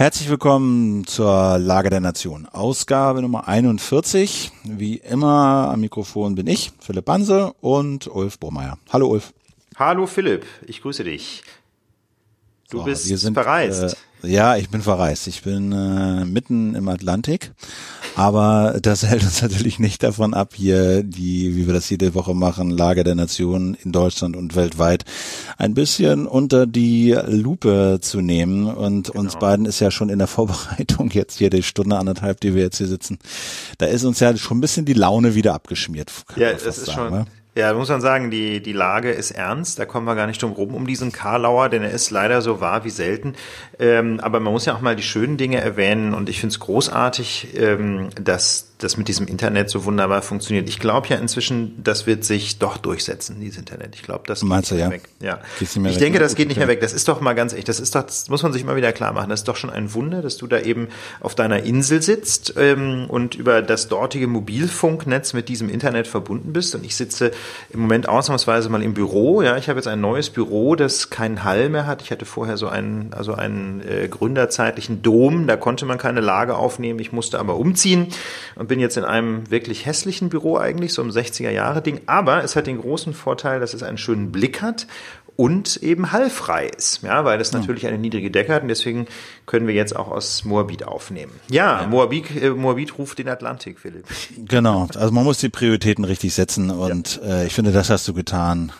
Herzlich willkommen zur Lage der Nation. Ausgabe Nummer 41. Wie immer am Mikrofon bin ich, Philipp Banse und Ulf Burmeier. Hallo Ulf. Hallo Philipp, ich grüße dich. Du so, bist sind, verreist. Ja, ich bin verreist. Ich bin äh, mitten im Atlantik. Aber das hält uns natürlich nicht davon ab, hier die, wie wir das jede Woche machen, Lage der Nationen in Deutschland und weltweit ein bisschen unter die Lupe zu nehmen. Und genau. uns beiden ist ja schon in der Vorbereitung jetzt hier die Stunde anderthalb, die wir jetzt hier sitzen. Da ist uns ja schon ein bisschen die Laune wieder abgeschmiert. Ja, das ist sagen, schon. Ne? Ja, muss man sagen, die, die Lage ist ernst. Da kommen wir gar nicht drum rum um diesen Karlauer, denn er ist leider so wahr wie selten. Ähm, aber man muss ja auch mal die schönen Dinge erwähnen und ich finde es großartig, ähm, dass das mit diesem Internet so wunderbar funktioniert. Ich glaube ja inzwischen, das wird sich doch durchsetzen, dieses Internet. Ich glaube, das Meinst geht du, nicht ja? weg. Ja. Ich weg, denke, das geht nicht mehr weg. Das ist doch mal ganz echt. Das ist doch, das muss man sich immer wieder klar machen. Das ist doch schon ein Wunder, dass du da eben auf deiner Insel sitzt ähm, und über das dortige Mobilfunknetz mit diesem Internet verbunden bist. Und ich sitze im Moment ausnahmsweise mal im Büro. Ja, ich habe jetzt ein neues Büro, das keinen Hall mehr hat. Ich hatte vorher so einen, also einen äh, gründerzeitlichen Dom. Da konnte man keine Lage aufnehmen. Ich musste aber umziehen und bin jetzt in einem wirklich hässlichen Büro eigentlich, so ein 60er-Jahre-Ding, aber es hat den großen Vorteil, dass es einen schönen Blick hat und eben hallfrei ist, ja, weil es natürlich eine niedrige Decke hat und deswegen können wir jetzt auch aus Moabit aufnehmen. Ja, ja. Moabit, äh, Moabit ruft den Atlantik, Philipp. Genau, also man muss die Prioritäten richtig setzen und ja. äh, ich finde, das hast du getan.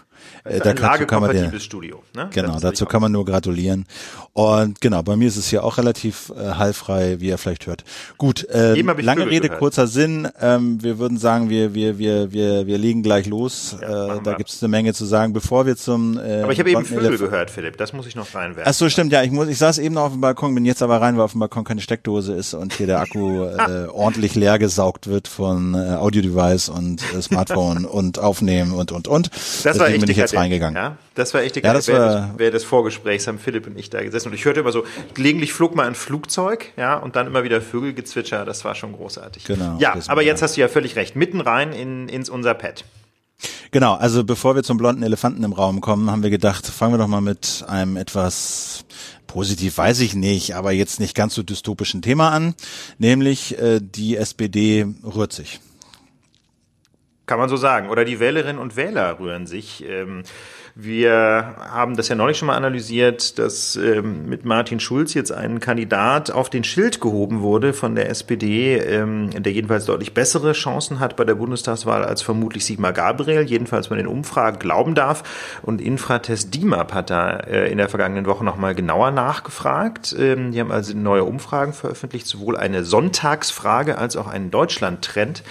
Äh, da kann, kann man dir, Studio. Ne? Genau, dazu kann man nur gratulieren. Und genau, bei mir ist es hier auch relativ äh, hallfrei, wie ihr vielleicht hört. Gut, äh, lange Rede, gehört. kurzer Sinn. Ähm, wir würden sagen, wir wir wir wir wir legen gleich los. Ja, äh, da gibt es eine Menge zu sagen, bevor wir zum. Äh, aber ich habe eben Vögel gehört, Philipp. Das muss ich noch reinwerfen. Ach so, stimmt. Ja, ich muss. Ich saß eben noch auf dem Balkon, bin jetzt aber rein, weil auf dem Balkon keine Steckdose ist und hier der Akku äh, ordentlich leer gesaugt wird von äh, Audio-Device und äh, Smartphone und Aufnehmen und und und. Das Deswegen war echt bin ich jetzt reingegangen. Ja, das war echt ja, das war, während des Vorgesprächs haben Philipp und ich da gesessen und ich hörte immer so, gelegentlich flog mal ein Flugzeug, ja, und dann immer wieder Vögelgezwitscher, das war schon großartig. Genau. Ja, aber jetzt hast du ja völlig recht, mitten rein in, ins unser Pad. Genau, also bevor wir zum blonden Elefanten im Raum kommen, haben wir gedacht, fangen wir doch mal mit einem etwas positiv weiß ich nicht, aber jetzt nicht ganz so dystopischen Thema an, nämlich äh, die SPD rührt sich. Kann man so sagen. Oder die Wählerinnen und Wähler rühren sich. Ähm, wir haben das ja neulich schon mal analysiert, dass ähm, mit Martin Schulz jetzt ein Kandidat auf den Schild gehoben wurde von der SPD, ähm, der jedenfalls deutlich bessere Chancen hat bei der Bundestagswahl als vermutlich Sigmar Gabriel, jedenfalls man den Umfragen glauben darf. Und Infratest DIMAP hat da äh, in der vergangenen Woche nochmal genauer nachgefragt. die haben also neue Umfragen veröffentlicht, sowohl eine Sonntagsfrage als auch einen Deutschland-Trend.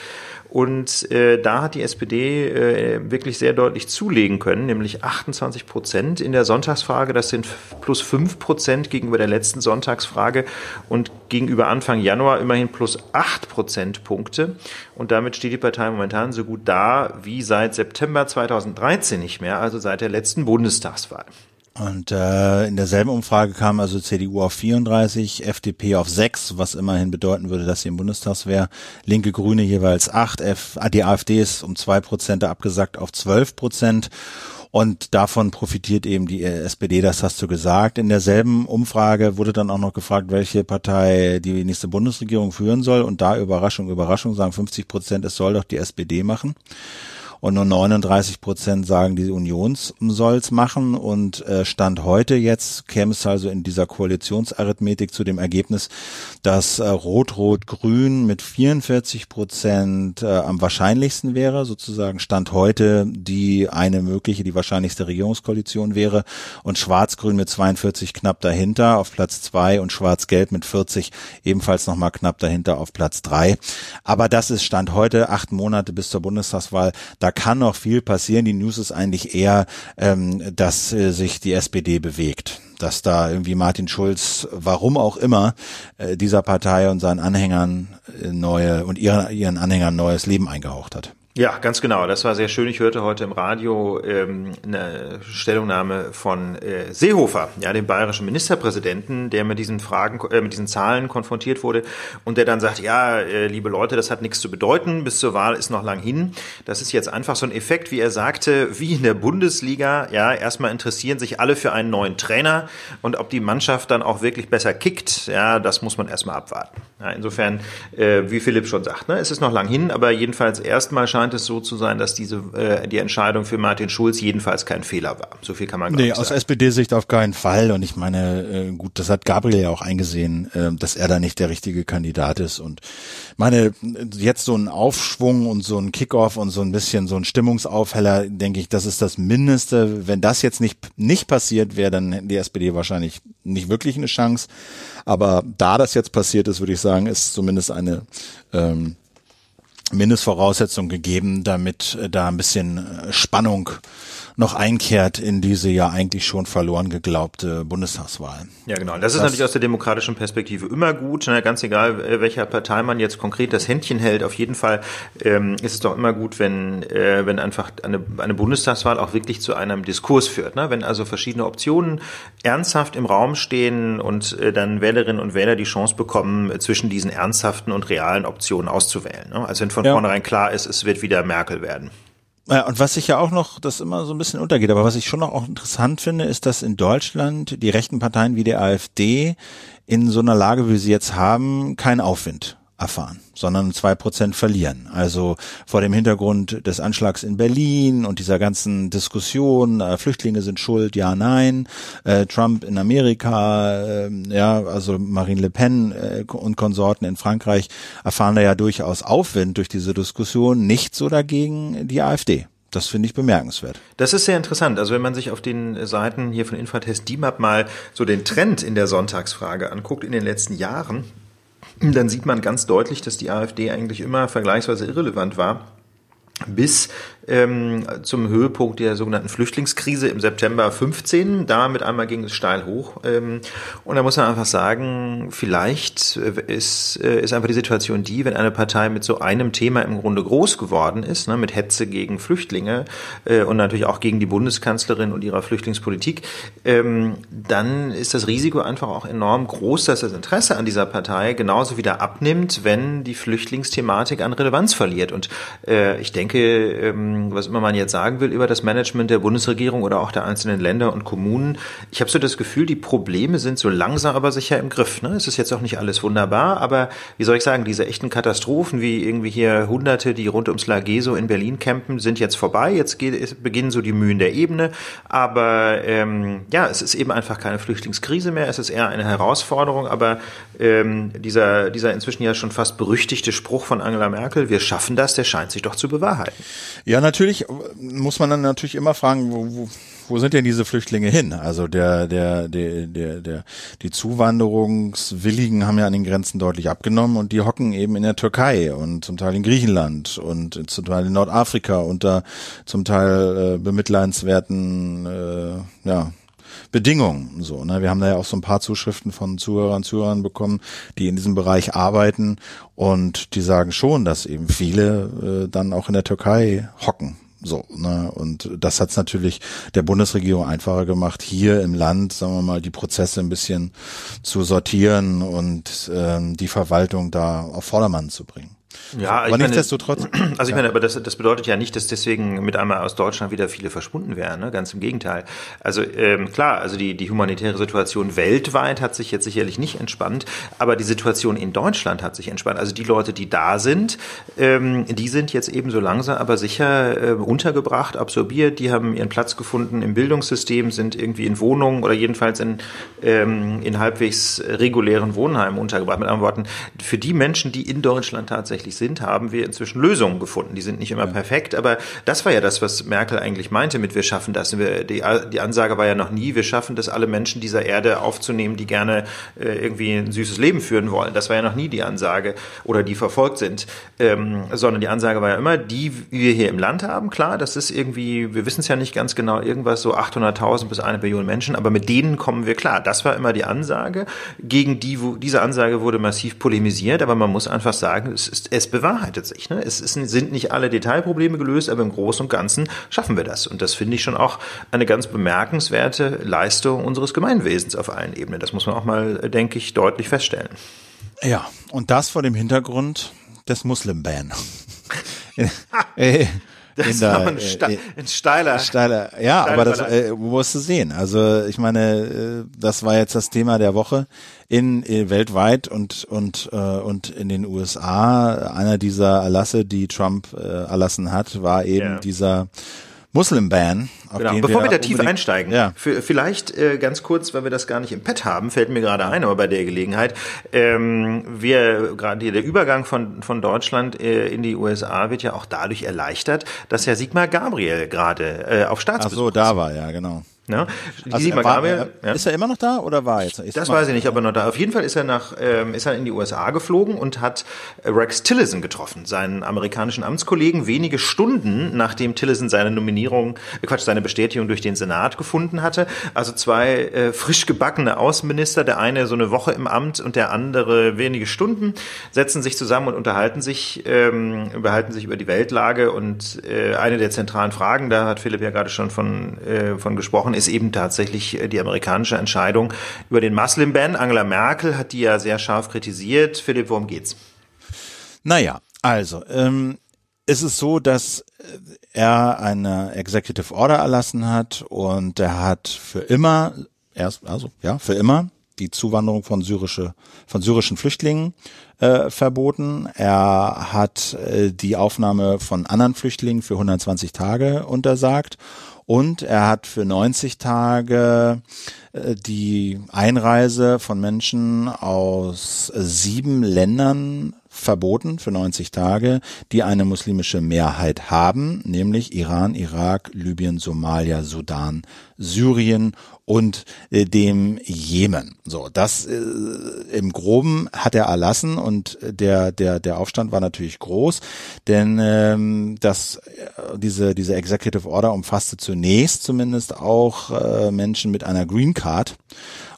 Und äh, da hat die SPD äh, wirklich sehr deutlich zulegen können, nämlich 28 Prozent in der Sonntagsfrage. Das sind plus fünf Prozent gegenüber der letzten Sonntagsfrage und gegenüber Anfang Januar immerhin plus acht Prozentpunkte. Und damit steht die Partei momentan so gut da wie seit September 2013 nicht mehr, also seit der letzten Bundestagswahl. Und äh, in derselben Umfrage kam also CDU auf 34, FDP auf 6, was immerhin bedeuten würde, dass sie im Bundestag wäre. Linke Grüne jeweils 8, F, ah, die AfD ist um zwei Prozent abgesagt auf 12 Prozent. Und davon profitiert eben die SPD, das hast du gesagt. In derselben Umfrage wurde dann auch noch gefragt, welche Partei die nächste Bundesregierung führen soll. Und da Überraschung, Überraschung sagen 50 Prozent, es soll doch die SPD machen und nur 39 Prozent sagen, die Union soll's machen und äh, Stand heute jetzt käme es also in dieser Koalitionsarithmetik zu dem Ergebnis, dass äh, Rot-Rot-Grün mit 44 Prozent äh, am wahrscheinlichsten wäre, sozusagen Stand heute die eine mögliche, die wahrscheinlichste Regierungskoalition wäre und Schwarz-Grün mit 42 knapp dahinter auf Platz zwei und Schwarz-Gelb mit 40 ebenfalls nochmal knapp dahinter auf Platz drei. Aber das ist Stand heute, acht Monate bis zur Bundestagswahl. Da da kann noch viel passieren. Die News ist eigentlich eher, ähm, dass äh, sich die SPD bewegt dass da irgendwie Martin Schulz, warum auch immer, äh, dieser Partei und seinen Anhängern äh, neue und ihren, ihren Anhängern neues Leben eingehaucht hat. Ja, ganz genau. Das war sehr schön. Ich hörte heute im Radio ähm, eine Stellungnahme von äh, Seehofer, ja, dem bayerischen Ministerpräsidenten, der mit diesen Fragen, äh, mit diesen Zahlen konfrontiert wurde und der dann sagt, ja, äh, liebe Leute, das hat nichts zu bedeuten. Bis zur Wahl ist noch lang hin. Das ist jetzt einfach so ein Effekt, wie er sagte, wie in der Bundesliga. Ja, erstmal interessieren sich alle für einen neuen Trainer und ob die Mannschaft dann auch wirklich besser kickt, ja, das muss man erstmal abwarten. Ja, insofern, äh, wie Philipp schon sagt, ne, es ist noch lang hin, aber jedenfalls erstmal scheint es so zu sein, dass diese äh, die Entscheidung für Martin Schulz jedenfalls kein Fehler war. So viel kann man nee, aus SPD-Sicht auf keinen Fall. Und ich meine, äh, gut, das hat Gabriel ja auch eingesehen, äh, dass er da nicht der richtige Kandidat ist. Und meine, jetzt so ein Aufschwung und so ein Kickoff und so ein bisschen so ein Stimmungsaufheller, denke ich, das ist das Mindeste. Wenn das jetzt nicht nicht passiert wäre, dann hätten die SPD wahrscheinlich nicht wirklich eine Chance. Aber da das jetzt passiert ist, würde ich sagen, ist zumindest eine ähm, Mindestvoraussetzung gegeben, damit äh, da ein bisschen äh, Spannung noch einkehrt in diese ja eigentlich schon verloren geglaubte Bundestagswahl. Ja, genau. Und das ist das, natürlich aus der demokratischen Perspektive immer gut. Ne? Ganz egal, äh, welcher Partei man jetzt konkret das Händchen hält. Auf jeden Fall ähm, ist es doch immer gut, wenn, äh, wenn einfach eine, eine Bundestagswahl auch wirklich zu einem Diskurs führt. Ne? Wenn also verschiedene Optionen ernsthaft im Raum stehen und äh, dann Wählerinnen und Wähler die Chance bekommen, zwischen diesen ernsthaften und realen Optionen auszuwählen. Ne? Also wenn von ja. vornherein klar ist, es wird wieder Merkel werden. Ja, und was ich ja auch noch, das immer so ein bisschen untergeht, aber was ich schon noch auch interessant finde, ist, dass in Deutschland die rechten Parteien wie der AfD in so einer Lage, wie sie jetzt haben, keinen Aufwind erfahren, sondern zwei Prozent verlieren. Also vor dem Hintergrund des Anschlags in Berlin und dieser ganzen Diskussion, äh, Flüchtlinge sind schuld, ja, nein, äh, Trump in Amerika, äh, ja, also Marine Le Pen äh, und Konsorten in Frankreich erfahren da ja durchaus Aufwind durch diese Diskussion, nicht so dagegen die AfD. Das finde ich bemerkenswert. Das ist sehr interessant. Also wenn man sich auf den Seiten hier von Infratest DIMAP mal so den Trend in der Sonntagsfrage anguckt in den letzten Jahren, dann sieht man ganz deutlich, dass die AfD eigentlich immer vergleichsweise irrelevant war bis ähm, zum Höhepunkt der sogenannten Flüchtlingskrise im September 15. Da mit einmal ging es steil hoch. Ähm, und da muss man einfach sagen, vielleicht äh, ist, äh, ist einfach die Situation die, wenn eine Partei mit so einem Thema im Grunde groß geworden ist, ne, mit Hetze gegen Flüchtlinge äh, und natürlich auch gegen die Bundeskanzlerin und ihrer Flüchtlingspolitik, ähm, dann ist das Risiko einfach auch enorm groß, dass das Interesse an dieser Partei genauso wieder abnimmt, wenn die Flüchtlingsthematik an Relevanz verliert. Und äh, ich denke, ähm, was immer man jetzt sagen will über das Management der Bundesregierung oder auch der einzelnen Länder und Kommunen. Ich habe so das Gefühl, die Probleme sind so langsam aber sicher im Griff. Ne? Es ist jetzt auch nicht alles wunderbar, aber wie soll ich sagen, diese echten Katastrophen, wie irgendwie hier Hunderte, die rund ums Lageso in Berlin campen, sind jetzt vorbei. Jetzt geht, beginnen so die Mühen der Ebene. Aber ähm, ja, es ist eben einfach keine Flüchtlingskrise mehr. Es ist eher eine Herausforderung. Aber ähm, dieser, dieser inzwischen ja schon fast berüchtigte Spruch von Angela Merkel, wir schaffen das, der scheint sich doch zu bewahrheiten. Ja, natürlich muss man dann natürlich immer fragen, wo, wo, wo sind denn diese Flüchtlinge hin? Also der, der, der, der, der, die Zuwanderungswilligen haben ja an den Grenzen deutlich abgenommen und die hocken eben in der Türkei und zum Teil in Griechenland und zum Teil in Nordafrika unter zum Teil äh, bemitleidenswerten äh, ja, Bedingungen. So, ne? Wir haben da ja auch so ein paar Zuschriften von Zuhörern Zuhörern bekommen, die in diesem Bereich arbeiten und die sagen schon, dass eben viele äh, dann auch in der Türkei hocken. So, ne? Und das hat es natürlich der Bundesregierung einfacher gemacht, hier im Land, sagen wir mal, die Prozesse ein bisschen zu sortieren und ähm, die Verwaltung da auf Vordermann zu bringen. Ja, aber nichtsdestotrotz. Also ich meine, aber das, das bedeutet ja nicht, dass deswegen mit einmal aus Deutschland wieder viele verschwunden wären. Ne? Ganz im Gegenteil. Also ähm, klar, also die, die humanitäre Situation weltweit hat sich jetzt sicherlich nicht entspannt, aber die Situation in Deutschland hat sich entspannt. Also die Leute, die da sind, ähm, die sind jetzt eben so langsam, aber sicher äh, untergebracht, absorbiert. Die haben ihren Platz gefunden im Bildungssystem, sind irgendwie in Wohnungen oder jedenfalls in, ähm, in halbwegs regulären Wohnheimen untergebracht. Mit anderen Worten, für die Menschen, die in Deutschland tatsächlich sind, haben wir inzwischen Lösungen gefunden. Die sind nicht immer ja. perfekt, aber das war ja das, was Merkel eigentlich meinte mit wir schaffen das. Wir, die, die Ansage war ja noch nie, wir schaffen das, alle Menschen dieser Erde aufzunehmen, die gerne äh, irgendwie ein süßes Leben führen wollen. Das war ja noch nie die Ansage oder die verfolgt sind, ähm, sondern die Ansage war ja immer, die wir hier im Land haben, klar, das ist irgendwie, wir wissen es ja nicht ganz genau, irgendwas so 800.000 bis eine Billion Menschen, aber mit denen kommen wir klar. Das war immer die Ansage. Gegen die, diese Ansage wurde massiv polemisiert, aber man muss einfach sagen, es ist es bewahrheitet sich. Ne? Es ist, sind nicht alle Detailprobleme gelöst, aber im Großen und Ganzen schaffen wir das. Und das finde ich schon auch eine ganz bemerkenswerte Leistung unseres Gemeinwesens auf allen Ebenen. Das muss man auch mal, denke ich, deutlich feststellen. Ja, und das vor dem Hintergrund des Muslim-Ban. Das war ein, Ste äh, ein steiler. Steiler, ja, steiler aber das äh, musst du sehen. Also ich meine, äh, das war jetzt das Thema der Woche in äh, weltweit und und äh, und in den USA. Einer dieser Erlasse, die Trump äh, erlassen hat, war eben ja. dieser Muslim-Ban. Genau. Bevor wir da tief einsteigen, ja. für, vielleicht äh, ganz kurz, weil wir das gar nicht im Pad haben, fällt mir gerade ein, aber bei der Gelegenheit, ähm, wir gerade hier der Übergang von von Deutschland äh, in die USA wird ja auch dadurch erleichtert, dass ja Sigmar Gabriel gerade äh, auf Staatsbesuch Ach so, da war ja genau. Ne? Also war, Gabriel, ja. Ist er immer noch da oder war er jetzt? Ist das weiß ich nicht, aber noch da. Auf jeden Fall ist er nach, ähm, ist er in die USA geflogen und hat Rex Tillerson getroffen, seinen amerikanischen Amtskollegen, wenige Stunden nachdem Tillerson seine Nominierung, äh, Quatsch, seine Bestätigung durch den Senat gefunden hatte. Also zwei äh, frisch gebackene Außenminister, der eine so eine Woche im Amt und der andere wenige Stunden, setzen sich zusammen und unterhalten sich, ähm, unterhalten sich über die Weltlage und äh, eine der zentralen Fragen, da hat Philipp ja gerade schon von, äh, von gesprochen, ist eben tatsächlich äh, die amerikanische Entscheidung über den Muslim-Ban. Angela Merkel hat die ja sehr scharf kritisiert. Philipp, worum geht's? Naja, also, ähm, es ist so, dass äh, er eine Executive Order erlassen hat und er hat für immer, erst, also ja, für immer die Zuwanderung von syrische, von syrischen Flüchtlingen äh, verboten. Er hat äh, die Aufnahme von anderen Flüchtlingen für 120 Tage untersagt und er hat für 90 Tage äh, die Einreise von Menschen aus sieben Ländern verboten für 90 Tage, die eine muslimische Mehrheit haben, nämlich Iran, Irak, Libyen, Somalia, Sudan, Syrien und äh, dem Jemen. So, das äh, im Groben hat er erlassen und der der der Aufstand war natürlich groß, denn ähm, das äh, diese diese Executive Order umfasste zunächst zumindest auch äh, Menschen mit einer Green Card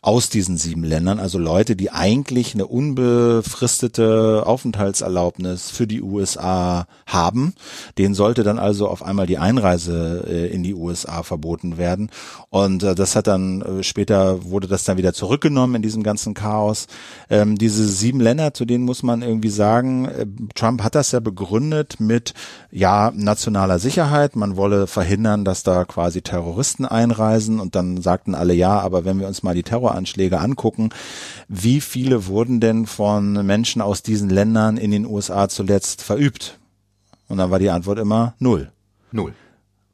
aus diesen sieben Ländern, also Leute, die eigentlich eine unbefristete Aufenthaltserlaubnis für die USA haben. Denen sollte dann also auf einmal die Einreise äh, in die USA verboten werden. Und äh, das hat dann äh, später wurde das dann wieder zurückgenommen in diesem ganzen Chaos. Ähm, diese sieben Länder, zu denen muss man irgendwie sagen, Trump hat das ja begründet mit ja nationaler Sicherheit. Man wolle verhindern, dass da quasi Terroristen einreisen. Und dann sagten alle ja, aber wenn wir uns mal die Terror Terroranschläge angucken, wie viele wurden denn von Menschen aus diesen Ländern in den USA zuletzt verübt? Und dann war die Antwort immer null. Null.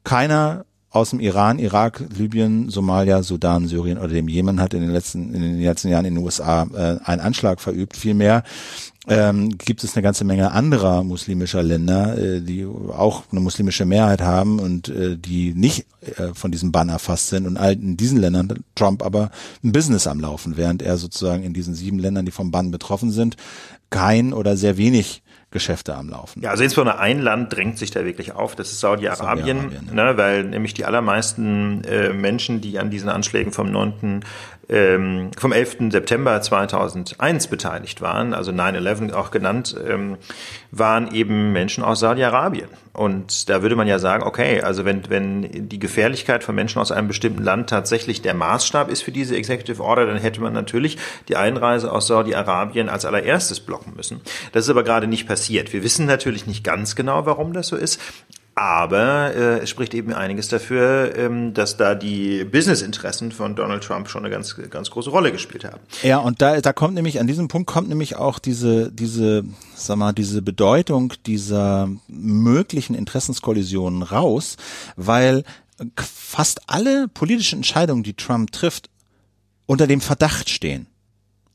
Keiner aus dem Iran, Irak, Libyen, Somalia, Sudan, Syrien oder dem Jemen hat in den letzten, in den letzten Jahren in den USA äh, einen Anschlag verübt. Vielmehr ähm, gibt es eine ganze Menge anderer muslimischer Länder, äh, die auch eine muslimische Mehrheit haben und äh, die nicht äh, von diesem Bann erfasst sind und in diesen Ländern Trump aber ein Business am Laufen, während er sozusagen in diesen sieben Ländern, die vom Bann betroffen sind, kein oder sehr wenig Geschäfte am Laufen. Ja, also insbesondere ein Land drängt sich da wirklich auf, das ist Saudi-Arabien, Saudi ja. ne, weil nämlich die allermeisten äh, Menschen, die an diesen Anschlägen vom 9 ähm, vom 11. September 2001 beteiligt waren, also 9-11 auch genannt, ähm, waren eben Menschen aus Saudi-Arabien. Und da würde man ja sagen, okay, also wenn, wenn die Gefährlichkeit von Menschen aus einem bestimmten Land tatsächlich der Maßstab ist für diese Executive Order, dann hätte man natürlich die Einreise aus Saudi-Arabien als allererstes blocken müssen. Das ist aber gerade nicht passiert. Wir wissen natürlich nicht ganz genau, warum das so ist. Aber äh, es spricht eben einiges dafür, ähm, dass da die Businessinteressen von Donald Trump schon eine ganz, ganz große Rolle gespielt haben. Ja, und da, da kommt nämlich, an diesem Punkt kommt nämlich auch diese, diese, sag mal, diese Bedeutung dieser möglichen Interessenskollisionen raus, weil fast alle politischen Entscheidungen, die Trump trifft, unter dem Verdacht stehen.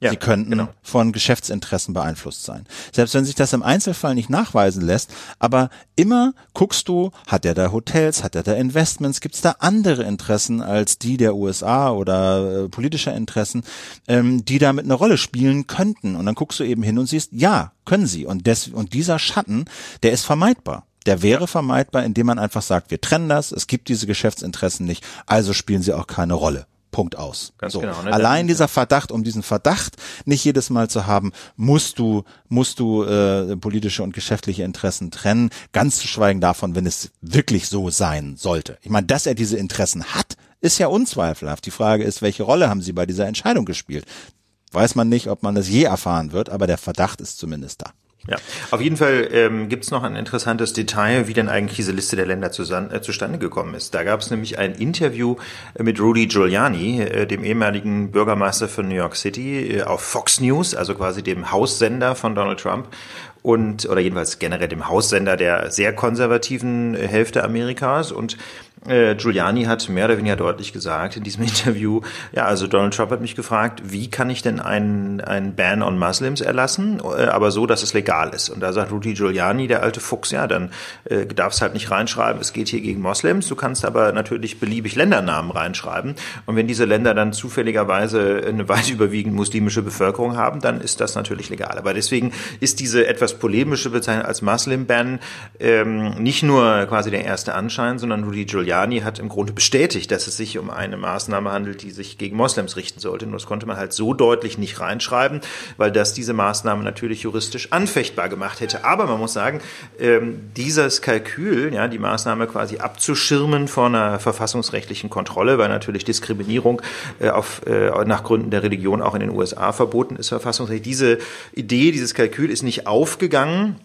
Ja, Sie könnten genau. von Geschäftsinteressen beeinflusst sein. Selbst wenn sich das im Einzelfall nicht nachweisen lässt, aber immer guckst du, hat er da Hotels, hat er da Investments, gibt es da andere Interessen als die der USA oder äh, politischer Interessen, ähm, die damit eine Rolle spielen könnten. Und dann guckst du eben hin und siehst, ja, können sie. Und, des, und dieser Schatten, der ist vermeidbar. Der wäre vermeidbar, indem man einfach sagt, wir trennen das, es gibt diese Geschäftsinteressen nicht, also spielen sie auch keine Rolle. Punkt aus. Ganz so. genau. Ne? Allein dieser Verdacht, um diesen Verdacht nicht jedes Mal zu haben, musst du, musst du äh, politische und geschäftliche Interessen trennen. Ganz zu schweigen davon, wenn es wirklich so sein sollte. Ich meine, dass er diese Interessen hat, ist ja unzweifelhaft. Die Frage ist, welche Rolle haben sie bei dieser Entscheidung gespielt? Weiß man nicht, ob man das je erfahren wird, aber der Verdacht ist zumindest da. Ja, auf jeden Fall ähm, gibt es noch ein interessantes Detail, wie denn eigentlich diese Liste der Länder zusammen, äh, zustande gekommen ist. Da gab es nämlich ein Interview äh, mit Rudy Giuliani, äh, dem ehemaligen Bürgermeister von New York City, äh, auf Fox News, also quasi dem Haussender von Donald Trump und oder jedenfalls generell dem Haussender der sehr konservativen äh, Hälfte Amerikas und äh, Giuliani hat mehr oder weniger deutlich gesagt in diesem Interview, ja, also Donald Trump hat mich gefragt, wie kann ich denn einen, einen Ban on Muslims erlassen, äh, aber so, dass es legal ist. Und da sagt Rudy Giuliani, der alte Fuchs, ja, dann äh, darfst halt nicht reinschreiben, es geht hier gegen Moslems, du kannst aber natürlich beliebig Ländernamen reinschreiben. Und wenn diese Länder dann zufälligerweise eine weit überwiegend muslimische Bevölkerung haben, dann ist das natürlich legal. Aber deswegen ist diese etwas polemische Bezeichnung als Muslim-Ban ähm, nicht nur quasi der erste Anschein, sondern Rudy Giuliani Giuliani hat im Grunde bestätigt, dass es sich um eine Maßnahme handelt, die sich gegen Moslems richten sollte. Nur das konnte man halt so deutlich nicht reinschreiben, weil das diese Maßnahme natürlich juristisch anfechtbar gemacht hätte. Aber man muss sagen, ähm, dieses Kalkül, ja, die Maßnahme quasi abzuschirmen von einer verfassungsrechtlichen Kontrolle, weil natürlich Diskriminierung äh, auf, äh, nach Gründen der Religion auch in den USA verboten ist, verfassungsrechtlich. Diese Idee, dieses Kalkül ist nicht aufgegangen.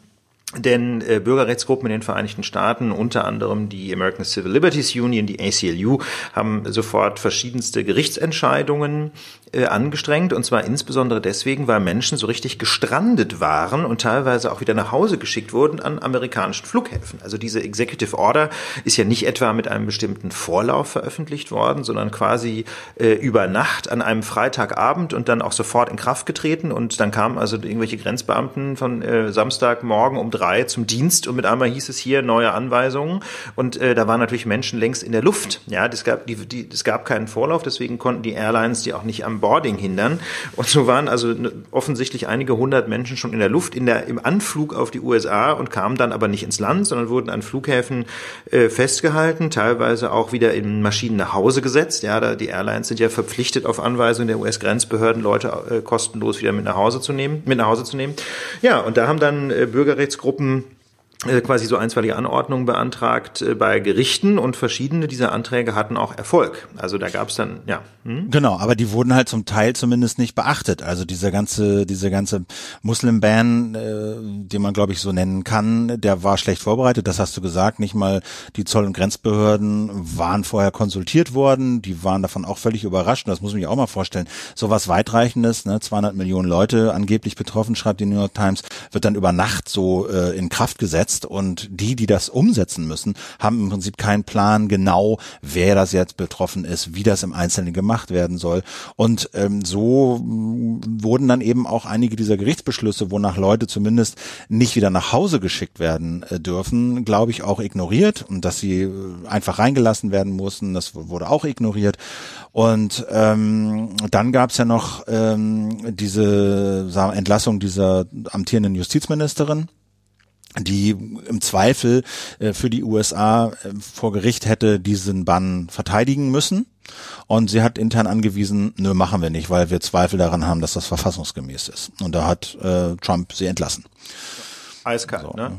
Denn äh, Bürgerrechtsgruppen in den Vereinigten Staaten, unter anderem die American Civil Liberties Union, die ACLU, haben sofort verschiedenste Gerichtsentscheidungen äh, angestrengt. Und zwar insbesondere deswegen, weil Menschen so richtig gestrandet waren und teilweise auch wieder nach Hause geschickt wurden an amerikanischen Flughäfen. Also diese Executive Order ist ja nicht etwa mit einem bestimmten Vorlauf veröffentlicht worden, sondern quasi äh, über Nacht an einem Freitagabend und dann auch sofort in Kraft getreten. Und dann kamen also irgendwelche Grenzbeamten von äh, Samstagmorgen um drei zum Dienst und mit einmal hieß es hier neue Anweisungen und äh, da waren natürlich Menschen längst in der Luft. Ja, das gab die, die es gab keinen Vorlauf, deswegen konnten die Airlines die auch nicht am Boarding hindern und so waren also offensichtlich einige hundert Menschen schon in der Luft in der im Anflug auf die USA und kamen dann aber nicht ins Land, sondern wurden an Flughäfen äh, festgehalten, teilweise auch wieder in Maschinen nach Hause gesetzt. Ja, da die Airlines sind ja verpflichtet auf Anweisung der US-Grenzbehörden Leute äh, kostenlos wieder mit nach Hause zu nehmen, mit nach Hause zu nehmen. Ja, und da haben dann äh, Bürgerrechtsgruppen Gruppen quasi so einstweilige Anordnungen beantragt äh, bei Gerichten und verschiedene dieser Anträge hatten auch Erfolg. Also da gab es dann, ja. Hm? Genau, aber die wurden halt zum Teil zumindest nicht beachtet. Also dieser ganze, diese ganze Muslim-Ban, äh, den man glaube ich so nennen kann, der war schlecht vorbereitet, das hast du gesagt. Nicht mal die Zoll- und Grenzbehörden waren vorher konsultiert worden, die waren davon auch völlig überrascht. Und das muss man sich auch mal vorstellen. So was weitreichendes, ne, 200 Millionen Leute angeblich betroffen, schreibt die New York Times, wird dann über Nacht so äh, in Kraft gesetzt gesetzt und die, die das umsetzen müssen, haben im Prinzip keinen Plan genau, wer das jetzt betroffen ist, wie das im Einzelnen gemacht werden soll. Und ähm, so wurden dann eben auch einige dieser Gerichtsbeschlüsse, wonach Leute zumindest nicht wieder nach Hause geschickt werden äh, dürfen, glaube ich, auch ignoriert und dass sie äh, einfach reingelassen werden mussten, das wurde auch ignoriert. Und ähm, dann gab es ja noch ähm, diese Entlassung dieser amtierenden Justizministerin die im Zweifel äh, für die USA äh, vor Gericht hätte diesen Bann verteidigen müssen. Und sie hat intern angewiesen, nö, machen wir nicht, weil wir Zweifel daran haben, dass das verfassungsgemäß ist. Und da hat äh, Trump sie entlassen. Eiskalt, so. ne?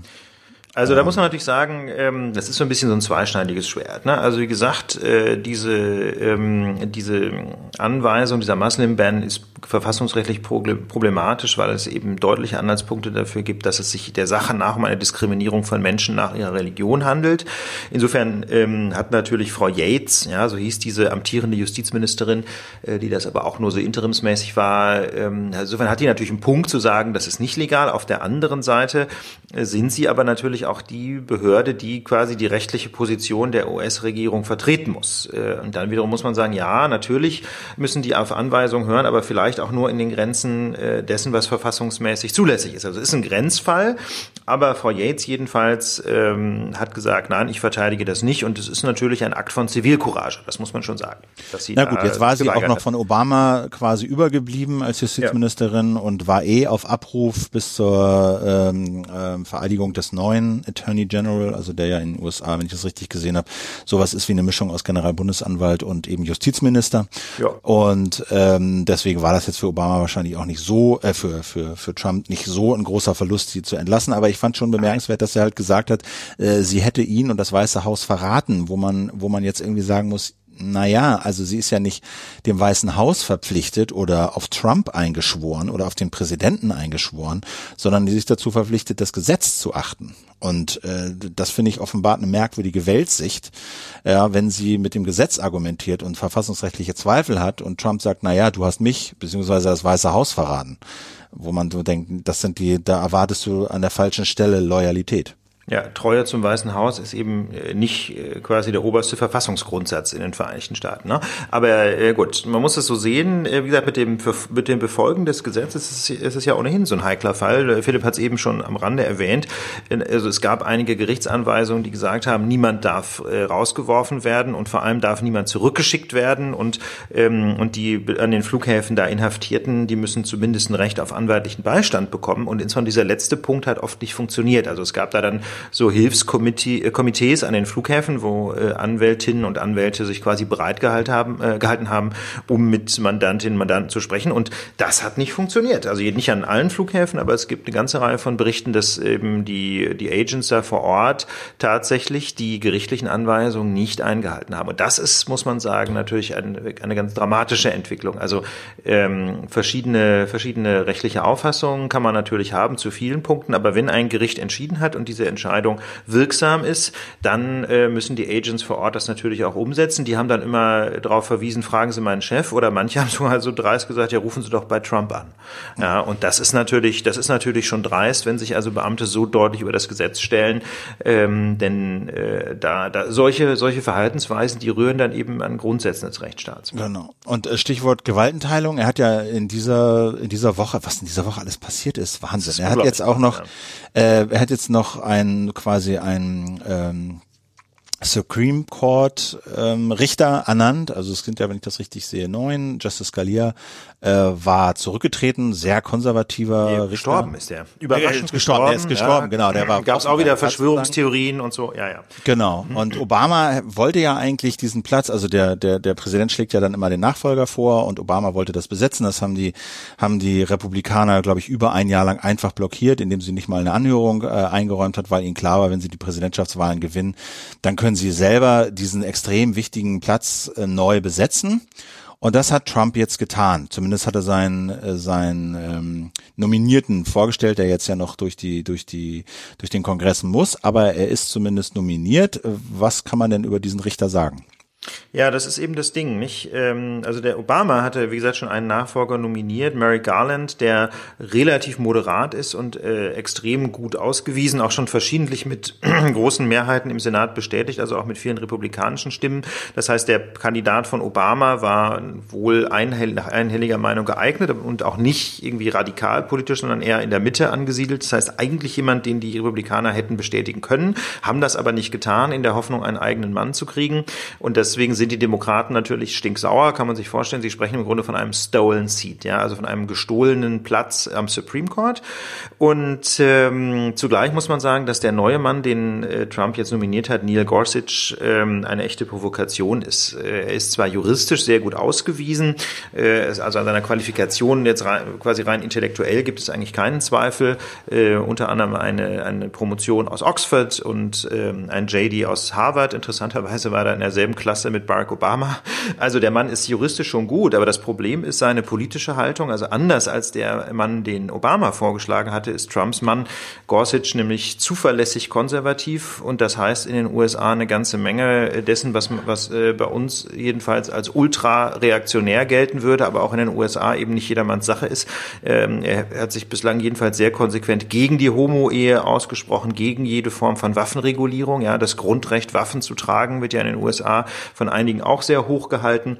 Also da muss man natürlich sagen, ähm, das ist so ein bisschen so ein zweischneidiges Schwert. Ne? Also wie gesagt, äh, diese, ähm, diese Anweisung, dieser Muslim-Ban ist verfassungsrechtlich problematisch, weil es eben deutliche Anhaltspunkte dafür gibt, dass es sich der Sache nach um eine Diskriminierung von Menschen nach ihrer Religion handelt. Insofern ähm, hat natürlich Frau Yates, ja, so hieß diese amtierende Justizministerin, äh, die das aber auch nur so interimsmäßig war, ähm, insofern hat die natürlich einen Punkt zu sagen, das ist nicht legal. Auf der anderen Seite äh, sind sie aber natürlich auch die Behörde, die quasi die rechtliche Position der US-Regierung vertreten muss. Äh, und dann wiederum muss man sagen, ja, natürlich müssen die auf Anweisungen hören, aber vielleicht auch nur in den Grenzen äh, dessen, was verfassungsmäßig zulässig ist. Also es ist ein Grenzfall, Aber Frau Yates jedenfalls ähm, hat gesagt, nein, ich verteidige das nicht. Und es ist natürlich ein Akt von Zivilcourage, das muss man schon sagen. Na gut, jetzt war sie auch noch von Obama quasi übergeblieben als Justizministerin ja. und war eh auf Abruf bis zur ähm, äh, Vereidigung des neuen Attorney General, also der ja in den USA, wenn ich das richtig gesehen habe, sowas ist wie eine Mischung aus Generalbundesanwalt und eben Justizminister. Ja. Und ähm, deswegen war das jetzt für Obama wahrscheinlich auch nicht so, äh, für, für, für Trump nicht so ein großer Verlust, sie zu entlassen. Aber ich fand schon bemerkenswert, dass er halt gesagt hat, äh, sie hätte ihn und das Weiße Haus verraten, wo man, wo man jetzt irgendwie sagen muss, naja, also sie ist ja nicht dem Weißen Haus verpflichtet oder auf Trump eingeschworen oder auf den Präsidenten eingeschworen, sondern die sich dazu verpflichtet, das Gesetz zu achten. Und äh, das finde ich offenbart eine merkwürdige Weltsicht, ja, wenn sie mit dem Gesetz argumentiert und verfassungsrechtliche Zweifel hat und Trump sagt, naja, du hast mich beziehungsweise das Weiße Haus verraten wo man so denkt, das sind die, da erwartest du an der falschen Stelle Loyalität. Ja, Treue zum Weißen Haus ist eben äh, nicht äh, quasi der oberste Verfassungsgrundsatz in den Vereinigten Staaten. Ne? Aber äh, gut, man muss es so sehen. Äh, wie gesagt, mit dem, mit dem Befolgen des Gesetzes ist es, ist es ja ohnehin so ein heikler Fall. Philipp hat es eben schon am Rande erwähnt. Also es gab einige Gerichtsanweisungen, die gesagt haben, niemand darf äh, rausgeworfen werden und vor allem darf niemand zurückgeschickt werden und ähm, und die an den Flughäfen da Inhaftierten, die müssen zumindest ein Recht auf anwaltlichen Beistand bekommen. Und insofern dieser letzte Punkt hat oft nicht funktioniert. Also es gab da dann so Hilfskomitees an den Flughäfen, wo äh, Anwältinnen und Anwälte sich quasi bereit gehalten haben, äh, gehalten haben, um mit Mandantinnen und Mandanten zu sprechen. Und das hat nicht funktioniert. Also nicht an allen Flughäfen, aber es gibt eine ganze Reihe von Berichten, dass eben die, die Agents da vor Ort tatsächlich die gerichtlichen Anweisungen nicht eingehalten haben. Und das ist, muss man sagen, natürlich eine, eine ganz dramatische Entwicklung. Also ähm, verschiedene, verschiedene rechtliche Auffassungen kann man natürlich haben zu vielen Punkten, aber wenn ein Gericht entschieden hat und diese Entscheidung Entscheidung wirksam ist, dann äh, müssen die Agents vor Ort das natürlich auch umsetzen. Die haben dann immer darauf verwiesen, fragen Sie meinen Chef oder manche haben sogar so dreist gesagt, ja, rufen Sie doch bei Trump an. Ja, und das ist natürlich, das ist natürlich schon dreist, wenn sich also Beamte so deutlich über das Gesetz stellen, ähm, denn äh, da, da solche, solche Verhaltensweisen, die rühren dann eben an Grundsätzen des Rechtsstaats. Genau. Und äh, Stichwort Gewaltenteilung, er hat ja in dieser, in dieser Woche, was in dieser Woche alles passiert ist, Wahnsinn. Ist er hat jetzt auch noch, ja. äh, er hat jetzt noch ein quasi ein ähm, Supreme Court ähm, Richter ernannt. Also es sind ja, wenn ich das richtig sehe, neun. Justice Scalia äh, war zurückgetreten, sehr konservativer nee, Richter. Gestorben ist der. Überraschend gestorben. Der ist gestorben, ja. genau. Der war. Gab es auch wieder Verschwörungstheorien und so. Ja, ja. Genau. Und Obama wollte ja eigentlich diesen Platz. Also der der der Präsident schlägt ja dann immer den Nachfolger vor und Obama wollte das besetzen. Das haben die haben die Republikaner, glaube ich, über ein Jahr lang einfach blockiert, indem sie nicht mal eine Anhörung äh, eingeräumt hat, weil ihnen klar war, wenn sie die Präsidentschaftswahlen gewinnen, dann können sie selber diesen extrem wichtigen Platz äh, neu besetzen. Und das hat Trump jetzt getan. Zumindest hat er seinen, äh, seinen ähm, Nominierten vorgestellt, der jetzt ja noch durch die, durch die, durch den Kongress muss, aber er ist zumindest nominiert. Was kann man denn über diesen Richter sagen? Ja, das ist eben das Ding, nicht? Ähm, also der Obama hatte, wie gesagt, schon einen Nachfolger nominiert, Mary Garland, der relativ moderat ist und äh, extrem gut ausgewiesen, auch schon verschiedentlich mit großen Mehrheiten im Senat bestätigt, also auch mit vielen republikanischen Stimmen. Das heißt, der Kandidat von Obama war wohl nach einhelliger Meinung geeignet und auch nicht irgendwie radikal politisch, sondern eher in der Mitte angesiedelt. Das heißt, eigentlich jemand, den die Republikaner hätten bestätigen können, haben das aber nicht getan, in der Hoffnung, einen eigenen Mann zu kriegen. Und das deswegen sind die Demokraten natürlich stinksauer, kann man sich vorstellen. Sie sprechen im Grunde von einem stolen seat, ja, also von einem gestohlenen Platz am Supreme Court. Und ähm, zugleich muss man sagen, dass der neue Mann, den äh, Trump jetzt nominiert hat, Neil Gorsuch, ähm, eine echte Provokation ist. Äh, er ist zwar juristisch sehr gut ausgewiesen, äh, also an seiner Qualifikation jetzt rein, quasi rein intellektuell gibt es eigentlich keinen Zweifel. Äh, unter anderem eine, eine Promotion aus Oxford und ähm, ein JD aus Harvard. Interessanterweise war er in derselben Klasse Klasse mit Barack Obama. Also der Mann ist juristisch schon gut, aber das Problem ist seine politische Haltung. Also anders als der Mann, den Obama vorgeschlagen hatte, ist Trumps Mann Gorsuch nämlich zuverlässig konservativ und das heißt in den USA eine ganze Menge dessen, was, was äh, bei uns jedenfalls als ultra-reaktionär gelten würde, aber auch in den USA eben nicht jedermanns Sache ist. Ähm, er hat sich bislang jedenfalls sehr konsequent gegen die Homo-Ehe ausgesprochen, gegen jede Form von Waffenregulierung. Ja, das Grundrecht, Waffen zu tragen, wird ja in den USA von einigen auch sehr hoch gehalten.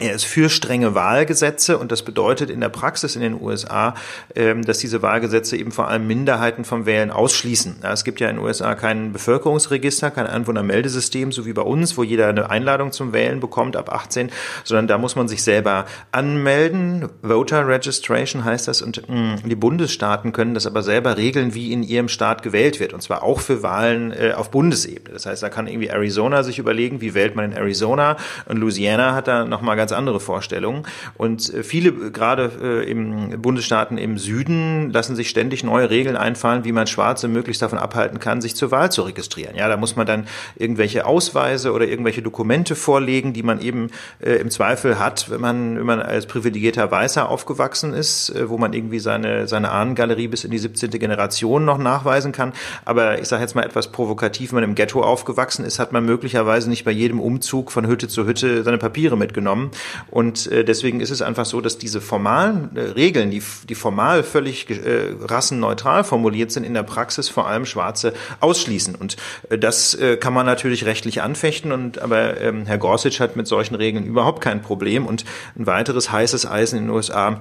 Er ist für strenge Wahlgesetze und das bedeutet in der Praxis in den USA, ähm, dass diese Wahlgesetze eben vor allem Minderheiten vom Wählen ausschließen. Es gibt ja in den USA kein Bevölkerungsregister, kein Einwohnermeldesystem, so wie bei uns, wo jeder eine Einladung zum Wählen bekommt ab 18, sondern da muss man sich selber anmelden. Voter Registration heißt das und mm, die Bundesstaaten können das aber selber regeln, wie in ihrem Staat gewählt wird und zwar auch für Wahlen äh, auf Bundesebene. Das heißt, da kann irgendwie Arizona sich überlegen, wie wählt man in Arizona und Louisiana hat da nochmal ganz ganz andere Vorstellungen. Und äh, viele, äh, gerade äh, im Bundesstaaten im Süden, lassen sich ständig neue Regeln einfallen, wie man Schwarze möglichst davon abhalten kann, sich zur Wahl zu registrieren. Ja, da muss man dann irgendwelche Ausweise oder irgendwelche Dokumente vorlegen, die man eben im Zweifel hat, wenn man, wenn man als privilegierter Weißer aufgewachsen ist, wo man irgendwie seine, seine Ahnengalerie bis in die 17. Generation noch nachweisen kann. Aber ich sage jetzt mal etwas provokativ, wenn man im Ghetto aufgewachsen ist, hat man möglicherweise nicht bei jedem Umzug von Hütte zu Hütte seine Papiere mitgenommen. Und äh, deswegen ist es einfach so, dass diese formalen äh, Regeln, die, die formal völlig äh, rassenneutral formuliert sind, in der Praxis vor allem Schwarze ausschließen. Und äh, das äh, kann man natürlich rechtlich anfechten. Und aber ähm, Herr Gorsuch hat mit solchen Regeln überhaupt kein Problem. Und ein weiteres heißes Eisen in den USA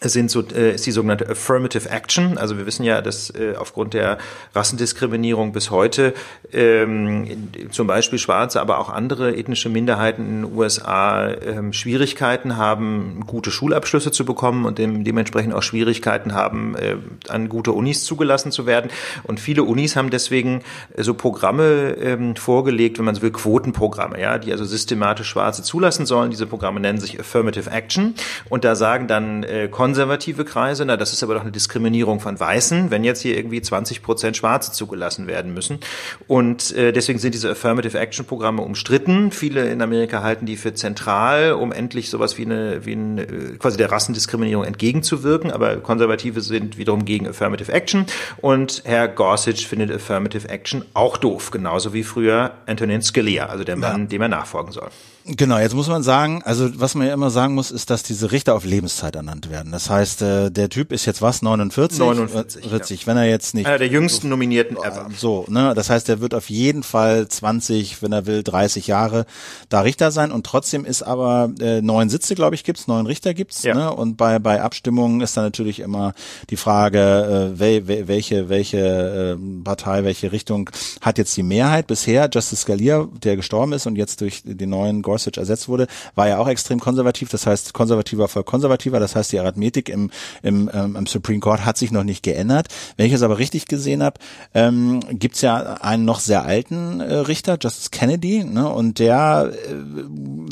sind so, äh, ist die sogenannte Affirmative Action. Also wir wissen ja, dass äh, aufgrund der Rassendiskriminierung bis heute ähm, zum Beispiel Schwarze, aber auch andere ethnische Minderheiten in den USA ähm, Schwierigkeiten haben, gute Schulabschlüsse zu bekommen und dem, dementsprechend auch Schwierigkeiten haben, äh, an gute Unis zugelassen zu werden. Und viele Unis haben deswegen so Programme ähm, vorgelegt, wenn man so will, Quotenprogramme, ja, die also systematisch Schwarze zulassen sollen. Diese Programme nennen sich Affirmative Action und da sagen dann äh, konservative Kreise, na, das ist aber doch eine Diskriminierung von Weißen, wenn jetzt hier irgendwie 20 Prozent Schwarze zugelassen werden müssen. Und äh, deswegen sind diese Affirmative Action Programme umstritten. Viele in Amerika halten die für zentral, um endlich sowas wie eine, wie eine, äh, quasi der Rassendiskriminierung entgegenzuwirken. Aber Konservative sind wiederum gegen Affirmative Action. Und Herr Gorsuch findet Affirmative Action auch doof, genauso wie früher Antonin Scalia, also der Mann, ja. dem er nachfolgen soll. Genau, jetzt muss man sagen, also was man ja immer sagen muss, ist, dass diese Richter auf Lebenszeit ernannt werden. Das heißt, äh, der Typ ist jetzt was, 49? 49, 40, ja. wenn er jetzt nicht... Einer der jüngsten Nominierten ever. So, ne, das heißt, er wird auf jeden Fall 20, wenn er will, 30 Jahre da Richter sein und trotzdem ist aber äh, neun Sitze, glaube ich, gibt's, neun Richter gibt's, ja. ne, und bei, bei Abstimmungen ist dann natürlich immer die Frage, äh, wel, welche, welche äh, Partei, welche Richtung hat jetzt die Mehrheit. Bisher Justice Scalia, der gestorben ist und jetzt durch den neuen Gorsuch ersetzt wurde, war ja auch extrem konservativ. Das heißt, konservativer voll konservativer. Das heißt, die Arithmetik im, im, ähm, im Supreme Court hat sich noch nicht geändert. Wenn ich es aber richtig gesehen habe, ähm, gibt ja einen noch sehr alten äh, Richter, Justice Kennedy, ne? und der, äh,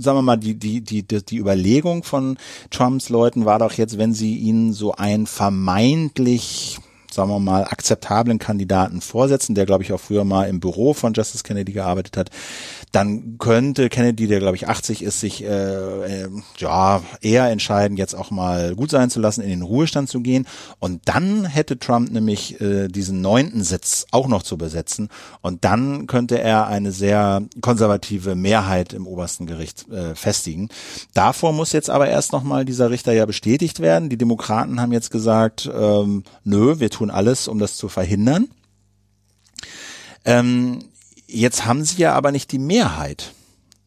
sagen wir mal, die, die, die, die Überlegung von Trumps Leuten war doch jetzt, wenn sie ihnen so ein vermeintlich sagen wir mal, akzeptablen Kandidaten vorsetzen, der, glaube ich, auch früher mal im Büro von Justice Kennedy gearbeitet hat, dann könnte Kennedy, der, glaube ich, 80 ist, sich äh, äh, ja eher entscheiden, jetzt auch mal gut sein zu lassen, in den Ruhestand zu gehen. Und dann hätte Trump nämlich äh, diesen neunten Sitz auch noch zu besetzen. Und dann könnte er eine sehr konservative Mehrheit im obersten Gericht äh, festigen. Davor muss jetzt aber erst nochmal dieser Richter ja bestätigt werden. Die Demokraten haben jetzt gesagt, ähm, nö, wir tun tun alles, um das zu verhindern. Ähm, jetzt haben sie ja aber nicht die Mehrheit,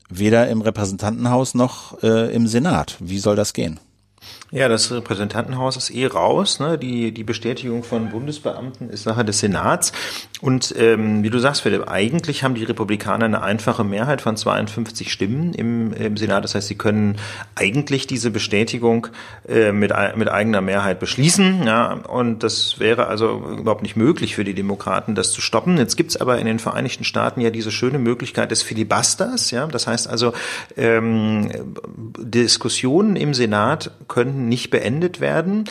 weder im Repräsentantenhaus noch äh, im Senat. Wie soll das gehen? Ja, das Repräsentantenhaus ist eh raus. Ne? Die, die Bestätigung von Bundesbeamten ist Sache des Senats. Und ähm, wie du sagst, Philipp, eigentlich haben die Republikaner eine einfache Mehrheit von 52 Stimmen im, im Senat. Das heißt, sie können eigentlich diese Bestätigung äh, mit, mit eigener Mehrheit beschließen. Ja? Und das wäre also überhaupt nicht möglich für die Demokraten, das zu stoppen. Jetzt gibt's aber in den Vereinigten Staaten ja diese schöne Möglichkeit des Filibusters. Ja? Das heißt also, ähm, Diskussionen im Senat nicht beendet werden.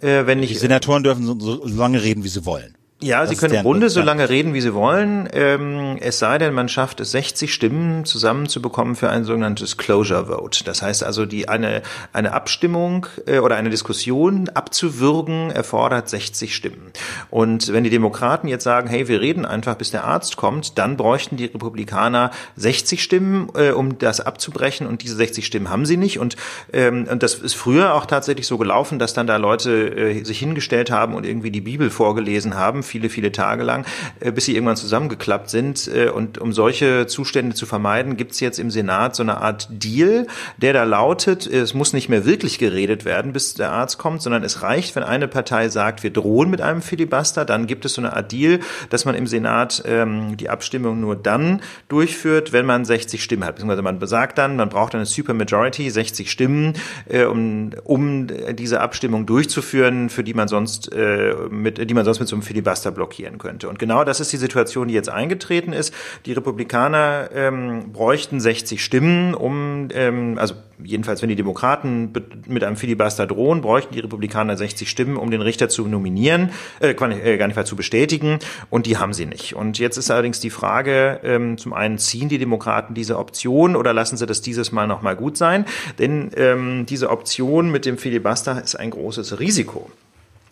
Äh, wenn nicht, die Senatoren dürfen so, so lange reden, wie sie wollen. Ja, das Sie können im Grunde so lange reden, wie Sie wollen. Ähm, es sei denn, man schafft es, 60 Stimmen zusammenzubekommen für ein sogenanntes Closure Vote. Das heißt also, die eine eine Abstimmung äh, oder eine Diskussion abzuwürgen erfordert 60 Stimmen. Und wenn die Demokraten jetzt sagen, hey, wir reden einfach, bis der Arzt kommt, dann bräuchten die Republikaner 60 Stimmen, äh, um das abzubrechen. Und diese 60 Stimmen haben sie nicht. Und ähm, und das ist früher auch tatsächlich so gelaufen, dass dann da Leute äh, sich hingestellt haben und irgendwie die Bibel vorgelesen haben viele, viele Tage lang, äh, bis sie irgendwann zusammengeklappt sind. Äh, und um solche Zustände zu vermeiden, gibt es jetzt im Senat so eine Art Deal, der da lautet, es muss nicht mehr wirklich geredet werden, bis der Arzt kommt, sondern es reicht, wenn eine Partei sagt, wir drohen mit einem Filibuster, dann gibt es so eine Art Deal, dass man im Senat ähm, die Abstimmung nur dann durchführt, wenn man 60 Stimmen hat. Beziehungsweise man besagt dann, man braucht eine Supermajority, 60 Stimmen, äh, um, um diese Abstimmung durchzuführen, für die man sonst äh, mit, die man sonst mit so einem Filibuster blockieren könnte. Und genau das ist die Situation, die jetzt eingetreten ist. Die Republikaner ähm, bräuchten 60 Stimmen, um, ähm, also jedenfalls wenn die Demokraten mit einem Filibuster drohen, bräuchten die Republikaner 60 Stimmen, um den Richter zu nominieren, äh, äh gar nicht zu bestätigen. Und die haben sie nicht. Und jetzt ist allerdings die Frage, ähm, zum einen ziehen die Demokraten diese Option oder lassen sie das dieses Mal nochmal gut sein? Denn ähm, diese Option mit dem Filibuster ist ein großes Risiko.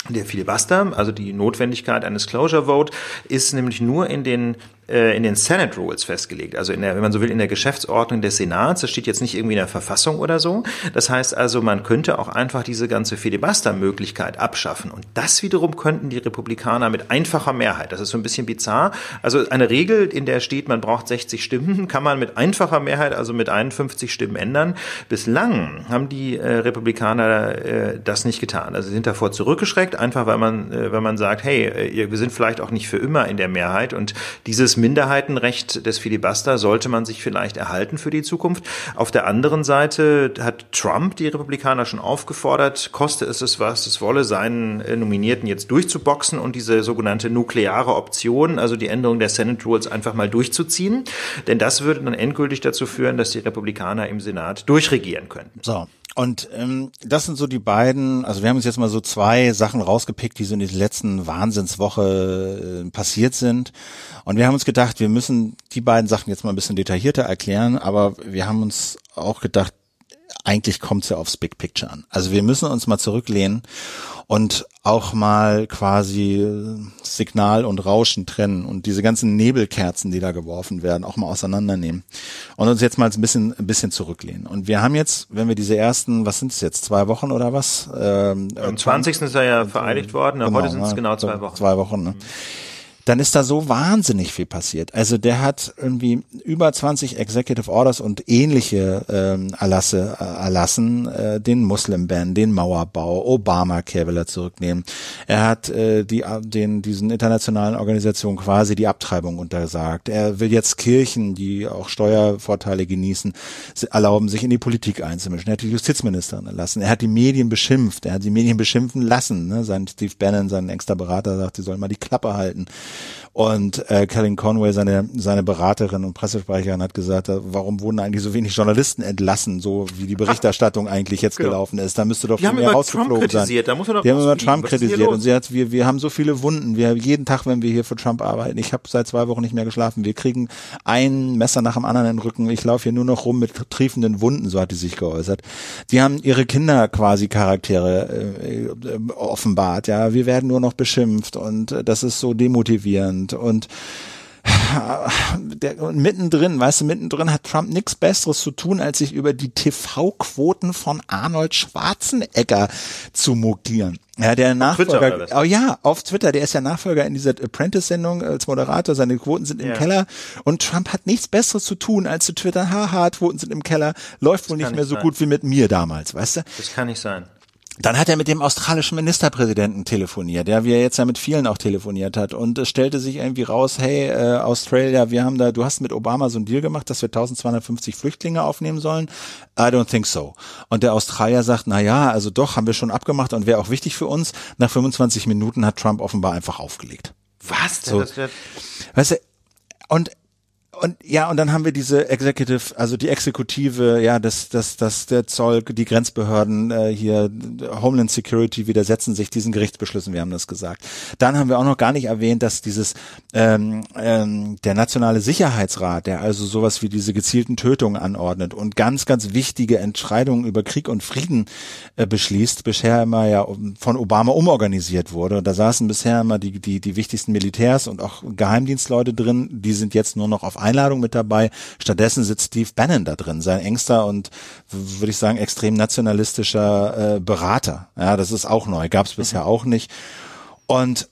Der Filibuster, also die Notwendigkeit eines Closure Vote, ist nämlich nur in den äh, in den Senate Rules festgelegt, also in der, wenn man so will, in der Geschäftsordnung des Senats. Das steht jetzt nicht irgendwie in der Verfassung oder so. Das heißt also, man könnte auch einfach diese ganze Filibuster-Möglichkeit abschaffen. Und das wiederum könnten die Republikaner mit einfacher Mehrheit. Das ist so ein bisschen bizarr. Also eine Regel, in der steht, man braucht 60 Stimmen, kann man mit einfacher Mehrheit, also mit 51 Stimmen ändern. Bislang haben die äh, Republikaner äh, das nicht getan. Also sie sind davor zurückgeschreckt, einfach weil man, äh, weil man sagt, hey, äh, wir sind vielleicht auch nicht für immer in der Mehrheit und dieses Minderheitenrecht des Filibuster sollte man sich vielleicht erhalten für die Zukunft. Auf der anderen Seite hat Trump die Republikaner schon aufgefordert, koste es es was, es wolle, seinen äh, Nominierten jetzt durchzuboxen und diese sogenannte nukleare Option, also die Änderung der Senate Rules einfach mal durchzuziehen. Denn das würde dann endgültig dazu führen, dass die Republikaner im Senat durchregieren könnten. So. Und ähm, das sind so die beiden, also wir haben uns jetzt mal so zwei Sachen rausgepickt, die so in dieser letzten Wahnsinnswoche äh, passiert sind. Und wir haben uns gedacht, wir müssen die beiden Sachen jetzt mal ein bisschen detaillierter erklären, aber wir haben uns auch gedacht, eigentlich kommt es ja aufs Big Picture an. Also wir müssen uns mal zurücklehnen und auch mal quasi Signal und Rauschen trennen und diese ganzen Nebelkerzen, die da geworfen werden, auch mal auseinandernehmen und uns jetzt mal ein bisschen, ein bisschen zurücklehnen. Und wir haben jetzt, wenn wir diese ersten, was sind es jetzt, zwei Wochen oder was? Ähm, Am 20. ist er ja vereidigt worden, genau, heute sind es genau zwei Wochen. Zwei Wochen, ne? Mhm dann ist da so wahnsinnig viel passiert. Also der hat irgendwie über 20 Executive Orders und ähnliche ähm, Erlasse äh, erlassen, äh, den Muslim-Ban, den Mauerbau, Obamacare will zurücknehmen. Er hat äh, die, den, diesen internationalen Organisationen quasi die Abtreibung untersagt. Er will jetzt Kirchen, die auch Steuervorteile genießen, erlauben, sich in die Politik einzumischen. Er hat die Justizministerin erlassen. Er hat die Medien beschimpft. Er hat die Medien beschimpfen lassen. Ne? Sein Steve Bannon, sein engster Berater, sagt, sie sollen mal die Klappe halten. Und äh, Kellyn Conway, seine, seine Beraterin und Pressesprecherin, hat gesagt, äh, warum wurden eigentlich so wenig Journalisten entlassen, so wie die Berichterstattung eigentlich jetzt genau. gelaufen ist. Da müsste doch viel mehr rausgeflogen sein. Da muss man doch die haben immer Trump kritisiert und sie hat, wir, wir haben so viele Wunden. Wir jeden Tag, wenn wir hier für Trump arbeiten, ich habe seit zwei Wochen nicht mehr geschlafen. Wir kriegen ein Messer nach dem anderen in den Rücken. Ich laufe hier nur noch rum mit triefenden Wunden, so hat die sich geäußert. Die haben ihre Kinder quasi Charaktere äh, äh, offenbart. Ja, wir werden nur noch beschimpft und äh, das ist so demotivierend sind und der, und mittendrin, weißt du, mittendrin hat Trump nichts Besseres zu tun, als sich über die TV-Quoten von Arnold Schwarzenegger zu mokieren. Ja, der Nachfolger. Oh ja, auf Twitter, der ist ja Nachfolger in dieser Apprentice-Sendung als Moderator, seine Quoten sind im ja. Keller und Trump hat nichts Besseres zu tun, als zu twittern, haha, Quoten sind im Keller, läuft das wohl nicht mehr so sein. gut wie mit mir damals, weißt du? Das kann nicht sein. Dann hat er mit dem australischen Ministerpräsidenten telefoniert, der wie er jetzt ja mit vielen auch telefoniert hat. Und es stellte sich irgendwie raus, hey, äh, Australia, wir haben da, du hast mit Obama so ein Deal gemacht, dass wir 1250 Flüchtlinge aufnehmen sollen. I don't think so. Und der Australier sagt, na ja, also doch, haben wir schon abgemacht und wäre auch wichtig für uns. Nach 25 Minuten hat Trump offenbar einfach aufgelegt. Was? So, weißt du, und und ja, und dann haben wir diese Executive, also die Exekutive, ja, das, das, das, der Zoll, die Grenzbehörden äh, hier, Homeland Security widersetzen sich diesen Gerichtsbeschlüssen, wir haben das gesagt. Dann haben wir auch noch gar nicht erwähnt, dass dieses ähm, ähm, der nationale Sicherheitsrat, der also sowas wie diese gezielten Tötungen anordnet und ganz, ganz wichtige Entscheidungen über Krieg und Frieden äh, beschließt, bisher immer ja von Obama umorganisiert wurde. Und da saßen bisher immer die, die, die wichtigsten Militärs und auch Geheimdienstleute drin, die sind jetzt nur noch auf Einladung mit dabei. Stattdessen sitzt Steve Bannon da drin, sein engster und würde ich sagen extrem nationalistischer äh, Berater. Ja, das ist auch neu, gab es bisher mhm. auch nicht. Und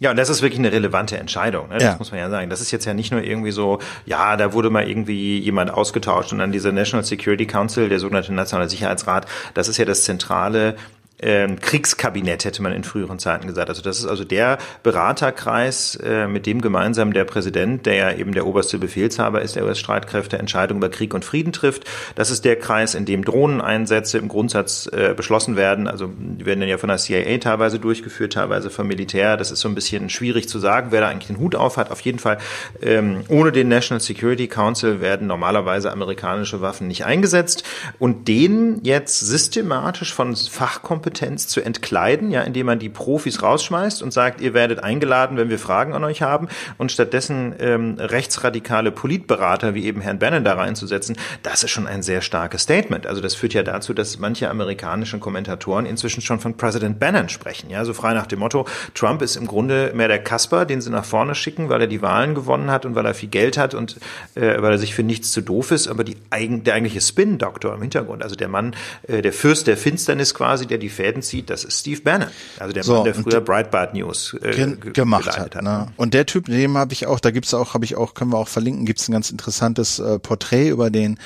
Ja, und das ist wirklich eine relevante Entscheidung, ne? das Ja. muss man ja sagen. Das ist jetzt ja nicht nur irgendwie so, ja, da wurde mal irgendwie jemand ausgetauscht und dann dieser National Security Council, der sogenannte Nationale Sicherheitsrat, das ist ja das zentrale ähm, Kriegskabinett, hätte man in früheren Zeiten gesagt. Also das ist also der Beraterkreis, äh, mit dem gemeinsam der Präsident, der ja eben der oberste Befehlshaber ist der US-Streitkräfte, Entscheidungen über Krieg und Frieden trifft. Das ist der Kreis, in dem Drohneneinsätze im Grundsatz äh, beschlossen werden. Also die werden dann ja von der CIA teilweise durchgeführt, teilweise vom Militär. Das ist so ein bisschen schwierig zu sagen, wer da eigentlich den Hut auf hat. Auf jeden Fall, ähm, ohne den National Security Council werden normalerweise amerikanische Waffen nicht eingesetzt. Und den jetzt systematisch von Fachkompetenz zu entkleiden, ja, indem man die Profis rausschmeißt und sagt, ihr werdet eingeladen, wenn wir Fragen an euch haben und stattdessen ähm, rechtsradikale Politberater wie eben Herrn Bannon da reinzusetzen, das ist schon ein sehr starkes Statement. Also das führt ja dazu, dass manche amerikanischen Kommentatoren inzwischen schon von President Bannon sprechen, ja, so frei nach dem Motto, Trump ist im Grunde mehr der Kasper, den sie nach vorne schicken, weil er die Wahlen gewonnen hat und weil er viel Geld hat und äh, weil er sich für nichts zu doof ist, aber die der eigentliche Spin-Doktor im Hintergrund, also der Mann, äh, der Fürst der Finsternis quasi, der die Fäden zieht, das ist Steve Bannon. Also der So, Mann, der früher Breitbart News äh, ge- gemacht geleitet hat. Ne? Und der Typ, dem habe ich auch, da gibt's auch, habe ich auch, können wir auch verlinken, gibt's ein ganz interessantes äh, Porträt über den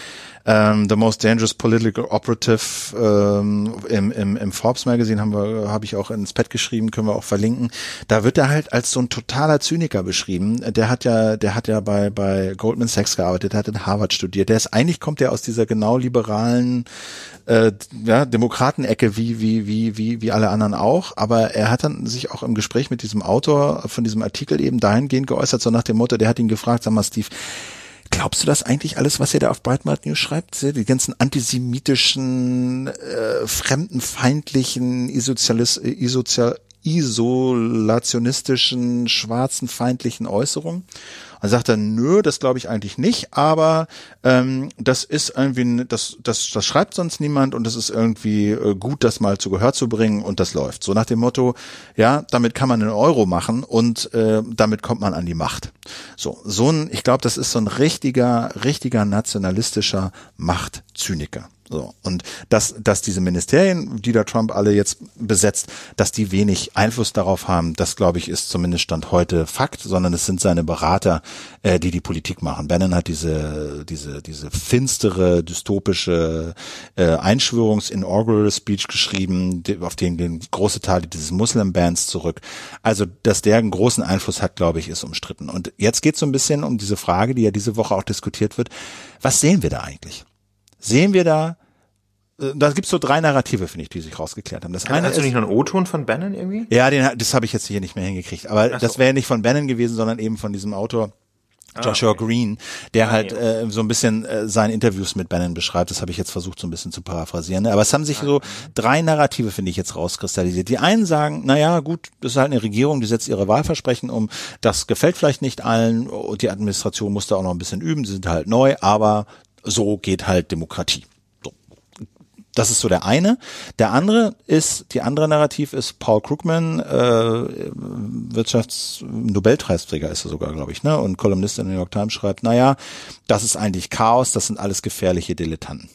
ähm, The Most Dangerous Political Operative ähm, im, im, im Forbes Magazine haben wir, habe ich auch ins Pad geschrieben, können wir auch verlinken. Da wird er halt als so ein totaler Zyniker beschrieben. Der hat ja, der hat ja bei bei Goldman Sachs gearbeitet, hat in Harvard studiert. Der ist eigentlich kommt er aus dieser genau liberalen äh, ja, Demokratenecke wie, wie, wie, wie, wie alle anderen auch. Aber er hat dann sich auch im Gespräch mit diesem Autor von diesem Artikel eben dahingehend geäußert, so nach dem Motto, der hat ihn gefragt, sag mal, Steve, Glaubst du das eigentlich alles, was ihr da auf Breitbart News schreibt? Die ganzen antisemitischen, äh, fremdenfeindlichen, isozialis, isozial, isolationistischen, schwarzenfeindlichen Äußerungen? Dann sagt er, nö, das glaube ich eigentlich nicht, aber ähm, das ist irgendwie, das, das, das schreibt sonst niemand und das ist irgendwie äh, gut, das mal zu Gehör zu bringen und das läuft. So nach dem Motto, ja, damit kann man einen Euro machen und äh, damit kommt man an die Macht. So, so ein, ich glaube, das ist so ein richtiger, richtiger nationalistischer Machtzyniker. So. Und dass, dass diese Ministerien, die da Trump alle jetzt besetzt, dass die wenig Einfluss darauf haben, das glaube ich ist zumindest Stand heute Fakt, sondern es sind seine Berater, äh, die die Politik machen. Bannon hat diese, diese, diese finstere, dystopische äh, Einschwörungs-Inaugural-Speech geschrieben, auf den gehen große Teile dieses Muslim-Bands zurück. Also, dass der einen großen Einfluss hat, glaube ich, ist umstritten. Und jetzt geht es so ein bisschen um diese Frage, die ja diese Woche auch diskutiert wird. Was sehen wir da eigentlich? Sehen wir da da gibt's so drei Narrative, finde ich, die sich rausgeklärt haben. Das eine Hast du ist, nicht noch einen O-Ton von Bannon irgendwie? ja, den, das habe ich jetzt hier nicht mehr hingekriegt. Aber so. das wäre nicht von Bannon gewesen, sondern eben von diesem Autor Joshua okay. Green, der halt ja. äh, so ein bisschen äh, seine Interviews mit Bannon beschreibt. Das habe ich jetzt versucht, so ein bisschen zu paraphrasieren. Aber es haben sich so drei Narrative, finde ich, jetzt rauskristallisiert. Die einen sagen, na ja, gut, das ist halt eine Regierung, die setzt ihre Wahlversprechen um. Das gefällt vielleicht nicht allen und die Administration muss da auch noch ein bisschen üben. Sie sind halt neu, aber so geht halt Demokratie. Das ist so der eine. Der andere ist, die andere Narrativ ist Paul Krugman, äh, Wirtschaftsnobelpreisträger ist er sogar, glaube ich, ne? Und Kolumnist in der New York Times schreibt, naja, das ist eigentlich Chaos, das sind alles gefährliche Dilettanten.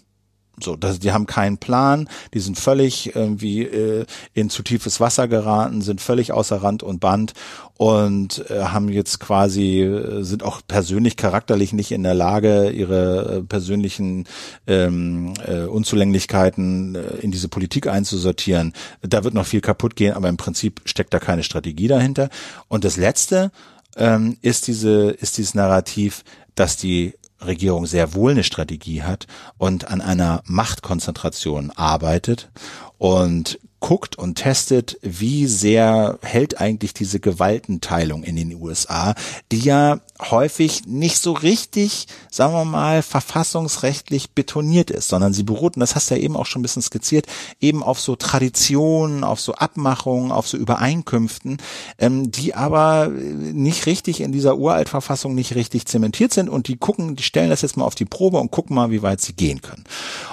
So, das, die haben keinen Plan, die sind völlig irgendwie äh, in zu tiefes Wasser geraten, sind völlig außer Rand und Band und äh, haben jetzt quasi, äh, sind auch persönlich, charakterlich nicht in der Lage, ihre äh, persönlichen ähm, äh, Unzulänglichkeiten äh, in diese Politik einzusortieren. Da wird noch viel kaputt gehen, aber im Prinzip steckt da keine Strategie dahinter. Und das Letzte ähm, ist diese, ist dieses Narrativ, dass die Regierung sehr wohl eine Strategie hat und an einer Machtkonzentration arbeitet und guckt und testet, wie sehr hält eigentlich diese Gewaltenteilung in den USA, die ja häufig nicht so richtig, sagen wir mal, verfassungsrechtlich betoniert ist, sondern sie beruht, und das hast du ja eben auch schon ein bisschen skizziert, eben auf so Traditionen, auf so Abmachungen, auf so Übereinkünften, ähm, die aber nicht richtig in dieser Uraltverfassung nicht richtig zementiert sind und die gucken, die stellen das jetzt mal auf die Probe und gucken mal, wie weit sie gehen können.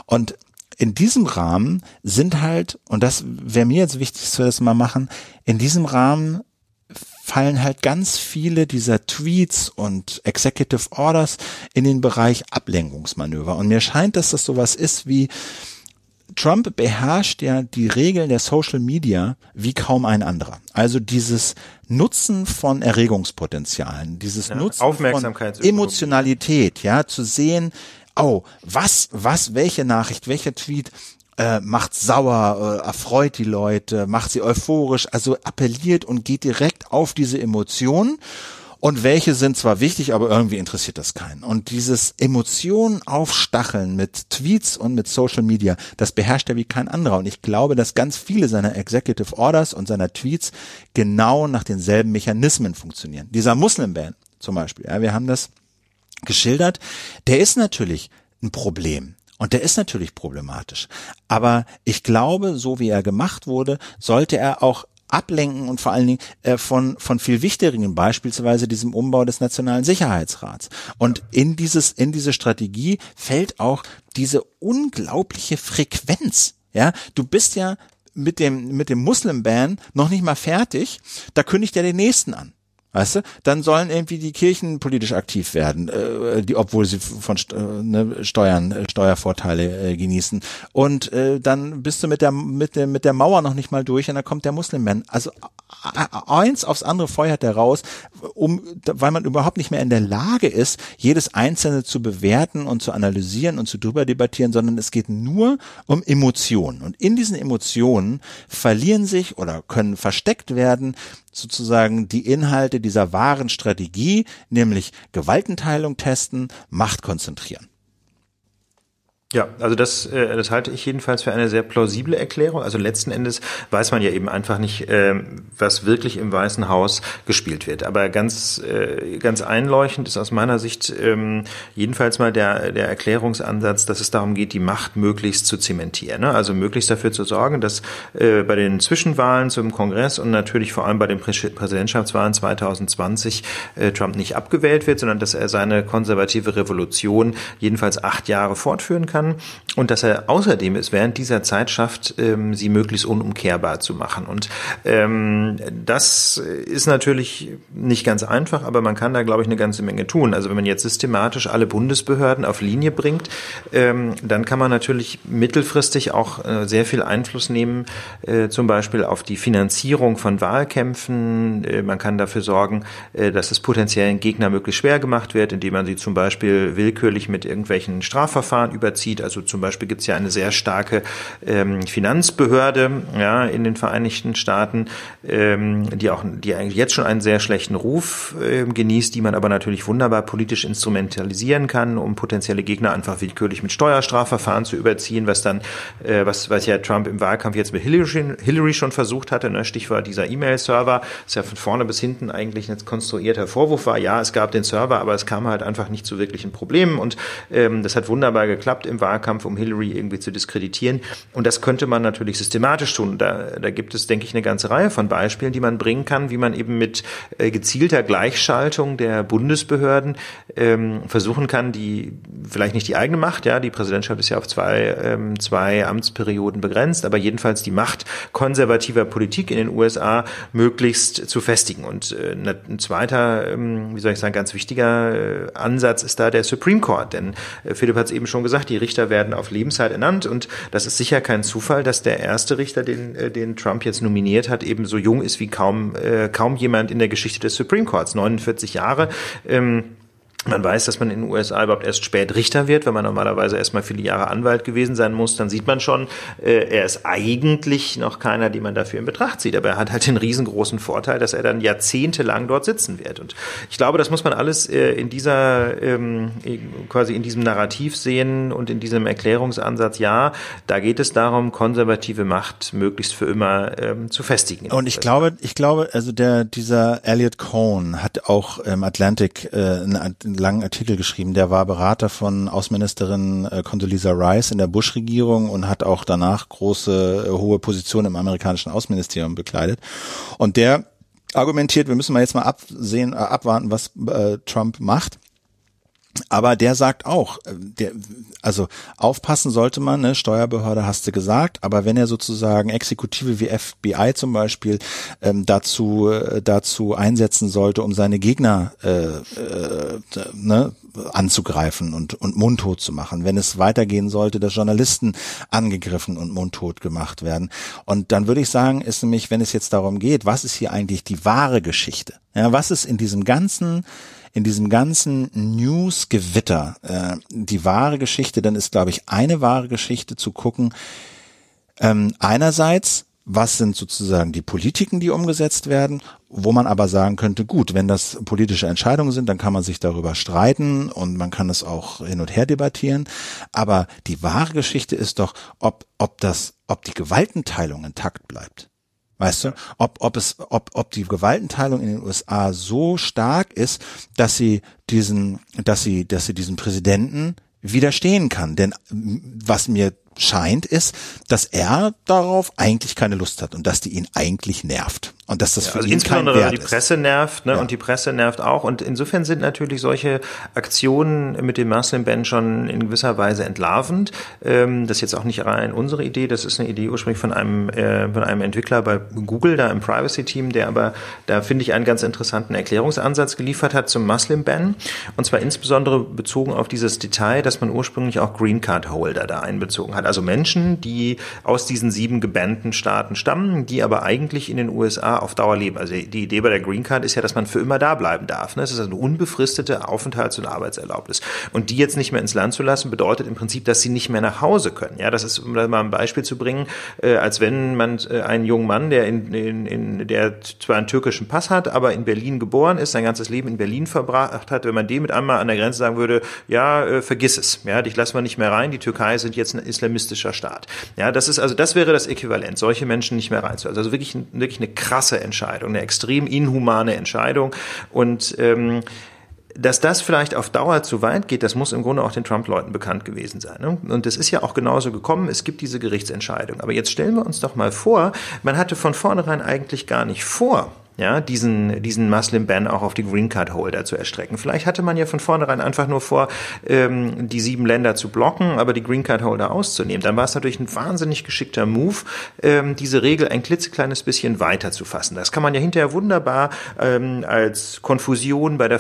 Und in diesem Rahmen sind halt, und das wäre mir jetzt wichtig, dass wir das mal machen, in diesem Rahmen fallen halt ganz viele dieser Tweets und Executive Orders in den Bereich Ablenkungsmanöver. Und mir scheint, dass das sowas ist wie, Trump beherrscht ja die Regeln der Social Media wie kaum ein anderer. Also dieses Nutzen von Erregungspotenzialen, dieses ja, Nutzen von Emotionalität, ja, zu sehen, oh, was, was, welche Nachricht, welcher Tweet äh, macht sauer, äh, erfreut die Leute, macht sie euphorisch, also appelliert und geht direkt auf diese Emotionen und welche sind zwar wichtig, aber irgendwie interessiert das keinen. Und dieses Emotionen aufstacheln mit Tweets und mit Social Media, das beherrscht er wie kein anderer. Und ich glaube, dass ganz viele seiner Executive Orders und seiner Tweets genau nach denselben Mechanismen funktionieren. Dieser Muslim-Ban zum Beispiel, ja, wir haben das geschildert, der ist natürlich ein Problem. Und der ist natürlich problematisch. Aber ich glaube, so wie er gemacht wurde, sollte er auch ablenken und vor allen Dingen äh, von, von viel wichtigeren, beispielsweise diesem Umbau des Nationalen Sicherheitsrats. Und in dieses, in diese Strategie fällt auch diese unglaubliche Frequenz. Ja, du bist ja mit dem, mit dem Muslim-Ban noch nicht mal fertig, da kündigt er den nächsten an. Weißt du? Dann sollen irgendwie die Kirchen politisch aktiv werden, äh, die, obwohl sie von äh, ne, Steuern, äh, Steuervorteile äh, genießen. Und äh, dann bist du mit der mit der mit der Mauer noch nicht mal durch und dann kommt der Muslimman. Also eins aufs andere feuert er raus, um, weil man überhaupt nicht mehr in der Lage ist, jedes einzelne zu bewerten und zu analysieren und zu drüber debattieren, sondern es geht nur um Emotionen. Und in diesen Emotionen verlieren sich oder können versteckt werden sozusagen die Inhalte dieser wahren Strategie, nämlich Gewaltenteilung testen, Macht konzentrieren. Ja, also das, äh, das halte ich jedenfalls für eine sehr plausible Erklärung. Also letzten Endes weiß man ja eben einfach nicht, äh, was wirklich im Weißen Haus gespielt wird. Aber ganz, äh, ganz einleuchtend ist aus meiner Sicht ähm, jedenfalls mal der, der Erklärungsansatz, dass es darum geht, die Macht möglichst zu zementieren. Ne? Also möglichst dafür zu sorgen, dass äh, bei den Zwischenwahlen zum Kongress und natürlich vor allem bei den Präsidentschaftswahlen 2020 äh, Trump nicht abgewählt wird, sondern dass er seine konservative Revolution jedenfalls acht Jahre fortführen kann kann und dass er außerdem es während dieser Zeit schafft, ähm, sie möglichst unumkehrbar zu machen. Und ähm, das ist natürlich nicht ganz einfach, aber man kann da, glaube ich, eine ganze Menge tun. Also wenn man jetzt systematisch alle Bundesbehörden auf Linie bringt, ähm, dann kann man natürlich mittelfristig auch äh, sehr viel Einfluss nehmen, äh, zum Beispiel auf die Finanzierung von Wahlkämpfen. Äh, man kann dafür sorgen, äh, dass es potenziellen Gegner möglichst schwer gemacht wird, indem man sie zum Beispiel willkürlich mit irgendwelchen Strafverfahren überzieht sieht. Also zum Beispiel gibt es ja eine sehr starke ähm, Finanzbehörde ja, in den Vereinigten Staaten, ähm, die auch, die eigentlich jetzt schon einen sehr schlechten Ruf äh, genießt, die man aber natürlich wunderbar politisch instrumentalisieren kann, um potenzielle Gegner einfach willkürlich mit Steuerstrafverfahren zu überziehen, was dann, äh, was, was ja Trump im Wahlkampf jetzt mit Hillary, Hillary schon versucht hatte, ne? Stichwort dieser E-Mail-Server, ist ja von vorne bis hinten eigentlich ein konstruierter Vorwurf war. Ja, es gab den Server, aber es kam halt einfach nicht zu wirklichen Problemen und ähm, das hat wunderbar geklappt im Wahlkampf, um Hillary irgendwie zu diskreditieren. Und das könnte man natürlich systematisch tun. Da, da gibt es, denke ich, eine ganze Reihe von Beispielen, die man bringen kann, wie man eben mit äh, gezielter Gleichschaltung der Bundesbehörden ähm, versuchen kann, die vielleicht nicht die eigene Macht, ja, die Präsidentschaft ist ja auf zwei, ähm, zwei Amtsperioden begrenzt, aber jedenfalls die Macht konservativer Politik in den USA möglichst zu festigen. Und äh, ein zweiter, ähm, wie soll ich sagen, ganz wichtiger äh, Ansatz ist da der Supreme Court. Denn äh, Philipp hat es eben schon gesagt, die Richter werden auf Lebenszeit ernannt und das ist sicher kein Zufall, dass der erste Richter, den, äh, den Trump jetzt nominiert hat, eben so jung ist wie kaum, äh, kaum jemand in der Geschichte des Supreme Courts, 49 Jahre. Ähm, man weiß, dass man in den USA überhaupt erst spät Richter wird, wenn man normalerweise erstmal viele Jahre Anwalt gewesen sein muss, dann sieht man schon, äh, er ist eigentlich noch keiner, den man dafür in Betracht zieht. Aber er hat halt den riesengroßen Vorteil, dass er dann jahrzehntelang dort sitzen wird. Und ich glaube, das muss man alles äh, in dieser, ähm, quasi in diesem Narrativ sehen und in diesem Erklärungsansatz. Ja, da geht es darum, konservative Macht möglichst für immer ähm, zu festigen. Und ich glaube, ich glaube, also der, dieser Elliot Cohn hat auch im Atlantic äh, eine langen Artikel geschrieben. Der war Berater von Außenministerin äh, Condoleezza Rice in der Bush-Regierung und hat auch danach große, äh, hohe Positionen im amerikanischen Außenministerium bekleidet. Und der argumentiert, wir müssen mal jetzt mal absehen, äh, abwarten, was äh, Trump macht. Aber der sagt auch, äh, der, also aufpassen sollte man, ne, Steuerbehörde hast du gesagt, aber wenn er sozusagen Exekutive wie FBI zum Beispiel ähm, dazu, äh, dazu einsetzen sollte, um seine Gegner äh, äh, ne, anzugreifen und, und mundtot zu machen, wenn es weitergehen sollte, dass Journalisten angegriffen und mundtot gemacht werden. Und dann würde ich sagen, ist nämlich, wenn es jetzt darum geht, was ist hier eigentlich die wahre Geschichte? Ja, was ist in diesem ganzen in diesem ganzen News-Gewitter äh, die wahre Geschichte, dann ist, glaube ich, eine wahre Geschichte zu gucken, ähm, einerseits, was sind sozusagen die Politiken, die umgesetzt werden, wo man aber sagen könnte, gut, wenn das politische Entscheidungen sind, dann kann man sich darüber streiten und man kann es auch hin und her debattieren. Aber die wahre Geschichte ist doch, ob, ob das, ob die Gewaltenteilung intakt bleibt. Weißt du, ob, ob es, ob, ob die Gewaltenteilung in den USA so stark ist, dass sie diesen, dass sie, dass sie diesen Präsidenten widerstehen kann. Denn was mir scheint, ist, dass er darauf eigentlich keine Lust hat und dass die ihn eigentlich nervt. Und dass das ja, für also ihn kein Wert die Presse nervt, ne? Ja. Und die Presse nervt auch. Und insofern sind natürlich solche Aktionen mit dem Muslim Ban schon in gewisser Weise entlarvend. Ähm, das ist jetzt auch nicht rein unsere Idee. Das ist eine Idee ursprünglich von einem, äh, von einem Entwickler bei Google, da im Privacy-Team, der aber da finde ich einen ganz interessanten Erklärungsansatz geliefert hat zum Muslim Ban. Und zwar insbesondere bezogen auf dieses Detail, dass man ursprünglich auch Green Card Holder da einbezogen hat. Also Menschen, die aus diesen sieben gebannten Staaten stammen, die aber eigentlich in den USA auf Dauer leben. Also die Idee bei der Green Card ist ja, dass man für immer da bleiben darf. Ne? Es ist eine unbefristete Aufenthalts- und Arbeitserlaubnis. Und die jetzt nicht mehr ins Land zu lassen, bedeutet im Prinzip, dass sie nicht mehr nach Hause können. Ja, das ist, um mal ein Beispiel zu bringen, äh, als wenn man äh, einen jungen Mann, der in, in, in der zwar einen türkischen Pass hat, aber in Berlin geboren ist, sein ganzes Leben in Berlin verbracht hat, wenn man dem mit einmal an der Grenze sagen würde, ja, äh, vergiss es, ja, dich lassen wir nicht mehr rein, die Türkei sind jetzt ein islamistischer Staat. Ja, das ist also, das wäre das Äquivalent, solche Menschen nicht mehr reinzulassen. Also wirklich, wirklich eine krasse Entscheidung, eine extrem inhumane Entscheidung. Und ähm, dass das vielleicht auf Dauer zu weit geht, das muss im Grunde auch den Trump-Leuten bekannt gewesen sein. Ne? Und es ist ja auch genauso gekommen, es gibt diese Gerichtsentscheidung. Aber jetzt stellen wir uns doch mal vor, man hatte von vornherein eigentlich gar nicht vor, ja, diesen, diesen Muslim-Ban auch auf die Green Card-Holder zu erstrecken. Vielleicht hatte man ja von vornherein einfach nur vor, ähm, die sieben Länder zu blocken, aber die Green Card-Holder auszunehmen. Dann war es natürlich ein wahnsinnig geschickter Move, ähm, diese Regel ein klitzekleines bisschen weiter zu fassen. Das kann man ja hinterher wunderbar ähm, als Konfusion bei, der,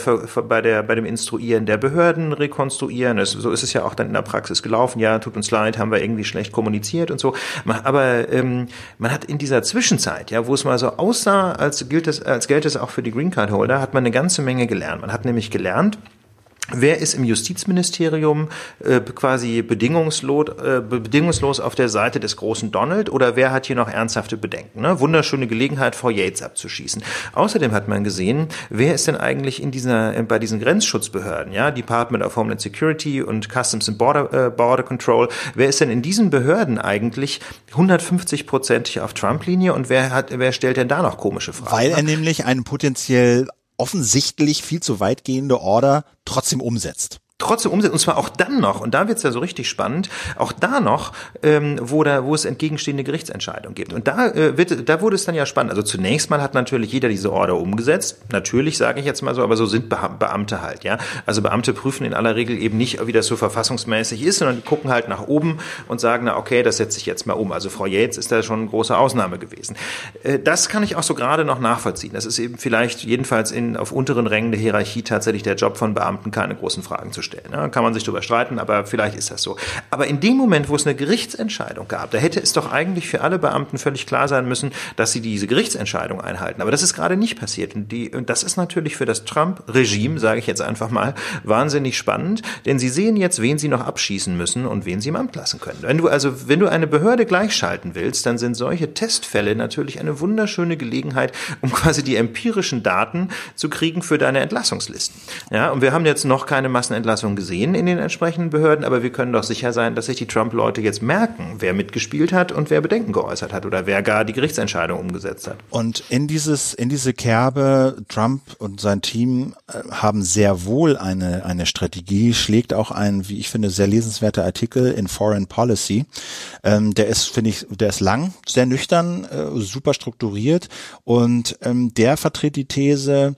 bei, der, bei dem Instruieren der Behörden rekonstruieren. Das, so ist es ja auch dann in der Praxis gelaufen. Ja, tut uns leid, haben wir irgendwie schlecht kommuniziert und so. Aber ähm, man hat in dieser Zwischenzeit, ja, wo es mal so aussah, als gilt gilt es, als gilt es auch für die Green Card Holder, hat man eine ganze Menge gelernt. Man hat nämlich gelernt, Wer ist im Justizministerium äh, quasi bedingungslos, äh, bedingungslos auf der Seite des großen Donald oder wer hat hier noch ernsthafte Bedenken? Ne? Wunderschöne Gelegenheit, Frau Yates abzuschießen. Außerdem hat man gesehen, wer ist denn eigentlich in dieser, äh, bei diesen Grenzschutzbehörden, ja, Department of Homeland Security und Customs and Border, äh, Border Control, wer ist denn in diesen Behörden eigentlich 150-prozentig auf Trump-Linie und wer hat, wer stellt denn da noch komische Fragen? Weil er nämlich einen potenziell offensichtlich viel zu weitgehende Order trotzdem umsetzt trotzdem umsetzen, und zwar auch dann noch, und da wird's ja so richtig spannend, auch da noch, ähm, wo, da, wo es entgegenstehende Gerichtsentscheidungen gibt. Und da, äh, wird, da wurde es dann ja spannend. Also zunächst mal hat natürlich jeder diese Order umgesetzt. Natürlich, sage ich jetzt mal so, aber so sind Beamte halt, ja. Also Beamte prüfen in aller Regel eben nicht, wie das so verfassungsmäßig ist, sondern die gucken halt nach oben und sagen, na okay, das setze ich jetzt mal um. Also Frau Yates ist da schon eine große Ausnahme gewesen. Äh, das kann ich auch so gerade noch nachvollziehen. Das ist eben vielleicht jedenfalls in, auf unteren Rängen der Hierarchie tatsächlich der Job von Beamten, keine großen Fragen zu stellen. Ja, kann man sich darüber streiten, aber vielleicht ist das so. Aber in dem Moment, wo es eine Gerichtsentscheidung gab, da hätte es doch eigentlich für alle Beamten völlig klar sein müssen, dass sie diese Gerichtsentscheidung einhalten. Aber das ist gerade nicht passiert. Und, die, und das ist natürlich für das Trump-Regime, sage ich jetzt einfach mal, wahnsinnig spannend, denn sie sehen jetzt, wen sie noch abschießen müssen und wen sie im Amt lassen können. Wenn du also, wenn du eine Behörde gleichschalten willst, dann sind solche Testfälle natürlich eine wunderschöne Gelegenheit, um quasi die empirischen Daten zu kriegen für deine Entlassungslisten. Ja, und wir haben jetzt noch keine Massenentlassungen gesehen in den entsprechenden Behörden, aber wir können doch sicher sein, dass sich die Trump-Leute jetzt merken, wer mitgespielt hat und wer Bedenken geäußert hat oder wer gar die Gerichtsentscheidung umgesetzt hat. Und in dieses, in diese Kerbe, Trump und sein Team äh, haben sehr wohl eine, eine Strategie, schlägt auch ein, wie ich finde, sehr lesenswerter Artikel in Foreign Policy. Ähm, der ist, finde ich, der ist lang, sehr nüchtern, äh, super strukturiert und ähm, der vertritt die These,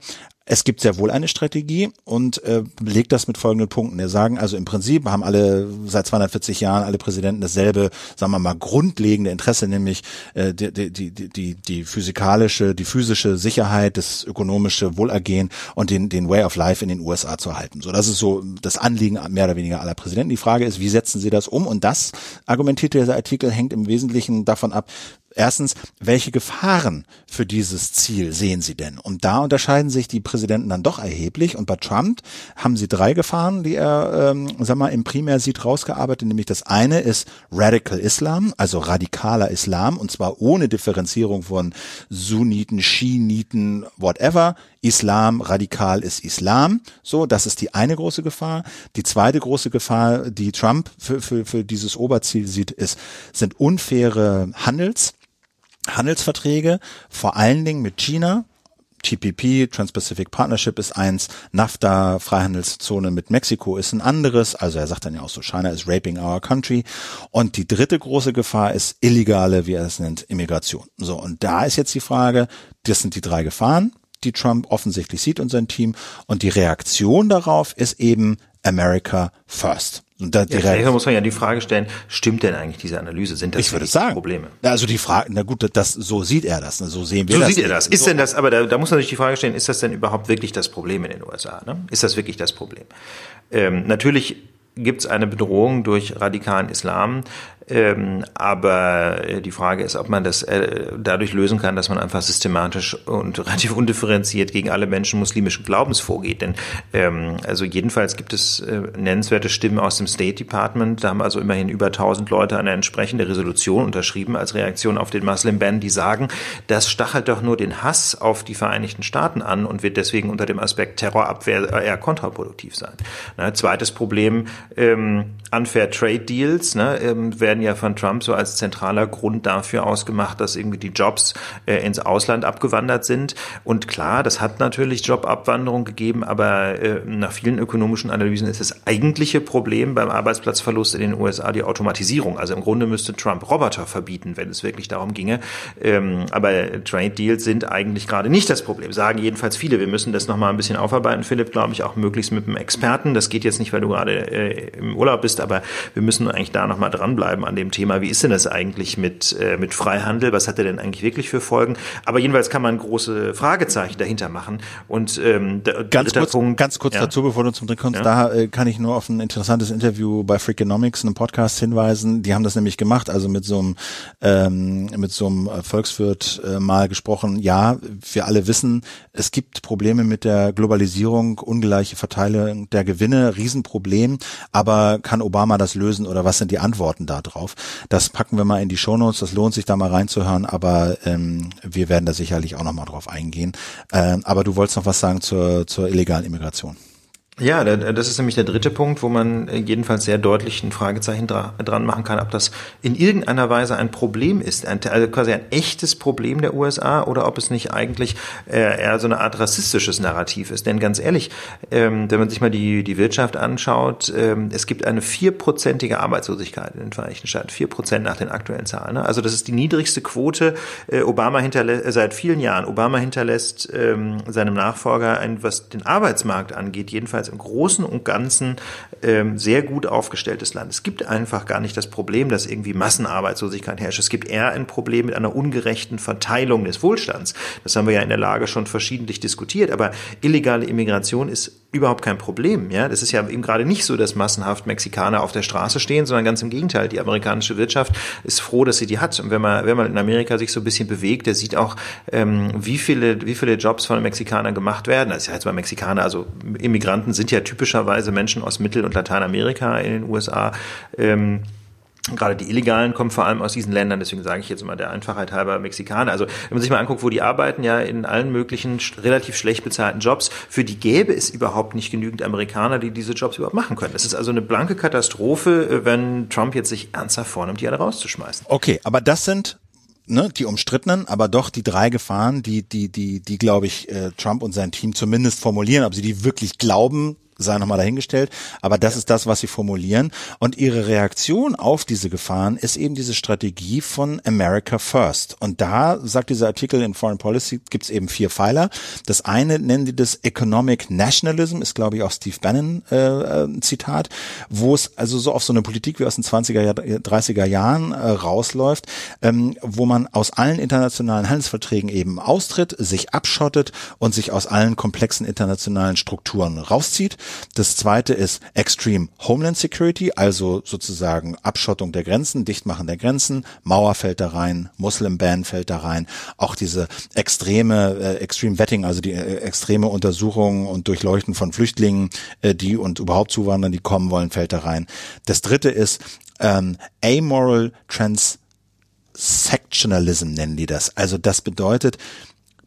es gibt sehr wohl eine Strategie und äh, belegt das mit folgenden Punkten. Wir sagen also im Prinzip haben alle seit 240 Jahren alle Präsidenten dasselbe, sagen wir mal, grundlegende Interesse, nämlich äh, die, die, die, die, die physikalische, die physische Sicherheit, das ökonomische Wohlergehen und den, den Way of Life in den USA zu erhalten. So, das ist so das Anliegen mehr oder weniger aller Präsidenten. Die Frage ist, wie setzen sie das um? Und das argumentiert dieser Artikel hängt im Wesentlichen davon ab, Erstens, welche Gefahren für dieses Ziel sehen Sie denn? Und da unterscheiden sich die Präsidenten dann doch erheblich. Und bei Trump haben sie drei Gefahren, die er, ähm, sag mal, im Primär sieht rausgearbeitet. Nämlich das eine ist Radical Islam, also radikaler Islam, und zwar ohne Differenzierung von Sunniten, Schiiten, whatever. Islam, radikal ist Islam. So, das ist die eine große Gefahr. Die zweite große Gefahr, die Trump für, für, für dieses Oberziel sieht, ist, sind unfaire Handels Handelsverträge, vor allen Dingen mit China. TPP, Trans-Pacific Partnership ist eins, NAFTA, Freihandelszone mit Mexiko ist ein anderes, also er sagt dann ja auch so, China is raping our country. Und die dritte große Gefahr ist illegale, wie er es nennt, Immigration. So, und da ist jetzt die Frage, das sind die drei Gefahren, die Trump offensichtlich sieht und sein Team. Und die Reaktion darauf ist eben America First. Und da ja, muss man ja die Frage stellen, stimmt denn eigentlich diese Analyse? Sind das ich würde sagen, Probleme? Also die Frage, na gut, das, so sieht er das, ne? so sehen wir so das. So sieht er das. Ist so. denn das, aber da, da muss man sich die Frage stellen, ist das denn überhaupt wirklich das Problem in den USA? Ne? Ist das wirklich das Problem? Ähm, natürlich gibt es eine Bedrohung durch radikalen Islam. Ähm, aber äh, die Frage ist, ob man das äh, dadurch lösen kann, dass man einfach systematisch und relativ undifferenziert gegen alle Menschen muslimischen Glaubens vorgeht. Denn ähm, also jedenfalls gibt es äh, nennenswerte Stimmen aus dem State Department. Da haben also immerhin über 1000 Leute eine entsprechende Resolution unterschrieben als Reaktion auf den Muslim Ban, die sagen, das stachelt doch nur den Hass auf die Vereinigten Staaten an und wird deswegen unter dem Aspekt Terrorabwehr eher kontraproduktiv sein. Ne, zweites Problem, ähm, Unfair Trade Deals ne, ähm, werden ja von Trump so als zentraler Grund dafür ausgemacht, dass irgendwie die Jobs äh, ins Ausland abgewandert sind. Und klar, das hat natürlich Jobabwanderung gegeben, aber äh, nach vielen ökonomischen Analysen ist das eigentliche Problem beim Arbeitsplatzverlust in den USA die Automatisierung. Also im Grunde müsste Trump Roboter verbieten, wenn es wirklich darum ginge. Ähm, aber Trade Deals sind eigentlich gerade nicht das Problem, sagen jedenfalls viele. Wir müssen das nochmal ein bisschen aufarbeiten, Philipp, glaube ich, auch möglichst mit einem Experten. Das geht jetzt nicht, weil du gerade äh, im Urlaub bist, aber wir müssen eigentlich da nochmal dranbleiben an dem Thema. Wie ist denn das eigentlich mit, äh, mit Freihandel? Was hat er denn eigentlich wirklich für Folgen? Aber jedenfalls kann man große Fragezeichen dahinter machen. Und ähm, ganz kurz, Punkt, ganz kurz ja. dazu, bevor du zum Dritten kommst, ja. da äh, kann ich nur auf ein interessantes Interview bei Freakonomics, einem Podcast hinweisen. Die haben das nämlich gemacht, also mit so einem ähm, mit so einem Volkswirt äh, mal gesprochen. Ja, wir alle wissen, es gibt Probleme mit der Globalisierung, ungleiche Verteilung der Gewinne, Riesenproblem. Aber kann Obama das lösen oder was sind die Antworten darauf? Das packen wir mal in die Shownotes, das lohnt sich da mal reinzuhören, aber ähm, wir werden da sicherlich auch nochmal drauf eingehen. Ähm, aber du wolltest noch was sagen zur, zur illegalen Immigration. Ja, das ist nämlich der dritte Punkt, wo man äh, jedenfalls sehr deutlich ein Fragezeichen dran machen kann, ob das in irgendeiner Weise ein Problem ist, also quasi ein echtes Problem der USA oder ob es nicht eigentlich äh, eher so eine Art rassistisches Narrativ ist. Denn ganz ehrlich, ähm, wenn man sich mal die, die Wirtschaft anschaut, ähm, es gibt eine vierprozentige Arbeitslosigkeit in den Vereinigten Staaten, vier Prozent nach den aktuellen Zahlen. Ne? Also das ist die niedrigste Quote. Äh, Obama hinterlässt, seit vielen Jahren, Obama hinterlässt ähm, seinem Nachfolger ein, was den Arbeitsmarkt angeht, jedenfalls jedenfalls im Großen und Ganzen ähm, sehr gut aufgestelltes Land. Es gibt einfach gar nicht das Problem, dass irgendwie Massenarbeitslosigkeit herrscht. Es gibt eher ein Problem mit einer ungerechten Verteilung des Wohlstands. Das haben wir ja in der Lage schon verschiedentlich diskutiert. Aber illegale Immigration ist überhaupt kein Problem. Ja, das ist ja eben gerade nicht so, dass massenhaft Mexikaner auf der Straße stehen, sondern ganz im Gegenteil. Die amerikanische Wirtschaft ist froh, dass sie die hat. Und wenn man, wenn man in Amerika sich so ein bisschen bewegt, der sieht auch, ähm, wie viele, wie viele Jobs von Mexikanern gemacht werden. Das ist ja jetzt mal Mexikaner, also Immigranten sind ja typischerweise Menschen aus Mittel- und Lateinamerika in den USA. Ähm, Gerade die Illegalen kommen vor allem aus diesen Ländern, deswegen sage ich jetzt immer der Einfachheit halber Mexikaner. Also wenn man sich mal anguckt, wo die arbeiten, ja in allen möglichen relativ schlecht bezahlten Jobs, für die gäbe es überhaupt nicht genügend Amerikaner, die diese Jobs überhaupt machen können. Das ist also eine blanke Katastrophe, äh, wenn Trump jetzt sich ernsthaft vornimmt, die alle rauszuschmeißen. Okay, aber das sind ne, die umstrittenen, aber doch die drei Gefahren, die, die, die, die, glaube ich, äh, Trump und sein Team zumindest formulieren, ob sie die wirklich glauben, sei nochmal dahingestellt, aber das ist das, was sie formulieren. Und ihre Reaktion auf diese Gefahren ist eben diese Strategie von America First. Und da sagt dieser Artikel in Foreign Policy, gibt es eben vier Pfeiler. Das eine nennen die das Economic Nationalism, ist glaube ich auch Steve Bannon äh, ein Zitat, wo es also so auf so eine Politik wie aus den 20er, 30er Jahren äh, rausläuft, ähm, wo man aus allen internationalen Handelsverträgen eben austritt, sich abschottet und sich aus allen komplexen internationalen Strukturen rauszieht. Das zweite ist Extreme Homeland Security, also sozusagen Abschottung der Grenzen, Dichtmachen der Grenzen, Mauer fällt da rein, Muslim Ban fällt da rein, auch diese extreme äh, Extreme Vetting, also die äh, extreme Untersuchung und Durchleuchten von Flüchtlingen, äh, die und überhaupt Zuwandern, die kommen wollen, fällt da rein. Das dritte ist ähm, Amoral Transactionalism nennen die das. Also das bedeutet,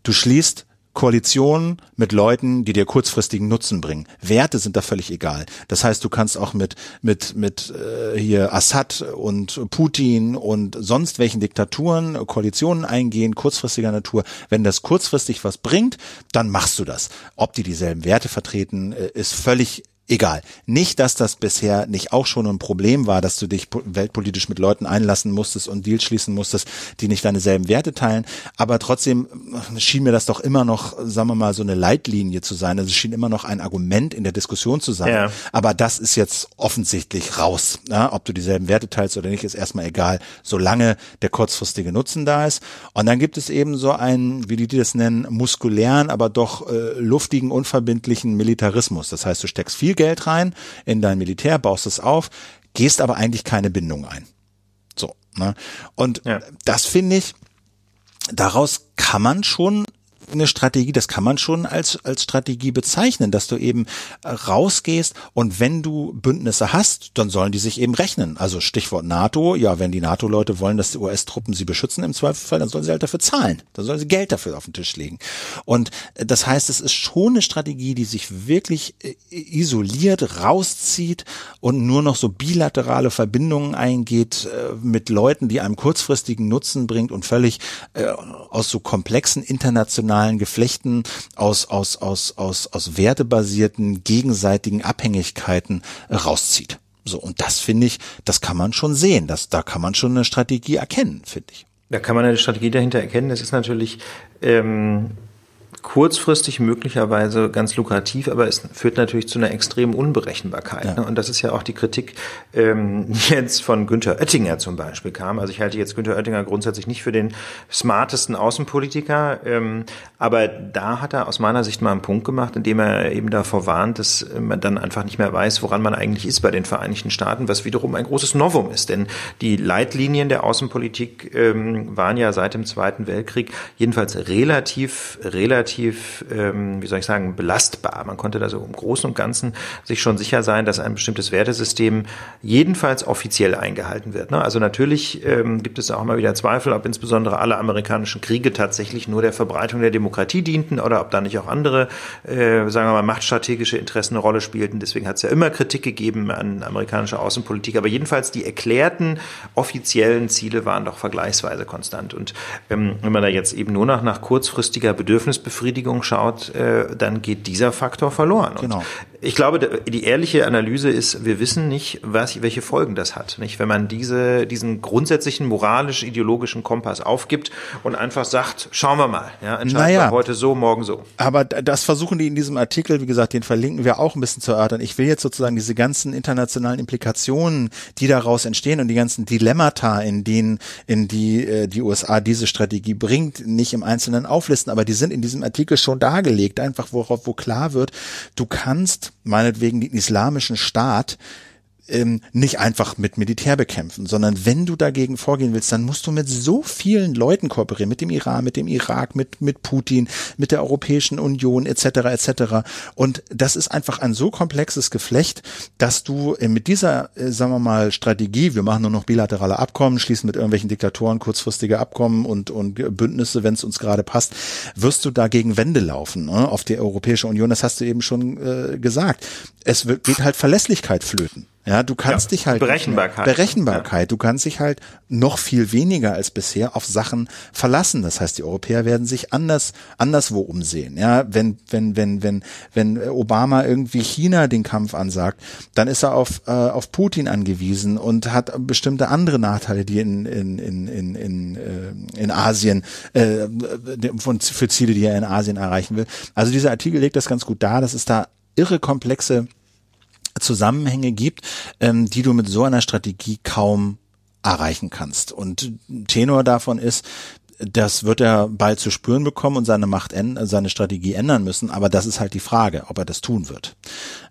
du schließt Koalitionen mit Leuten, die dir kurzfristigen Nutzen bringen. Werte sind da völlig egal. Das heißt, du kannst auch mit mit mit äh, hier Assad und Putin und sonst welchen Diktaturen Koalitionen eingehen, kurzfristiger Natur. Wenn das kurzfristig was bringt, dann machst du das. Ob die dieselben Werte vertreten, äh, ist völlig egal. Nicht, dass das bisher nicht auch schon ein Problem war, dass du dich weltpolitisch mit Leuten einlassen musstest und Deals schließen musstest, die nicht deine selben Werte teilen. Aber trotzdem schien mir das doch immer noch, sagen wir mal, so eine Leitlinie zu sein. Also es schien immer noch ein Argument in der Diskussion zu sein. Ja. Aber das ist jetzt offensichtlich raus. Ja, ob du dieselben Werte teilst oder nicht, ist erstmal egal, solange der kurzfristige Nutzen da ist. Und dann gibt es eben so einen, wie die das nennen, muskulären, aber doch äh, luftigen, unverbindlichen Militarismus. Das heißt, du steckst viel Geld rein in dein Militär, baust es auf, gehst aber eigentlich keine Bindung ein. So. Ne? Und ja. das finde ich, daraus kann man schon eine Strategie, das kann man schon als, als Strategie bezeichnen, dass du eben rausgehst und wenn du Bündnisse hast, dann sollen die sich eben rechnen. Also Stichwort NATO, ja, wenn die NATO-Leute wollen, dass die US-Truppen sie beschützen im Zweifelsfall, dann sollen sie halt dafür zahlen. Dann sollen sie Geld dafür auf den Tisch legen. Und das heißt, es ist schon eine Strategie, die sich wirklich äh, isoliert rauszieht und nur noch so bilaterale Verbindungen eingeht äh, mit Leuten, die einem kurzfristigen Nutzen bringt und völlig äh, aus so komplexen internationalen internationalen Geflechten aus, aus, aus, aus, aus wertebasierten gegenseitigen Abhängigkeiten rauszieht. So, und das finde ich, das kann man schon sehen. Das, da kann man schon eine Strategie erkennen, finde ich. Da kann man eine Strategie dahinter erkennen. Das ist natürlich ähm, kurzfristig möglicherweise ganz lukrativ, aber es führt natürlich zu einer extremen Unberechenbarkeit. Ja. Ne? Und das ist ja auch die Kritik, ähm, jetzt von Günther Oettinger zum Beispiel kam. Also ich halte jetzt Günther Oettinger grundsätzlich nicht für den smartesten Außenpolitiker, ähm, aber da hat er aus meiner Sicht mal einen Punkt gemacht, indem er eben davor warnt, dass man dann einfach nicht mehr weiß, woran man eigentlich ist bei den Vereinigten Staaten, was wiederum ein großes Novum ist. Denn die Leitlinien der Außenpolitik ähm, waren ja seit dem Zweiten Weltkrieg jedenfalls relativ, relativ relativ, ähm, wie soll ich sagen, belastbar. Man konnte da so im Großen und Ganzen sich schon sicher sein, dass ein bestimmtes Wertesystem jedenfalls offiziell eingehalten wird. Ne? Also natürlich ähm, gibt es auch mal wieder Zweifel, ob insbesondere alle amerikanischen Kriege tatsächlich nur der Verbreitung der Demokratie dienten oder ob da nicht auch andere, äh, sagen wir mal, machtstrategische Interessen eine Rolle spielten. Deswegen hat es ja immer Kritik gegeben an amerikanischer Außenpolitik. Aber jedenfalls die erklärten offiziellen Ziele waren doch vergleichsweise konstant. Und ähm, wenn man da jetzt eben nur noch nach kurzfristiger Bedürfnisbefriedigung Befriedigung schaut, äh, dann geht dieser Faktor verloren. Und genau. Ich glaube, die ehrliche Analyse ist, wir wissen nicht, was, welche Folgen das hat. Nicht, wenn man diese, diesen grundsätzlichen moralisch-ideologischen Kompass aufgibt und einfach sagt, schauen wir mal, ja, entscheiden naja, wir heute so, morgen so. Aber das versuchen die in diesem Artikel, wie gesagt, den verlinken wir auch ein bisschen zu erörtern. Ich will jetzt sozusagen diese ganzen internationalen Implikationen, die daraus entstehen und die ganzen Dilemmata, in denen, in die äh, die USA diese Strategie bringt, nicht im Einzelnen auflisten, aber die sind in diesem Artikel schon dargelegt, einfach worauf, wo klar wird, du kannst meinetwegen den islamischen Staat ähm, nicht einfach mit Militär bekämpfen, sondern wenn du dagegen vorgehen willst, dann musst du mit so vielen Leuten kooperieren, mit dem Iran, mit dem Irak, mit, mit Putin, mit der Europäischen Union etc. etc. Und das ist einfach ein so komplexes Geflecht, dass du äh, mit dieser, äh, sagen wir mal, Strategie, wir machen nur noch bilaterale Abkommen, schließen mit irgendwelchen Diktatoren kurzfristige Abkommen und, und Bündnisse, wenn es uns gerade passt, wirst du dagegen Wände laufen ne, auf die Europäische Union. Das hast du eben schon äh, gesagt. Es wird, geht halt Verlässlichkeit flöten. Ja, du kannst ja, dich halt Berechenbarkeit. Berechenbarkeit. Ja. Du kannst dich halt noch viel weniger als bisher auf Sachen verlassen. Das heißt, die Europäer werden sich anders anderswo umsehen. Ja, wenn wenn wenn wenn wenn Obama irgendwie China den Kampf ansagt, dann ist er auf äh, auf Putin angewiesen und hat bestimmte andere Nachteile, die in in in in in, äh, in Asien äh, von für Ziele, die er in Asien erreichen will. Also dieser Artikel legt das ganz gut dar. Das ist da irre komplexe Zusammenhänge gibt, ähm, die du mit so einer Strategie kaum erreichen kannst. Und Tenor davon ist, das wird er bald zu spüren bekommen und seine Macht, seine Strategie ändern müssen. Aber das ist halt die Frage, ob er das tun wird.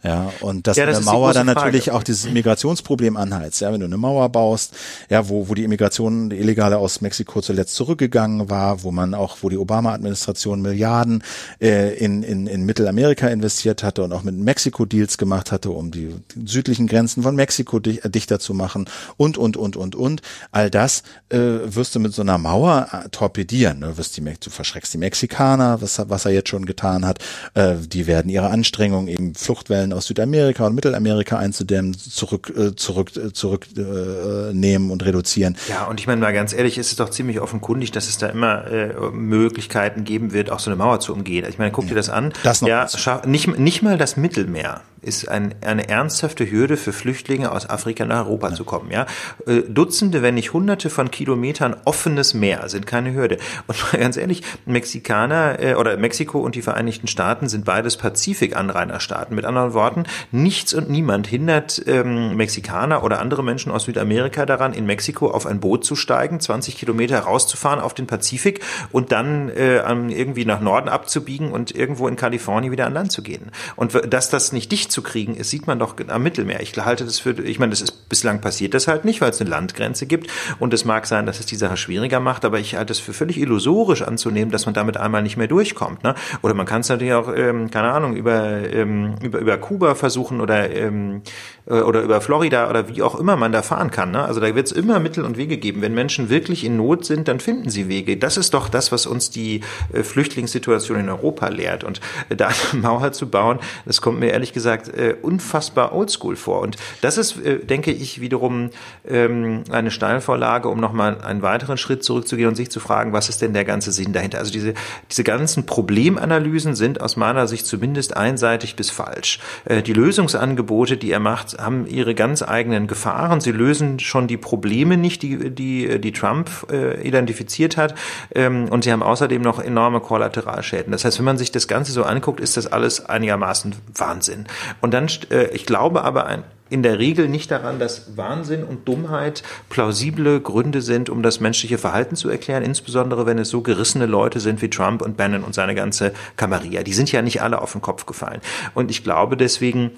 Ja, und dass ja, das eine Mauer dann natürlich Frage. auch dieses Migrationsproblem anheizt. Ja, wenn du eine Mauer baust, ja, wo, wo die Immigration, die Illegale aus Mexiko zuletzt zurückgegangen war, wo man auch, wo die Obama-Administration Milliarden äh, in, in, in Mittelamerika investiert hatte und auch mit Mexiko Deals gemacht hatte, um die südlichen Grenzen von Mexiko dichter zu machen und, und, und, und, und. All das äh, wirst du mit so einer Mauer äh, torpedieren. Ne? Wirst die, du verschreckst die Mexikaner, was, was er jetzt schon getan hat. Äh, die werden ihre Anstrengungen, eben Fluchtwellen aus Südamerika und Mittelamerika einzudämmen, zurück, äh, zurück, äh, zurück äh, und reduzieren. Ja, und ich meine mal ganz ehrlich, ist es doch ziemlich offenkundig, dass es da immer äh, Möglichkeiten geben wird, auch so eine Mauer zu umgehen. Ich meine, guck ja. dir das an. Das noch ja, nicht, nicht mal das Mittelmeer ist ein, eine ernsthafte Hürde für Flüchtlinge aus Afrika nach Europa ja. zu kommen. Ja, äh, Dutzende, wenn nicht Hunderte von Kilometern offenes Meer sind keine Hürde. Und mal ganz ehrlich, Mexikaner äh, oder Mexiko und die Vereinigten Staaten sind beides Pazifik-Anrainerstaaten. Mit anderen Worten, nichts und niemand hindert ähm, Mexikaner oder andere Menschen aus Südamerika daran, in Mexiko auf ein Boot zu steigen, 20 Kilometer rauszufahren auf den Pazifik und dann äh, irgendwie nach Norden abzubiegen und irgendwo in Kalifornien wieder an Land zu gehen. Und dass das nicht dicht zu kriegen ist, sieht man doch am Mittelmeer. Ich halte das für, ich meine, das ist bislang passiert das halt nicht, weil es eine Landgrenze gibt und es mag sein, dass es die Sache schwieriger macht, aber ich halte es für völlig illusorisch anzunehmen, dass man damit einmal nicht mehr durchkommt. Ne? Oder man kann es natürlich auch, ähm, keine Ahnung, über, ähm, über, über Kuba versuchen oder, ähm, äh, oder über Florida oder wie auch immer man da fahren kann. Ne? Also da wird es immer Mittel und Wege geben. Wenn Menschen wirklich in Not sind, dann finden sie Wege. Das ist doch das, was uns die äh, Flüchtlingssituation in Europa lehrt. Und äh, da eine Mauer zu bauen, das kommt mir ehrlich gesagt äh, unfassbar oldschool vor. Und das ist, äh, denke ich, wiederum ähm, eine Steilvorlage, um nochmal einen weiteren Schritt zurückzugehen und sich zu fragen, was ist denn der ganze Sinn dahinter? Also diese, diese ganzen Problemanalysen sind aus meiner Sicht zumindest einseitig bis falsch. Äh, die Lösungsangebote, die er macht, haben ihre ganz eigenen Gefahren. Sie lösen schon die Probleme nicht, die, die, die Trump äh, identifiziert hat. Ähm, und sie haben außerdem noch enorme Kollateralschäden. Das heißt, wenn man sich das Ganze so anguckt, ist das alles einigermaßen Wahnsinn. Und dann, äh, ich glaube aber in der Regel nicht daran, dass Wahnsinn und Dummheit plausible Gründe sind, um das menschliche Verhalten zu erklären, insbesondere wenn es so gerissene Leute sind wie Trump und Bannon und seine ganze Kamarilla. Die sind ja nicht alle auf den Kopf gefallen. Und ich glaube deswegen,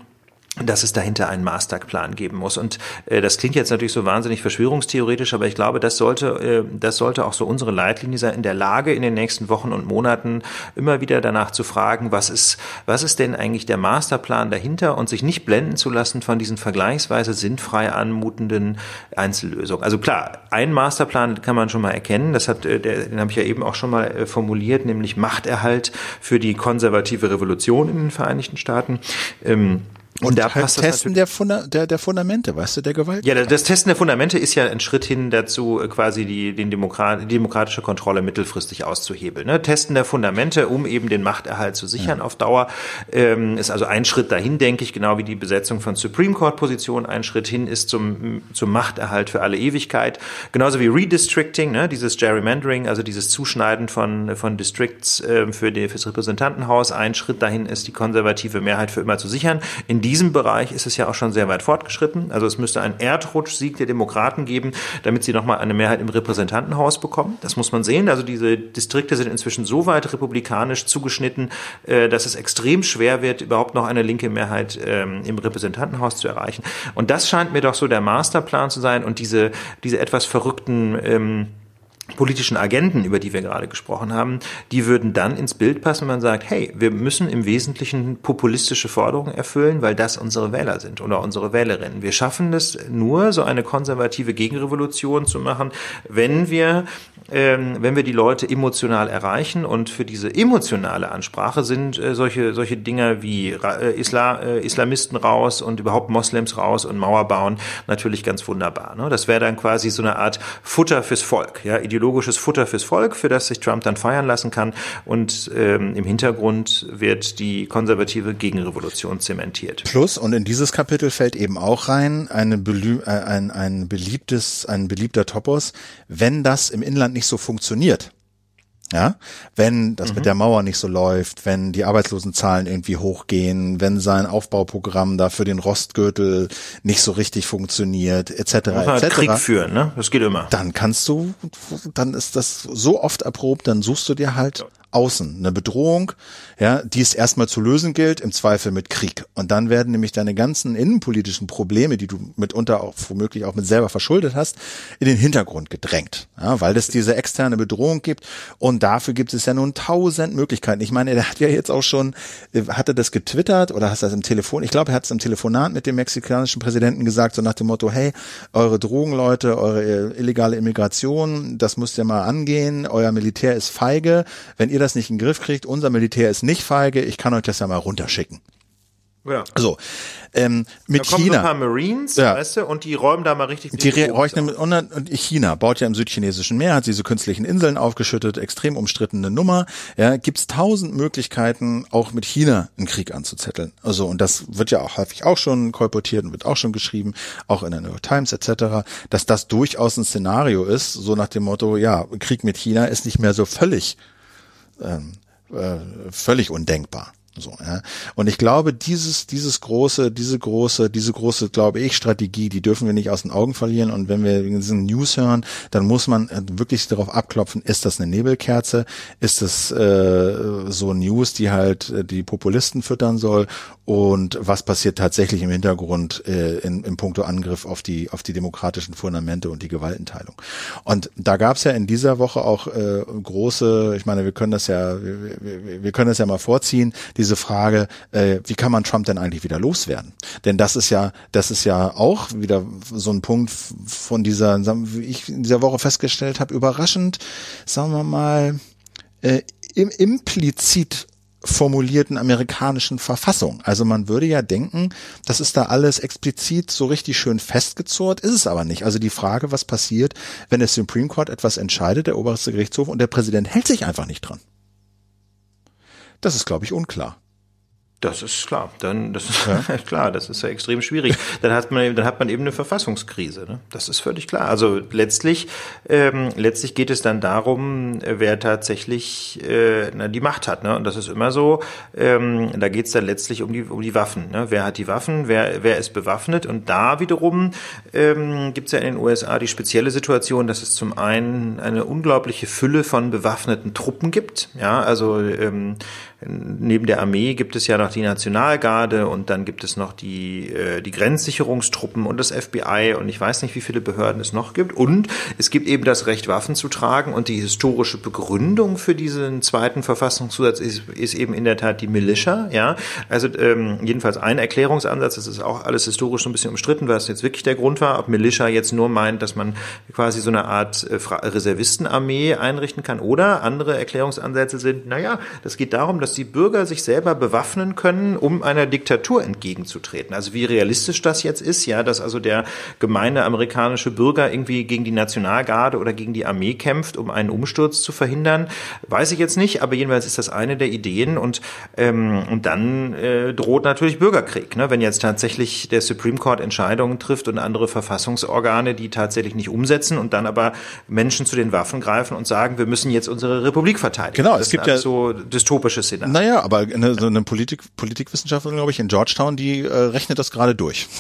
dass es dahinter einen Masterplan geben muss. Und äh, das klingt jetzt natürlich so wahnsinnig verschwörungstheoretisch, aber ich glaube, das sollte, äh, das sollte auch so unsere Leitlinie sein, in der Lage, in den nächsten Wochen und Monaten immer wieder danach zu fragen, was ist, was ist denn eigentlich der Masterplan dahinter und sich nicht blenden zu lassen von diesen vergleichsweise sinnfrei anmutenden Einzellösungen. Also klar, ein Masterplan kann man schon mal erkennen, das hat, äh, den habe ich ja eben auch schon mal äh, formuliert, nämlich Machterhalt für die konservative Revolution in den Vereinigten Staaten. Ähm, und, da halt passt Testen der, Funda der, der Fundamente, weißt du, der Gewalt. Ja, das Testen der Fundamente ist ja ein Schritt hin dazu, quasi die, den Demokrat, die demokratische Kontrolle mittelfristig auszuhebeln. Ne? Testen der Fundamente, um eben den Machterhalt zu sichern ja. auf Dauer, ähm, ist also ein Schritt dahin, denke ich, genau wie die Besetzung von Supreme Court Positionen ein Schritt hin ist zum, zum Machterhalt für alle Ewigkeit. Genauso wie Redistricting, ne? dieses Gerrymandering, also dieses Zuschneiden von, von Districts äh, für, die, für das Repräsentantenhaus. Ein Schritt dahin ist, die konservative Mehrheit für immer zu sichern. In diesem Bereich ist es ja auch schon sehr weit fortgeschritten. Also es müsste einen Erdrutschsieg der Demokraten geben, damit sie nochmal eine Mehrheit im Repräsentantenhaus bekommen. Das muss man sehen. Also diese Distrikte sind inzwischen so weit republikanisch zugeschnitten, äh, dass es extrem schwer wird, überhaupt noch eine linke Mehrheit ähm, im Repräsentantenhaus zu erreichen. Und das scheint mir doch so der Masterplan zu sein und diese, diese etwas verrückten ähm, politischen Agenden, über die wir gerade gesprochen haben, die würden dann ins Bild passen, wenn man sagt, hey, wir müssen im Wesentlichen populistische Forderungen erfüllen, weil das unsere Wähler sind oder unsere Wählerinnen. Wir schaffen es nur, so eine konservative Gegenrevolution zu machen, wenn wir ähm, wenn wir die Leute emotional erreichen und für diese emotionale Ansprache sind äh, solche solche Dinger wie äh, Isla, äh, Islamisten raus und überhaupt Moslems raus und Mauer bauen natürlich ganz wunderbar. Ne? Das wäre dann quasi so eine Art Futter fürs Volk, ja, ideologisches Futter fürs Volk, für das sich Trump dann feiern lassen kann. Und ähm, im Hintergrund wird die konservative Gegenrevolution zementiert. Plus, und in dieses Kapitel fällt eben auch rein, eine äh, ein, ein beliebtes, ein beliebter Topos, wenn das im Inland nicht so funktioniert, ja, wenn das mhm. mit der Mauer nicht so läuft, wenn die Arbeitslosenzahlen irgendwie hochgehen, wenn sein Aufbauprogramm da für den Rostgürtel nicht so richtig funktioniert, etc. etc. Krieg führen, ne? Das geht immer. Dann kannst du, dann ist das so oft erprobt, dann suchst du dir halt ja außen, eine Bedrohung, ja, die es erstmal zu lösen gilt, im Zweifel mit Krieg. Und dann werden nämlich deine ganzen innenpolitischen Probleme, die du mitunter auch womöglich auch mit selber verschuldet hast, in den Hintergrund gedrängt, ja, weil es diese externe Bedrohung gibt. Und dafür gibt es ja nun tausend Möglichkeiten. Ich meine, er hat ja jetzt auch schon, äh, hatte das getwittert oder hast das im Telefon, ich glaube, er hat es im Telefonat mit dem mexikanischen Präsidenten gesagt, so nach dem Motto, hey, eure Drogenleute, eure äh, illegale Immigration, das müsst ihr mal angehen, euer Militär ist feige, wenn ihr das nicht in den Griff kriegt, unser Militär ist nicht feige, ich kann euch das ja mal runterschicken. Ja. So, ähm, mit da kommen China. ein paar Marines, ja. weißt du, und die räumen da mal richtig. Die räumen mit, und China baut ja im südchinesischen Meer, hat diese künstlichen Inseln aufgeschüttet, extrem umstrittene Nummer. Ja, gibt's tausend Möglichkeiten, auch mit China einen Krieg anzuzetteln. Also und das wird ja auch häufig auch schon kolportiert und wird auch schon geschrieben, auch in der New York Times etc., dass das durchaus ein Szenario ist, so nach dem Motto, ja, Krieg mit China ist nicht mehr so völlig ähm, äh, völlig undenkbar. So, ja. Und ich glaube, dieses, dieses große, diese große, diese große, glaube ich, Strategie, die dürfen wir nicht aus den Augen verlieren. Und wenn wir diesen News hören, dann muss man äh, wirklich darauf abklopfen, ist das eine Nebelkerze? Ist das äh, so News, die halt äh, die Populisten füttern soll? Und was passiert tatsächlich im Hintergrund äh, in, in puncto Angriff auf die, auf die demokratischen Fundamente und die Gewaltenteilung? Und da gab es ja in dieser Woche auch äh, große, ich meine, wir können das ja, wir, wir, wir können das ja mal vorziehen, diese Frage, äh, wie kann man Trump denn eigentlich wieder loswerden? Denn das ist ja, das ist ja auch wieder so ein Punkt von dieser, wie ich in dieser Woche festgestellt habe, überraschend, sagen wir mal, äh, im, implizit formulierten amerikanischen Verfassung. Also man würde ja denken, das ist da alles explizit so richtig schön festgezurrt, ist es aber nicht. Also die Frage, was passiert, wenn der Supreme Court etwas entscheidet, der oberste Gerichtshof, und der Präsident hält sich einfach nicht dran. Das ist, glaube ich, unklar. Das ist klar. Dann, das ist ja. klar. Das ist ja extrem schwierig. Dann hat man, dann hat man eben eine Verfassungskrise. Ne? Das ist völlig klar. Also letztlich, ähm, letztlich geht es dann darum, wer tatsächlich äh, na, die Macht hat. Ne? Und das ist immer so. Ähm, da geht es dann letztlich um die, um die Waffen. Ne? Wer hat die Waffen? Wer, wer ist bewaffnet? Und da wiederum ähm, gibt es ja in den USA die spezielle Situation, dass es zum einen eine unglaubliche Fülle von bewaffneten Truppen gibt. Ja, also ähm, Neben der Armee gibt es ja noch die Nationalgarde und dann gibt es noch die, äh, die Grenzsicherungstruppen und das FBI und ich weiß nicht, wie viele Behörden es noch gibt. Und es gibt eben das Recht, Waffen zu tragen und die historische Begründung für diesen zweiten Verfassungszusatz ist, ist eben in der Tat die Militia. Ja, also ähm, jedenfalls ein Erklärungsansatz. Das ist auch alles historisch so ein bisschen umstritten, was jetzt wirklich der Grund war. Ob Militia jetzt nur meint, dass man quasi so eine Art äh, Reservistenarmee einrichten kann oder andere Erklärungsansätze sind. Naja, das geht darum, dass die Bürger sich selber bewaffnen können, um einer Diktatur entgegenzutreten. Also wie realistisch das jetzt ist, ja, dass also der gemeine amerikanische Bürger irgendwie gegen die Nationalgarde oder gegen die Armee kämpft, um einen Umsturz zu verhindern, weiß ich jetzt nicht, aber jedenfalls ist das eine der Ideen und, ähm, und dann äh, droht natürlich Bürgerkrieg, ne? wenn jetzt tatsächlich der Supreme Court Entscheidungen trifft und andere Verfassungsorgane, die tatsächlich nicht umsetzen und dann aber Menschen zu den Waffen greifen und sagen, wir müssen jetzt unsere Republik verteidigen. Genau, es gibt ja so dystopische Szenarien nach. Naja, aber eine, so eine Politik, Politikwissenschaftlerin, glaube ich, in Georgetown, die äh, rechnet das gerade durch.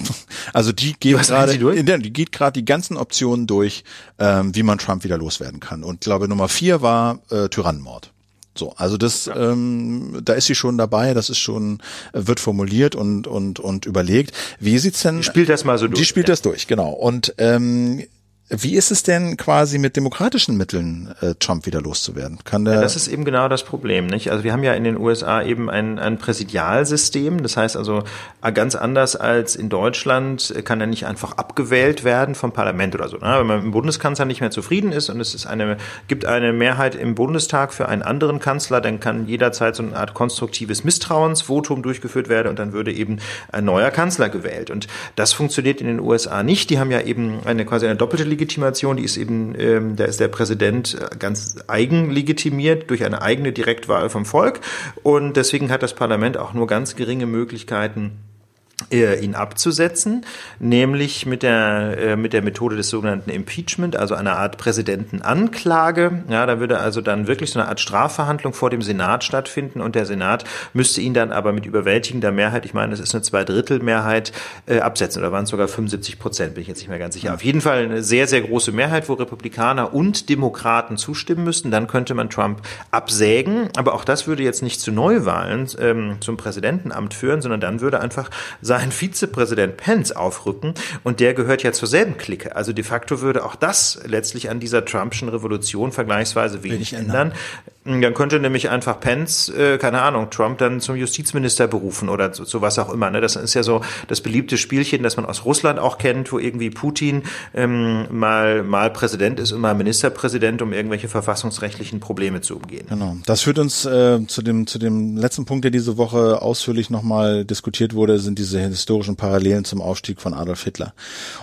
Also die geht gerade, die geht gerade die ganzen Optionen durch, ähm, wie man Trump wieder loswerden kann. Und glaube Nummer vier war äh, Tyrannenmord. So, also das, ja. ähm, da ist sie schon dabei, das ist schon, äh, wird formuliert und und und überlegt. Wie sieht's denn? Die spielt das mal so durch. Die spielt ja. das durch, genau. Und ähm, Wie ist es denn quasi mit demokratischen Mitteln äh, Trump wieder loszuwerden? Kann der ja, das ist eben genau das Problem, nicht? Also wir haben ja in den USA eben ein, ein Präsidialsystem, das heißt also äh, ganz anders als in Deutschland äh, kann er nicht einfach abgewählt werden vom Parlament oder so. Ne? Wenn man dem Bundeskanzler nicht mehr zufrieden ist und es ist eine, gibt eine Mehrheit im Bundestag für einen anderen Kanzler, dann kann jederzeit so eine Art konstruktives Misstrauensvotum durchgeführt werden und dann würde eben ein neuer Kanzler gewählt. Und das funktioniert in den USA nicht. Die haben ja eben eine quasi eine doppelte Legitimation, die ist eben, ähm, da ist der Präsident ganz eigen legitimiert durch eine eigene Direktwahl vom Volk. Und deswegen hat das Parlament auch nur ganz geringe Möglichkeiten, ihn abzusetzen, nämlich mit der, äh, mit der Methode des sogenannten Impeachment, also einer Art Präsidentenanklage. Ja, da würde also dann wirklich so eine Art Strafverhandlung vor dem Senat stattfinden und der Senat müsste ihn dann aber mit überwältigender Mehrheit, ich meine, es ist eine Zweidrittelmehrheit, äh, absetzen. Oder waren es sogar 75 Prozent, bin ich jetzt nicht mehr ganz sicher. Auf jeden Fall eine sehr, sehr große Mehrheit, wo Republikaner und Demokraten zustimmen müssten. Dann könnte man Trump absägen. Aber auch das würde jetzt nicht zu Neuwahlen ähm, zum Präsidentenamt führen, sondern dann würde einfach seinen Vizepräsident Pence aufrücken und der gehört ja zur selben Clique. Also de facto würde auch das letztlich an dieser Trumpschen Revolution vergleichsweise wenig ändern. Dann könnte nämlich einfach Pence, äh, keine Ahnung, Trump dann zum Justizminister berufen oder zu, zu was auch immer. Ne? Das ist ja so das beliebte Spielchen, das man aus Russland auch kennt, wo irgendwie Putin ähm, mal, mal Präsident ist und mal Ministerpräsident, um irgendwelche verfassungsrechtlichen Probleme zu umgehen. Genau. Das führt uns äh, zu, dem, zu dem letzten Punkt, der diese Woche ausführlich nochmal diskutiert wurde, sind diese historischen Parallelen zum Aufstieg von Adolf Hitler.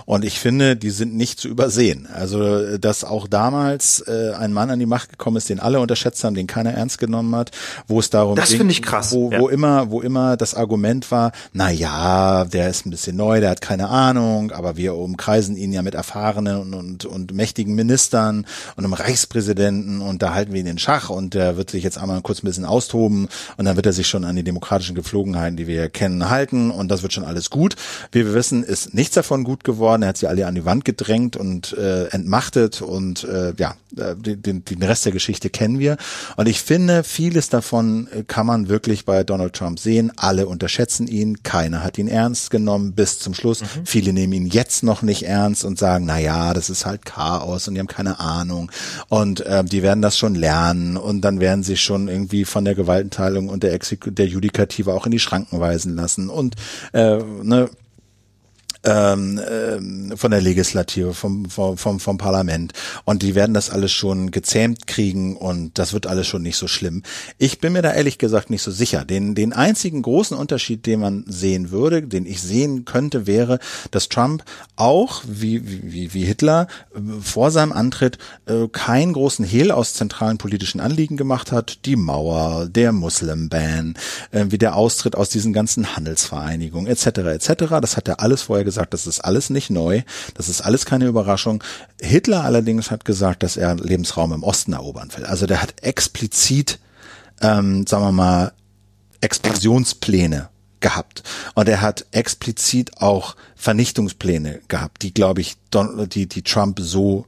Und ich finde, die sind nicht zu übersehen. Also, dass auch damals äh, ein Mann an die Macht gekommen ist, den alle unterschätzt haben, den keiner ernst genommen hat, wo es darum das ging, ich krass. Wo, ja. wo immer, wo immer das Argument war, na ja, der ist ein bisschen neu, der hat keine Ahnung, aber wir umkreisen ihn ja mit erfahrenen und, und, und mächtigen Ministern und einem Reichspräsidenten und da halten wir ihn in Schach und der wird sich jetzt einmal kurz ein bisschen austoben und dann wird er sich schon an die demokratischen Gepflogenheiten, die wir kennen, halten und das wird schon alles gut. Wie wir wissen, ist nichts davon gut geworden. Er hat sie alle an die Wand gedrängt und äh, entmachtet und äh, ja, äh, den, den Rest der Geschichte kennen wir. Und ich finde, vieles davon äh, kann man wirklich bei Donald Trump sehen. Alle unterschätzen ihn, keiner hat ihn ernst genommen bis zum Schluss. Mhm. Viele nehmen ihn jetzt noch nicht ernst und sagen, na ja, das ist halt Chaos und die haben keine Ahnung und äh, die werden das schon lernen und dann werden sie schon irgendwie von der Gewaltenteilung und der, Exek der Judikative auch in die Schranken weisen lassen und äh, ne, ähm, äh, von der Legislative, vom, vom, vom, vom Parlament. Und die werden das alles schon gezähmt kriegen und das wird alles schon nicht so schlimm. Ich bin mir da ehrlich gesagt nicht so sicher. Den, den einzigen großen Unterschied, den man sehen würde, den ich sehen könnte, wäre, dass Trump auch, wie, wie, wie Hitler, äh, vor seinem Antritt äh, keinen großen Hehl aus zentralen politischen Anliegen gemacht hat. Die Mauer, der Muslim-Ban, äh, wie der Austritt aus diesen ganzen Handelsvereinigungen etc. etc. Das hat er alles vorher gesagt, das ist alles nicht neu, das ist alles keine Überraschung. Hitler allerdings hat gesagt, dass er Lebensraum im Osten erobern will. Also der hat explizit, ähm, sagen wir mal, Expansionspläne gehabt. Und er hat explizit auch Vernichtungspläne gehabt, die, glaube ich, die, die Trump so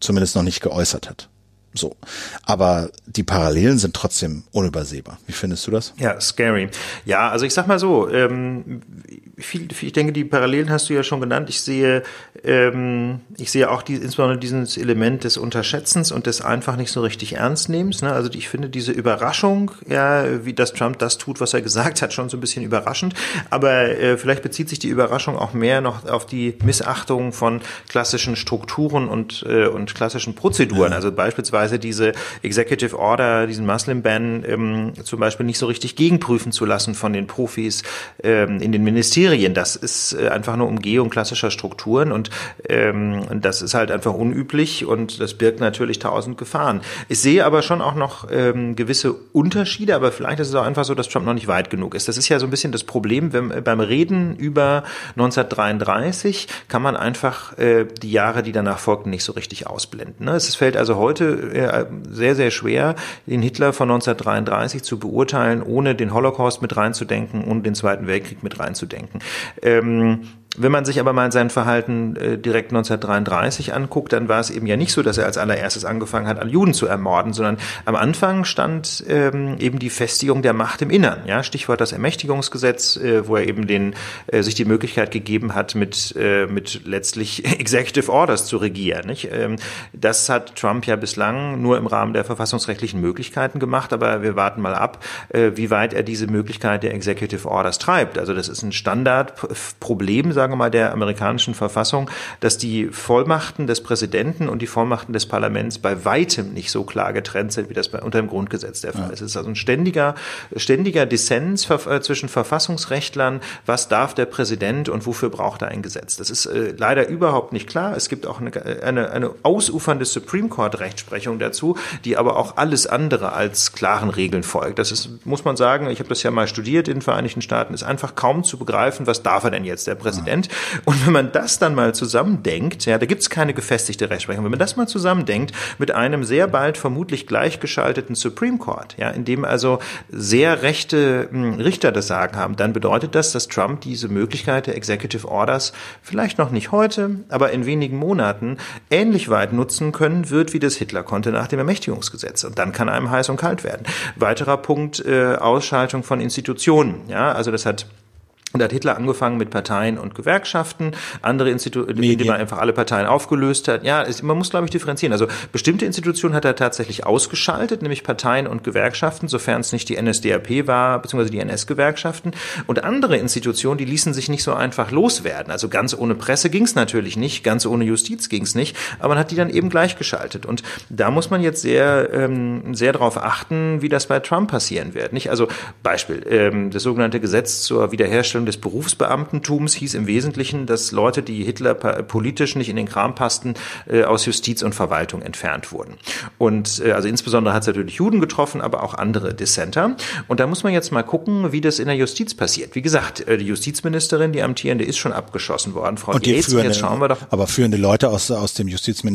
zumindest noch nicht geäußert hat. So. Aber die Parallelen sind trotzdem unübersehbar. Wie findest du das? Ja, scary. Ja, also ich sag mal so, ähm, viel, ich denke, die Parallelen hast du ja schon genannt. Ich sehe, ähm, ich sehe auch die, insbesondere dieses Element des Unterschätzens und des einfach nicht so richtig Ernstnehmens. Ne? Also ich finde diese Überraschung, ja, wie das Trump das tut, was er gesagt hat, schon so ein bisschen überraschend. Aber äh, vielleicht bezieht sich die Überraschung auch mehr noch auf die Missachtung von klassischen Strukturen und, äh, und klassischen Prozeduren. Also beispielsweise diese Executive Order, diesen Muslim Ban ähm, zum Beispiel nicht so richtig gegenprüfen zu lassen von den Profis ähm, in den Ministerien. Das ist äh, einfach eine Umgehung klassischer Strukturen und ähm, das ist halt einfach unüblich und das birgt natürlich tausend Gefahren. Ich sehe aber schon auch noch ähm, gewisse Unterschiede, aber vielleicht ist es auch einfach so, dass Trump noch nicht weit genug ist. Das ist ja so ein bisschen das Problem, wenn, beim Reden über 1933 kann man einfach äh, die Jahre, die danach folgten, nicht so richtig ausblenden. Ne? Es fällt also heute äh, sehr, sehr schwer, den Hitler von 1933 zu beurteilen, ohne den Holocaust mit reinzudenken und den Zweiten Weltkrieg mit reinzudenken. Ähm, wenn man sich aber mal sein Verhalten äh, direkt 1933 anguckt, dann war es eben ja nicht so, dass er als allererstes angefangen hat, alle Juden zu ermorden, sondern am Anfang stand ähm, eben die Festigung der Macht im Innern. Ja, Stichwort das Ermächtigungsgesetz, äh, wo er eben den äh, sich die Möglichkeit gegeben hat, mit äh, mit letztlich Executive Orders zu regieren. Nicht? Ähm, das hat Trump ja bislang nur im Rahmen der verfassungsrechtlichen Möglichkeiten gemacht, aber wir warten mal ab, äh, wie weit er diese Möglichkeit der Executive Orders treibt. Also das ist ein Standardproblem, sagen wir mal, der amerikanischen Verfassung, dass die Vollmachten des Präsidenten und die Vollmachten des Parlaments bei weitem nicht so klar getrennt sind, wie das bei, unter dem Grundgesetz der Fall ist. Es ist also ein ständiger, ständiger Dissens äh, zwischen Verfassungsrechtlern, was darf der Präsident und wofür braucht er ein Gesetz. Das ist äh, leider überhaupt nicht klar. Es gibt auch eine, eine, eine ausufernde Supreme Court Rechtsprechung dazu, die aber auch alles andere als klaren Regeln folgt. Das ist, muss man sagen, ich habe das ja mal studiert in den Vereinigten Staaten, ist einfach kaum zu begreifen, was darf er denn jetzt, der Präsident? Und wenn man das dann mal zusammendenkt, ja, da gibt's keine gefestigte Rechtsprechung, wenn man das mal zusammendenkt mit einem sehr bald vermutlich gleichgeschalteten Supreme Court, ja, in dem also sehr rechte hm, Richter das Sagen haben, dann bedeutet das, dass Trump diese Möglichkeit der Executive Orders vielleicht noch nicht heute, aber in wenigen Monaten ähnlich weit nutzen können wird, wie das Hitler konnte nach dem Ermächtigungsgesetz. Und dann kann einem heiß und kalt werden. Weiterer Punkt, äh, Ausschaltung von Institutionen. Ja, also das hat und da hat Hitler angefangen mit Parteien und Gewerkschaften, andere Institutionen, indem er einfach alle Parteien aufgelöst hat. Ja, es, man muss, glaube ich, differenzieren. Also bestimmte Institutionen hat er tatsächlich ausgeschaltet, nämlich Parteien und Gewerkschaften, sofern es nicht die NSDAP war, beziehungsweise die NS-Gewerkschaften. Und andere Institutionen, die ließen sich nicht so einfach loswerden. Also ganz ohne Presse ging es natürlich nicht, ganz ohne Justiz ging es nicht, aber man hat die dann eben gleichgeschaltet. Und da muss man jetzt sehr, ähm, sehr darauf achten, wie das bei Trump passieren wird. Nicht? Also Beispiel, ähm, das sogenannte Gesetz zur Wiederherstellung Einstellung des Berufsbeamtentums hieß im Wesentlichen, dass Leute, die Hitler politisch nicht in den Kram passten, äh, aus Justiz und Verwaltung entfernt wurden. Und äh, also insbesondere hat es natürlich Juden getroffen, aber auch andere Dissenter. Und da muss man jetzt mal gucken, wie das in der Justiz passiert. Wie gesagt, äh, die Justizministerin, die amtierende, ist schon abgeschossen worden. Frau und Gates, führende, jetzt schauen wir doch. Aber führende Leute aus, aus dem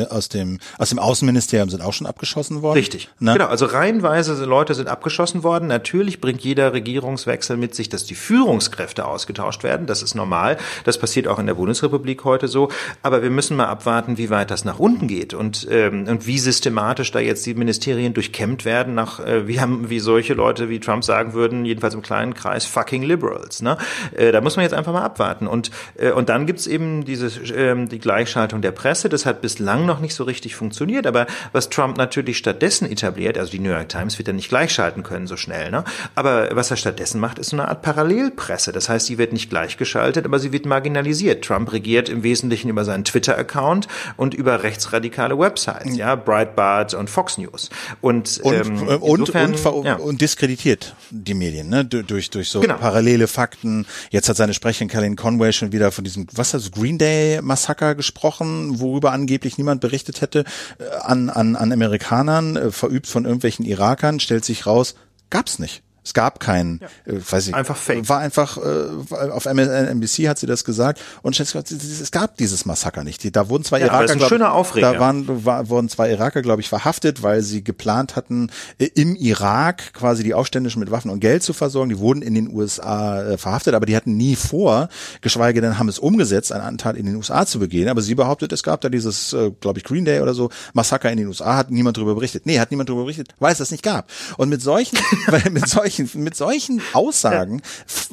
aus dem, aus dem Außenministerium sind auch schon abgeschossen worden? Richtig. Na? Genau. Also reihenweise Leute sind abgeschossen worden. Natürlich bringt jeder Regierungswechsel mit sich, dass die Führungskräfte aus ausgetauscht werden. Das ist normal. Das passiert auch in der Bundesrepublik heute so. Aber wir müssen mal abwarten, wie weit das nach unten geht und, ähm, und wie systematisch da jetzt die Ministerien durchkämmt werden nach, äh, wie haben, wie solche Leute wie Trump sagen würden, jedenfalls im kleinen Kreis, fucking Liberals. Ne? Äh, da muss man jetzt einfach mal abwarten. Und, äh, und dann gibt's eben diese, äh, die Gleichschaltung der Presse. Das hat bislang noch nicht so richtig funktioniert. Aber was Trump natürlich stattdessen etabliert, also die New York Times wird er nicht gleichschalten können so schnell. Ne? Aber was er stattdessen macht, ist so eine Art Parallelpresse. Das heißt, sie wird nicht gleichgeschaltet, aber sie wird marginalisiert. Trump regiert im Wesentlichen über seinen Twitter-Account und über rechtsradikale Websites, ja, Breitbart und Fox News. Und, und, ähm, und, insofern, und, ja. und, diskreditiert die Medien, ne, durch, durch so genau. parallele Fakten. Jetzt hat seine Sprecherin Colleen Conway schon wieder von diesem, was das, Green Day Massaker gesprochen, worüber angeblich niemand berichtet hätte, äh, an, an, an Amerikanern, äh, verübt von irgendwelchen Irakern, stellt sich raus, gab's nicht. Es gab keinen, ja. äh, weiß ich, einfach fake. War einfach äh, auf NBC hat sie das gesagt und es gab dieses Massaker nicht. Da wurden zwei ja, Iraker, glaub, da waren war, wurden zwei Iraker, glaube ich, verhaftet, weil sie geplant hatten, äh, im Irak quasi die Aufständischen mit Waffen und Geld zu versorgen. Die wurden in den USA äh, verhaftet, aber die hatten nie vor, geschweige denn haben es umgesetzt, einen Anteil in den USA zu begehen. Aber sie behauptet, es gab da dieses, äh, glaube ich, Green Day oder so Massaker in den USA, hat niemand darüber berichtet. Nee, hat niemand darüber berichtet, weil es das nicht gab. Und mit solchen, mit solchen solchen, mit solchen Aussagen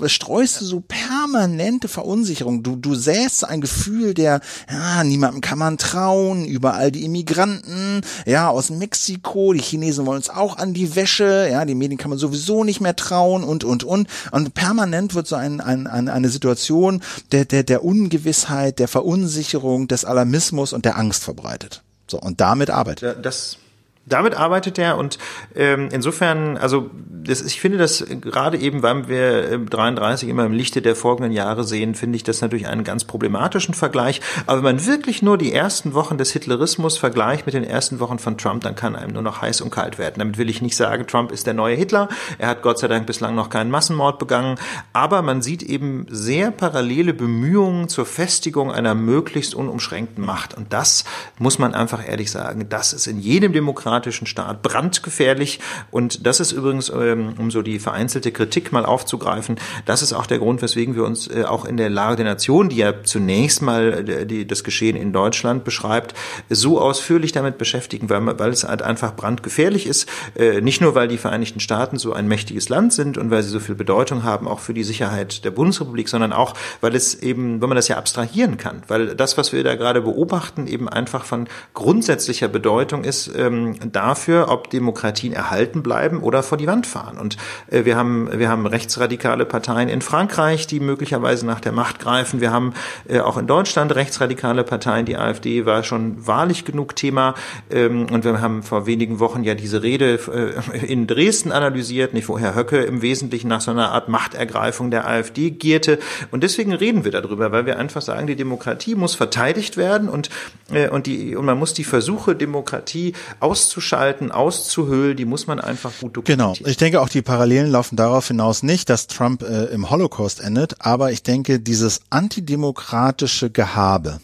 streust du so permanente Verunsicherung. Du, du säst ein Gefühl der, ja, niemandem kann man trauen, überall die Immigranten, ja, aus Mexiko, die Chinesen wollen uns auch an die Wäsche, ja, die Medien kann man sowieso nicht mehr trauen und, und, und. Und permanent wird so ein, ein, ein, eine Situation der, der, der Ungewissheit, der Verunsicherung, des Alarmismus und der Angst verbreitet. So, und damit arbeitet. Das damit arbeitet er und ähm, insofern, also das, ich finde das gerade eben, weil wir 33 immer im Lichte der folgenden Jahre sehen, finde ich das natürlich einen ganz problematischen Vergleich. Aber wenn man wirklich nur die ersten Wochen des Hitlerismus vergleicht mit den ersten Wochen von Trump, dann kann einem nur noch heiß und kalt werden. Damit will ich nicht sagen, Trump ist der neue Hitler. Er hat Gott sei Dank bislang noch keinen Massenmord begangen. Aber man sieht eben sehr parallele Bemühungen zur Festigung einer möglichst unumschränkten Macht. Und das muss man einfach ehrlich sagen, das ist in jedem Demokraten antidemokratischen Staat, brandgefährlich. Und das ist übrigens, ähm, um so die vereinzelte Kritik mal aufzugreifen, das ist auch der Grund, weswegen wir uns äh, auch in der Lage der Nation, die ja zunächst mal äh, das Geschehen in Deutschland beschreibt, so ausführlich damit beschäftigen, weil, weil es halt einfach brandgefährlich ist. Äh, nicht nur, weil die Vereinigten Staaten so ein mächtiges Land sind und weil sie so viel Bedeutung haben, auch für die Sicherheit der Bundesrepublik, sondern auch, weil es eben, wenn man das ja abstrahieren kann, weil das, was wir da gerade beobachten, eben einfach von grundsätzlicher Bedeutung ist ähm, dafür, ob Demokratien erhalten bleiben oder vor die Wand fahren. Und äh, wir haben wir haben rechtsradikale Parteien in Frankreich, die möglicherweise nach der Macht greifen. Wir haben äh, auch in Deutschland rechtsradikale Parteien. Die AfD war schon wahrlich genug Thema. Ähm, und wir haben vor wenigen Wochen ja diese Rede äh, in Dresden analysiert, nicht wo Herr Höcke im Wesentlichen nach so einer Art Machtergreifung der AfD gierte. Und deswegen reden wir darüber, weil wir einfach sagen, die Demokratie muss verteidigt werden und und die und man muss die Versuche Demokratie auszuschalten, auszuhöhlen, die muss man einfach gut dokumentieren. Genau. Ich denke auch die Parallelen laufen darauf hinaus nicht, dass Trump äh, im Holocaust endet, aber ich denke dieses antidemokratische Gehabe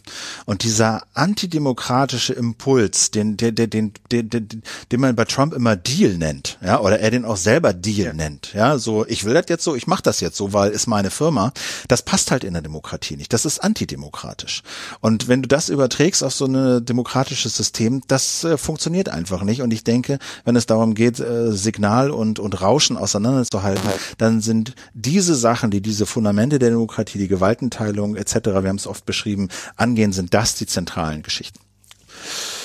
und dieser antidemokratische Impuls, den der, der, den, den, den, den man bei Trump immer Deal nennt, ja, oder er den auch selber Deal ja. nennt, ja, so ich will das jetzt so, ich mache das jetzt so, weil ist meine Firma. Das passt halt in der Demokratie nicht. Das ist antidemokratisch. Und wenn du das überträgst auf so ein demokratisches System, das äh, funktioniert einfach nicht. Und ich denke, wenn es darum geht, äh, Signal und und Rauschen auseinanderzuhalten, dann sind diese Sachen, die diese Fundamente der Demokratie, die Gewaltenteilung etc., wir haben es oft beschrieben, angehen, sind das die zentralen Geschichten.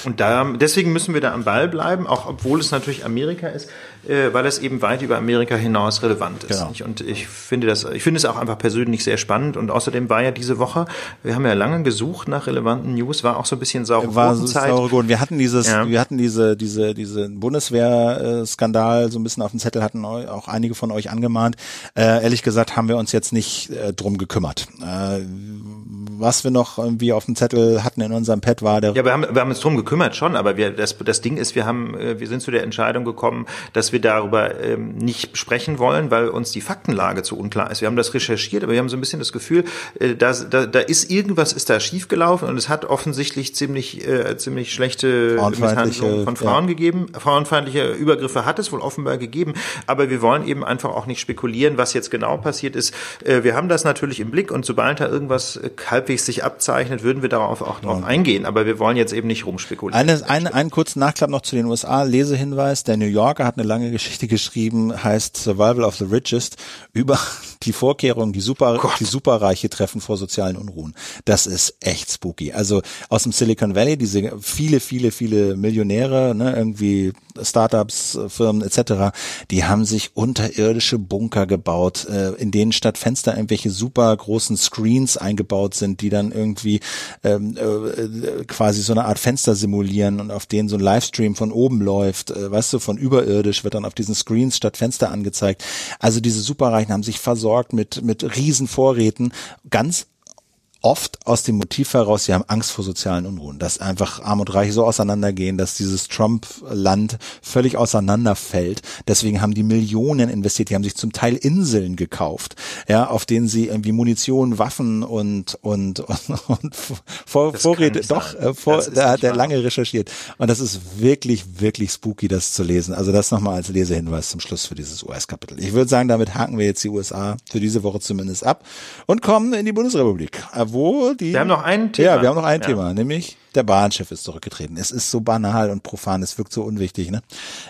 Und da, deswegen müssen wir da am Ball bleiben, auch obwohl es natürlich Amerika ist, äh, weil es eben weit über Amerika hinaus relevant ist. Genau. Und ich finde das, ich finde es auch einfach persönlich sehr spannend. Und außerdem war ja diese Woche, wir haben ja lange gesucht nach relevanten News, war auch so ein bisschen saure war so saure Gurken. Wir hatten dieses, ja. wir hatten diese, diese, diese Bundeswehr-Skandal so ein bisschen auf dem Zettel, hatten auch einige von euch angemahnt. Äh, ehrlich gesagt haben wir uns jetzt nicht äh, drum gekümmert. Äh, was wir noch irgendwie auf dem Zettel hatten in unserem Pad war der. Ja, wir haben, wir haben uns drum gekümmert schon, aber wir, das, das Ding ist, wir haben, äh, wir sind zu der Entscheidung gekommen, dass wir darüber ähm, nicht sprechen wollen, weil uns die Faktenlage zu unklar ist. Wir haben das recherchiert, aber wir haben so ein bisschen das Gefühl, äh, da, da, da ist irgendwas ist da schiefgelaufen und es hat offensichtlich ziemlich, äh, ziemlich schlechte Misshandlungen von Frauen ja. gegeben. Frauenfeindliche Übergriffe hat es wohl offenbar gegeben, aber wir wollen eben einfach auch nicht spekulieren, was jetzt genau passiert ist. Äh, wir haben das natürlich im Blick und sobald da irgendwas äh, halb halbwegs sich abzeichnet, würden wir darauf auch drauf ja. eingehen. Aber wir wollen jetzt eben nicht rumspekulieren. Eine, eine, einen kurzen Nachklapp noch zu den USA. Lesehinweis. Der New Yorker hat eine lange Geschichte geschrieben, heißt Survival of the Richest, über die Vorkehrungen, die super, Gott. die Superreiche treffen vor sozialen Unruhen. Das ist echt spooky. Also aus dem Silicon Valley, diese viele, viele, viele Millionäre, ne, irgendwie Startups, Firmen etc., die haben sich unterirdische Bunker gebaut, äh, in denen statt Fenster irgendwelche super großen Screens eingebaut sind, die dann irgendwie ähm, äh, quasi so eine Art Fenster simulieren und auf denen so ein Livestream von oben läuft, äh, weißt du, von überirdisch wird dann auf diesen Screens statt Fenster angezeigt. Also diese Superreichen haben sich versorgt mit mit riesen Vorräten, ganz oft aus dem Motiv heraus, sie haben Angst vor sozialen Unruhen, dass einfach Arm und Reich so auseinandergehen, dass dieses Trump-Land völlig auseinanderfällt. Deswegen haben die Millionen investiert, die haben sich zum Teil Inseln gekauft, ja, auf denen sie irgendwie Munition, Waffen und und, und, und vor, Vorräte, doch, äh, vor, da hat er lange recherchiert. Und das ist wirklich, wirklich spooky, das zu lesen. Also das nochmal als Lesehinweis zum Schluss für dieses US-Kapitel. Ich würde sagen, damit haken wir jetzt die USA für diese Woche zumindest ab und kommen in die Bundesrepublik wo die. Wir haben noch ein Thema. Ja, wir haben noch ein ja. Thema, nämlich der Bahnchef ist zurückgetreten. Es ist so banal und profan, es wirkt so unwichtig, ne?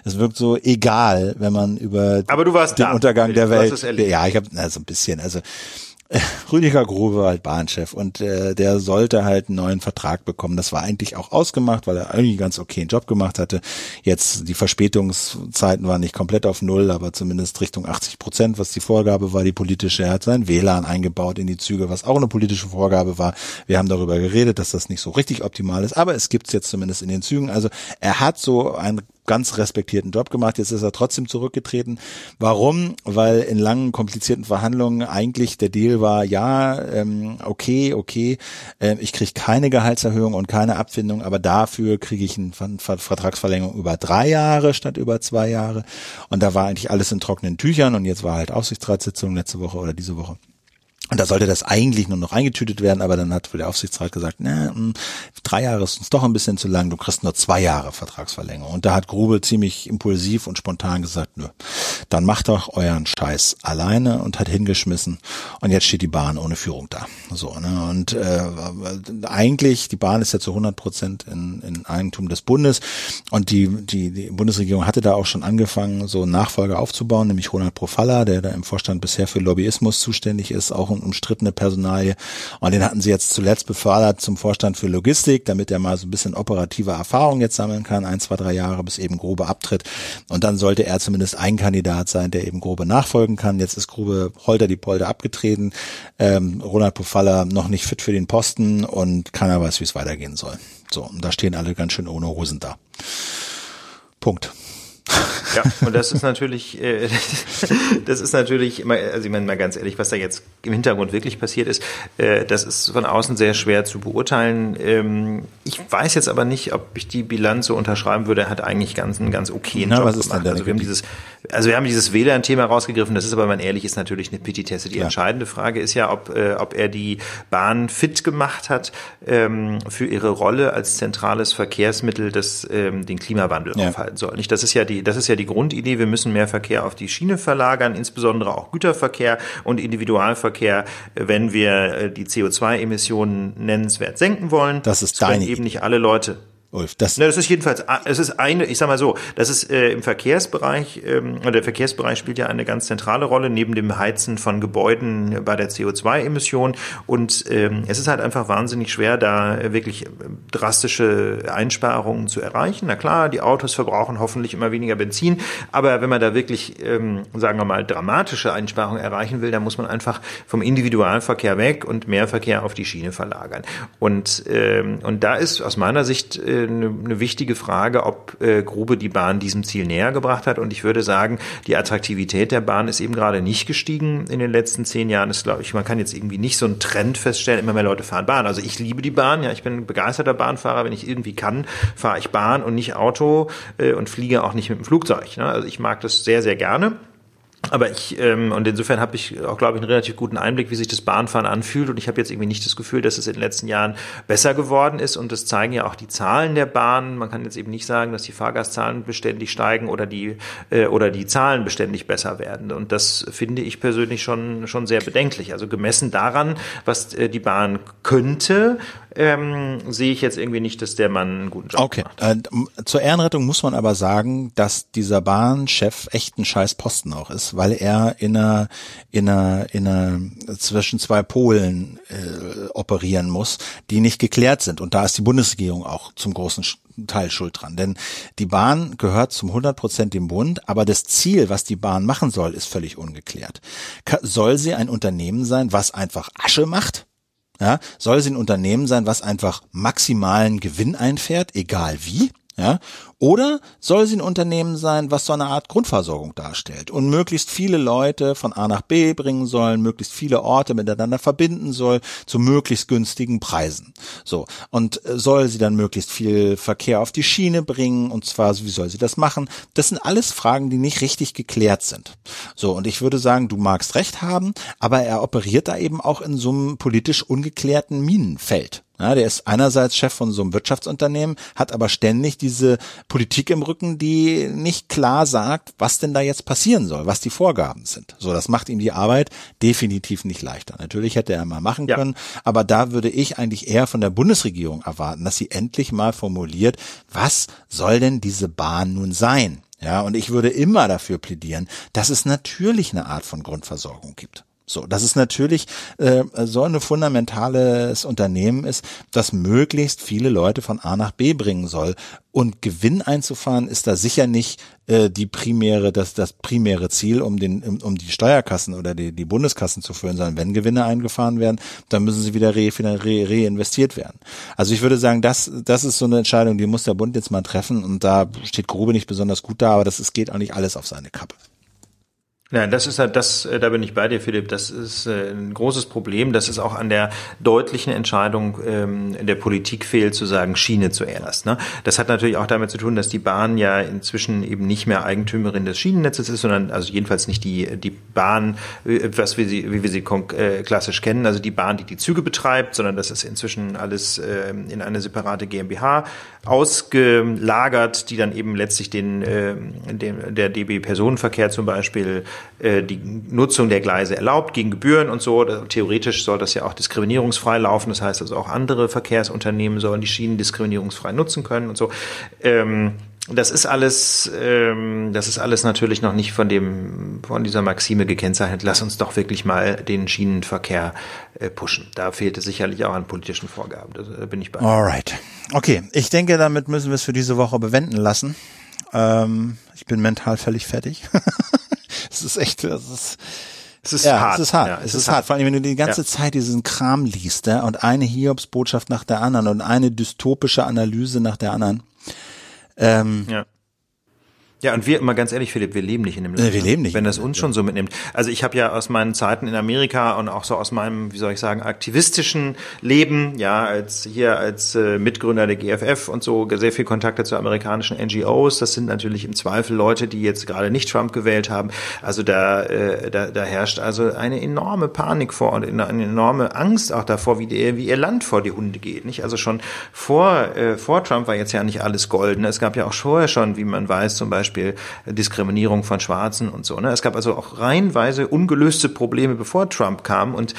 Es wirkt so egal, wenn man über Aber du warst den da. Untergang der Welt. Ja, ich habe so ein bisschen, also Rüdiger Grube war halt Bahnchef und äh, der sollte halt einen neuen Vertrag bekommen. Das war eigentlich auch ausgemacht, weil er eigentlich ganz okay einen Job gemacht hatte. Jetzt die Verspätungszeiten waren nicht komplett auf Null, aber zumindest Richtung 80 Prozent, was die Vorgabe war, die politische. Er hat sein WLAN eingebaut in die Züge, was auch eine politische Vorgabe war. Wir haben darüber geredet, dass das nicht so richtig optimal ist, aber es gibt's jetzt zumindest in den Zügen. Also er hat so ein ganz respektierten Job gemacht. Jetzt ist er trotzdem zurückgetreten. Warum? Weil in langen, komplizierten Verhandlungen eigentlich der Deal war, ja, ähm, okay, okay, äh, ich kriege keine Gehaltserhöhung und keine Abfindung, aber dafür kriege ich eine Vertragsverlängerung über drei Jahre statt über zwei Jahre. Und da war eigentlich alles in trockenen Tüchern und jetzt war halt Aufsichtsratssitzung letzte Woche oder diese Woche. Und da sollte das eigentlich nur noch eingetütet werden, aber dann hat der Aufsichtsrat gesagt, hm, drei Jahre ist uns doch ein bisschen zu lang, du kriegst nur zwei Jahre Vertragsverlängerung. Und da hat Grube ziemlich impulsiv und spontan gesagt, nö, dann macht doch euren Scheiß alleine und hat hingeschmissen. Und jetzt steht die Bahn ohne Führung da. So, ne? Und äh, eigentlich, die Bahn ist ja zu 100 Prozent in, in Eigentum des Bundes. Und die, die, die Bundesregierung hatte da auch schon angefangen, so Nachfolger aufzubauen, nämlich Ronald Profalla, der da im Vorstand bisher für Lobbyismus zuständig ist, auch und umstrittene Personalie. Und den hatten sie jetzt zuletzt befördert zum Vorstand für Logistik, damit er mal so ein bisschen operative Erfahrung jetzt sammeln kann, ein, zwei, drei Jahre, bis eben Grobe abtritt. Und dann sollte er zumindest ein Kandidat sein, der eben Grobe nachfolgen kann. Jetzt ist Grobe holter die Polder abgetreten. Ähm, Ronald Pofalla noch nicht fit für den Posten und keiner weiß, wie es weitergehen soll. So, und da stehen alle ganz schön ohne Hosen da. Punkt. Ja, und das ist natürlich, äh, das ist natürlich, also ich meine mal ganz ehrlich, was da jetzt im Hintergrund wirklich passiert ist, äh, das ist von außen sehr schwer zu beurteilen. Ähm, ich weiß jetzt aber nicht, ob ich die Bilanz so unterschreiben würde. Er hat eigentlich ganz einen ganz okayen Na, Job was ist gemacht. denn Also wir haben dieses, also wir haben dieses WLAN-Thema rausgegriffen. Das ist aber, wenn man ehrlich ist, natürlich eine Petitesse. Die Ja. entscheidende Frage ist ja, ob, äh, ob er die Bahn fit gemacht hat ähm, für ihre Rolle als zentrales Verkehrsmittel, das ähm, den Klimawandel Ja. aufhalten soll. Nicht? Das ist ja die, das ist ja die Grundidee. Wir müssen mehr Verkehr auf die Schiene verlagern, insbesondere auch Güterverkehr und Individualverkehr, wenn wir äh, die CO2-Emissionen nennenswert senken wollen. Das ist können deine eben nicht alle Leute Ulf, das, Ne, das ist jedenfalls, es ist eine, ich sag mal so, das ist äh, im Verkehrsbereich, ähm, der Verkehrsbereich spielt ja eine ganz zentrale Rolle neben dem Heizen von Gebäuden bei der CO2-Emission und ähm, es ist halt einfach wahnsinnig schwer, da wirklich äh, drastische Einsparungen zu erreichen. Na klar, die Autos verbrauchen hoffentlich immer weniger Benzin, aber wenn man da wirklich, ähm, sagen wir mal, dramatische Einsparungen erreichen will, dann muss man einfach vom Individualverkehr weg und mehr Verkehr auf die Schiene verlagern. Und, ähm, und da ist aus meiner Sicht äh, eine, eine wichtige Frage, ob äh, Grube die Bahn diesem Ziel näher gebracht hat. Und ich würde sagen, die Attraktivität der Bahn ist eben gerade nicht gestiegen in den letzten zehn Jahren. Das glaube ich, man kann jetzt irgendwie nicht so einen Trend feststellen, immer mehr Leute fahren Bahn. Also ich liebe die Bahn, ja, ich bin ein begeisterter Bahnfahrer. Wenn ich irgendwie kann, fahre ich Bahn und nicht Auto äh, und fliege auch nicht mit dem Flugzeug. Ne? Also ich mag das sehr, sehr gerne. Aber ich, ähm, und insofern habe ich auch, glaube ich, einen relativ guten Einblick, wie sich das Bahnfahren anfühlt. Und ich habe jetzt irgendwie nicht das Gefühl, dass es in den letzten Jahren besser geworden ist. Und das zeigen ja auch die Zahlen der Bahn. Man kann jetzt eben nicht sagen, dass die Fahrgastzahlen beständig steigen oder die, äh, oder die Zahlen beständig besser werden. Und das finde ich persönlich schon, schon sehr bedenklich. Also gemessen daran, was äh, die Bahn könnte, ähm, sehe ich jetzt irgendwie nicht, dass der Mann einen guten Job Okay. macht. Äh, zur Ehrenrettung muss man aber sagen, dass dieser Bahnchef echt ein scheiß Posten auch ist, weil er in einer, in einer, in einer zwischen zwei Polen äh, operieren muss, die nicht geklärt sind. Und da ist die Bundesregierung auch zum großen Teil schuld dran. Denn die Bahn gehört zum 100 Prozent dem Bund, aber das Ziel, was die Bahn machen soll, ist völlig ungeklärt. Soll sie ein Unternehmen sein, was einfach Asche macht? Ja, soll sie ein Unternehmen sein, was einfach maximalen Gewinn einfährt, egal wie? Ja, oder soll sie ein Unternehmen sein, was so eine Art Grundversorgung darstellt und möglichst viele Leute von A nach B bringen sollen, möglichst viele Orte miteinander verbinden soll zu möglichst günstigen Preisen. So. Und äh, soll sie dann möglichst viel Verkehr auf die Schiene bringen und zwar, wie soll sie das machen? Das sind alles Fragen, die nicht richtig geklärt sind. So. Und ich würde sagen, du magst recht haben, aber er operiert da eben auch in so einem politisch ungeklärten Minenfeld. Ja, der ist einerseits Chef von so einem Wirtschaftsunternehmen, hat aber ständig diese Politik im Rücken, die nicht klar sagt, was denn da jetzt passieren soll, was die Vorgaben sind. So, das macht ihm die Arbeit definitiv nicht leichter. Natürlich hätte er mal machen Ja. können, aber da würde ich eigentlich eher von der Bundesregierung erwarten, dass sie endlich mal formuliert, was soll denn diese Bahn nun sein? Ja, und ich würde immer dafür plädieren, dass es natürlich eine Art von Grundversorgung gibt. So, dass es natürlich äh, so ein fundamentales Unternehmen ist, das möglichst viele Leute von A nach B bringen soll. Und Gewinn einzufahren ist da sicher nicht äh, die primäre, das, das primäre Ziel, um den, um die Steuerkassen oder die, die Bundeskassen zu füllen, sondern wenn Gewinne eingefahren werden, dann müssen sie wieder re, re, reinvestiert werden. Also ich würde sagen, das, das ist so eine Entscheidung, die muss der Bund jetzt mal treffen. Und da steht Grube nicht besonders gut da, aber das ist, geht auch nicht alles auf seine Kappe. Ja, das ist halt das, äh, da bin ich bei dir, Philipp. Das ist äh, ein großes Problem. Das ist auch an der deutlichen Entscheidung ähm, der Politik fehlt, zu sagen Schiene zuerst. Ne? Das hat natürlich auch damit zu tun, dass die Bahn ja inzwischen eben nicht mehr Eigentümerin des Schienennetzes ist, sondern also jedenfalls nicht die die Bahn, äh, was wir sie, wie wir sie klassisch kennen, also die Bahn, die die Züge betreibt, sondern das ist inzwischen alles ähm, in eine separate GmbH ausgelagert, die dann eben letztlich den, den der DB Personenverkehr zum Beispiel äh, die Nutzung der Gleise erlaubt gegen Gebühren und so. Theoretisch soll das ja auch diskriminierungsfrei laufen. Das heißt also auch andere Verkehrsunternehmen sollen die Schienen diskriminierungsfrei nutzen können und so. Ähm, das ist alles, ähm, das ist alles natürlich noch nicht von dem, von dieser Maxime gekennzeichnet. Lass uns doch wirklich mal den Schienenverkehr äh, pushen. Da fehlt es sicherlich auch an politischen Vorgaben. Da bin ich bei. Alright. Okay. Ich denke, damit müssen wir es für diese Woche bewenden lassen. Ähm, ich bin mental völlig fertig. es ist echt, es ist, es ist ja, hart. Es ist hart. Ja, es, es ist, ist hart. hart. Vor allem, wenn du die ganze ja. Zeit diesen Kram liest, ja, und eine Hiobsbotschaft nach der anderen und eine dystopische Analyse nach der anderen. Ähm, ja. Ja, und wir, mal ganz ehrlich, Philipp, wir leben nicht in dem Land. Wir leben nicht. Wenn das uns schon so mitnimmt. Also ich habe ja aus meinen Zeiten in Amerika und auch so aus meinem, wie soll ich sagen, aktivistischen Leben, ja, als hier als äh, Mitgründer der GFF und so sehr viel Kontakte zu amerikanischen NGOs. Das sind natürlich im Zweifel Leute, die jetzt gerade nicht Trump gewählt haben. Also da, äh, da, da herrscht also eine enorme Panik vor und eine enorme Angst auch davor, wie, die, wie ihr Land vor die Hunde geht. Nicht? Also schon vor, äh, vor Trump war jetzt ja nicht alles golden. Es gab ja auch vorher schon, wie man weiß, zum Beispiel Beispiel Diskriminierung von Schwarzen und so. Ne? Es gab also auch reihenweise ungelöste Probleme, bevor Trump kam und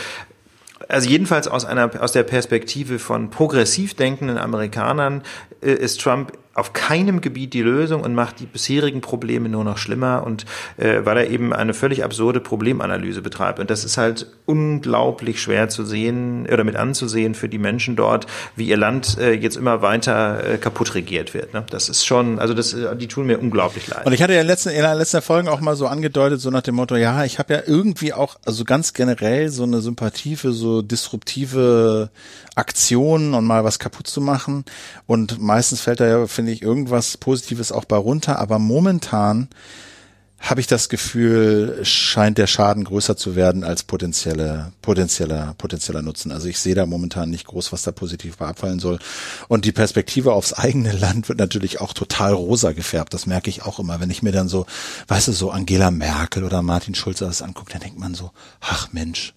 also jedenfalls aus einer aus der Perspektive von progressiv denkenden Amerikanern äh, ist Trump auf keinem Gebiet die Lösung und macht die bisherigen Probleme nur noch schlimmer und äh, weil er eben eine völlig absurde Problemanalyse betreibt. Und das ist halt unglaublich schwer zu sehen oder mit anzusehen für die Menschen dort, wie ihr Land äh, jetzt immer weiter äh, kaputt regiert wird. Ne? Das ist schon, also das, äh, die tun mir unglaublich leid. Und ich hatte ja in letzten, in den letzten Folgen auch mal so angedeutet, so nach dem Motto, ja, ich habe ja irgendwie auch, also ganz generell so eine Sympathie für so disruptive Aktionen und mal was kaputt zu machen. Und meistens fällt da ja, finde ich, irgendwas Positives auch bei runter. Aber momentan habe ich das Gefühl, scheint der Schaden größer zu werden als potenzielle, potenzieller, potenzieller Nutzen. Also ich sehe da momentan nicht groß, was da positiv bei abfallen soll. Und die Perspektive aufs eigene Land wird natürlich auch total rosa gefärbt. Das merke ich auch immer. Wenn ich mir dann so, weißt du, so Angela Merkel oder Martin Schulz das angucke, dann denkt man so, ach Mensch,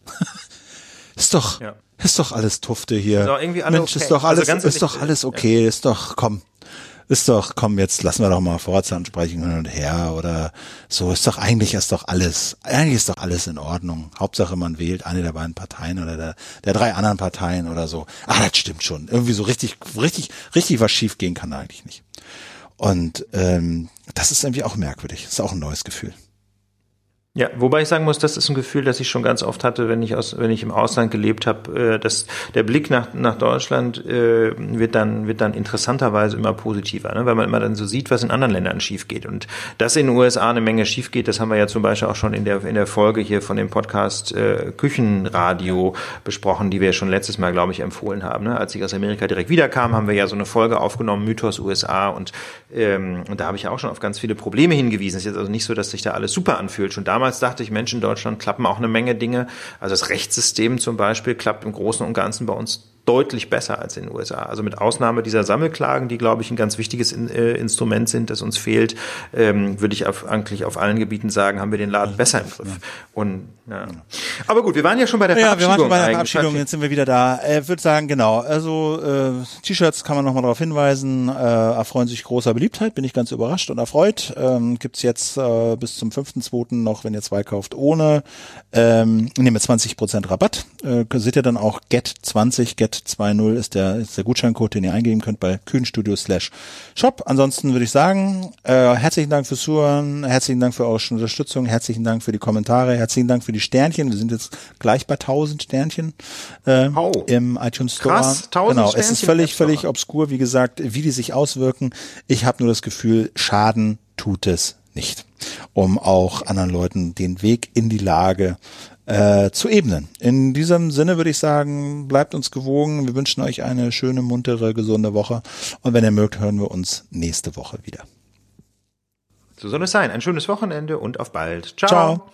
ist doch, ja. ist doch alles Tufte hier. Ist irgendwie Mensch, okay. ist doch alles, also ist doch alles okay, ist doch, komm, ist doch, komm, jetzt lassen wir doch mal Vorratsansprechungen hin und her oder so, ist doch eigentlich ist doch alles, eigentlich ist doch alles in Ordnung. Hauptsache man wählt eine der beiden Parteien oder der, der drei anderen Parteien oder so. Ah, das stimmt schon. Irgendwie so richtig, richtig, richtig was schief gehen kann eigentlich nicht. Und ähm, das ist irgendwie auch merkwürdig. Ist auch ein neues Gefühl. Ja, wobei ich sagen muss, das ist ein Gefühl, das ich schon ganz oft hatte, wenn ich aus, wenn ich im Ausland gelebt habe, äh, dass der Blick nach, nach Deutschland äh, wird dann wird dann interessanterweise immer positiver, ne? weil man immer dann so sieht, was in anderen Ländern schief geht und dass in den USA eine Menge schief geht, das haben wir ja zum Beispiel auch schon in der in der Folge hier von dem Podcast äh, Küchenradio besprochen, die wir schon letztes Mal, glaube ich, empfohlen haben. Ne? Als ich aus Amerika direkt wiederkam, haben wir ja so eine Folge aufgenommen, Mythos USA und ähm, und da habe ich auch schon auf ganz viele Probleme hingewiesen. Es ist jetzt also nicht so, dass sich da alles super anfühlt. Schon damals Damals dachte ich, Mensch, in Deutschland klappen auch eine Menge Dinge. Also das Rechtssystem zum Beispiel klappt im Großen und Ganzen bei uns deutlich besser als in den USA. Also mit Ausnahme dieser Sammelklagen, die, glaube ich, ein ganz wichtiges in, äh, Instrument sind, das uns fehlt, ähm, würde ich auf, eigentlich auf allen Gebieten sagen, haben wir den Laden besser im Griff. Und, ja. Aber gut, wir waren ja schon bei der Verabschiedung. Ja, wir waren schon bei der Verabschiedung, jetzt sind wir wieder da. Ich äh, würde sagen, genau, also äh, T-Shirts kann man nochmal darauf hinweisen, äh, erfreuen sich großer Beliebtheit, bin ich ganz überrascht und erfreut. Ähm, Gibt jetzt äh, bis zum 5.2. noch, wenn ihr zwei kauft, ohne, ähm, nehmen wir 20% Rabatt. Äh, seht ihr dann auch Get20, Get 20 ist der, ist der Gutscheincode, den ihr eingeben könnt bei kühnstudio slash shop. Ansonsten würde ich sagen, äh, herzlichen Dank fürs Zuhören, herzlichen Dank für eure Unterstützung, herzlichen Dank für die Kommentare, herzlichen Dank für die Sternchen. Wir sind jetzt gleich bei 1000 Sternchen äh, oh. im iTunes Store. Krass, 1000 genau, Sternchen es ist völlig, völlig obskur, wie gesagt, wie die sich auswirken. Ich habe nur das Gefühl, Schaden tut es nicht, um auch anderen Leuten den Weg in die Lage äh, zu ebnen. In diesem Sinne würde ich sagen, bleibt uns gewogen. Wir wünschen euch eine schöne, muntere, gesunde Woche. Und wenn ihr mögt, hören wir uns nächste Woche wieder. So soll es sein. Ein schönes Wochenende und auf bald. Ciao. Ciao.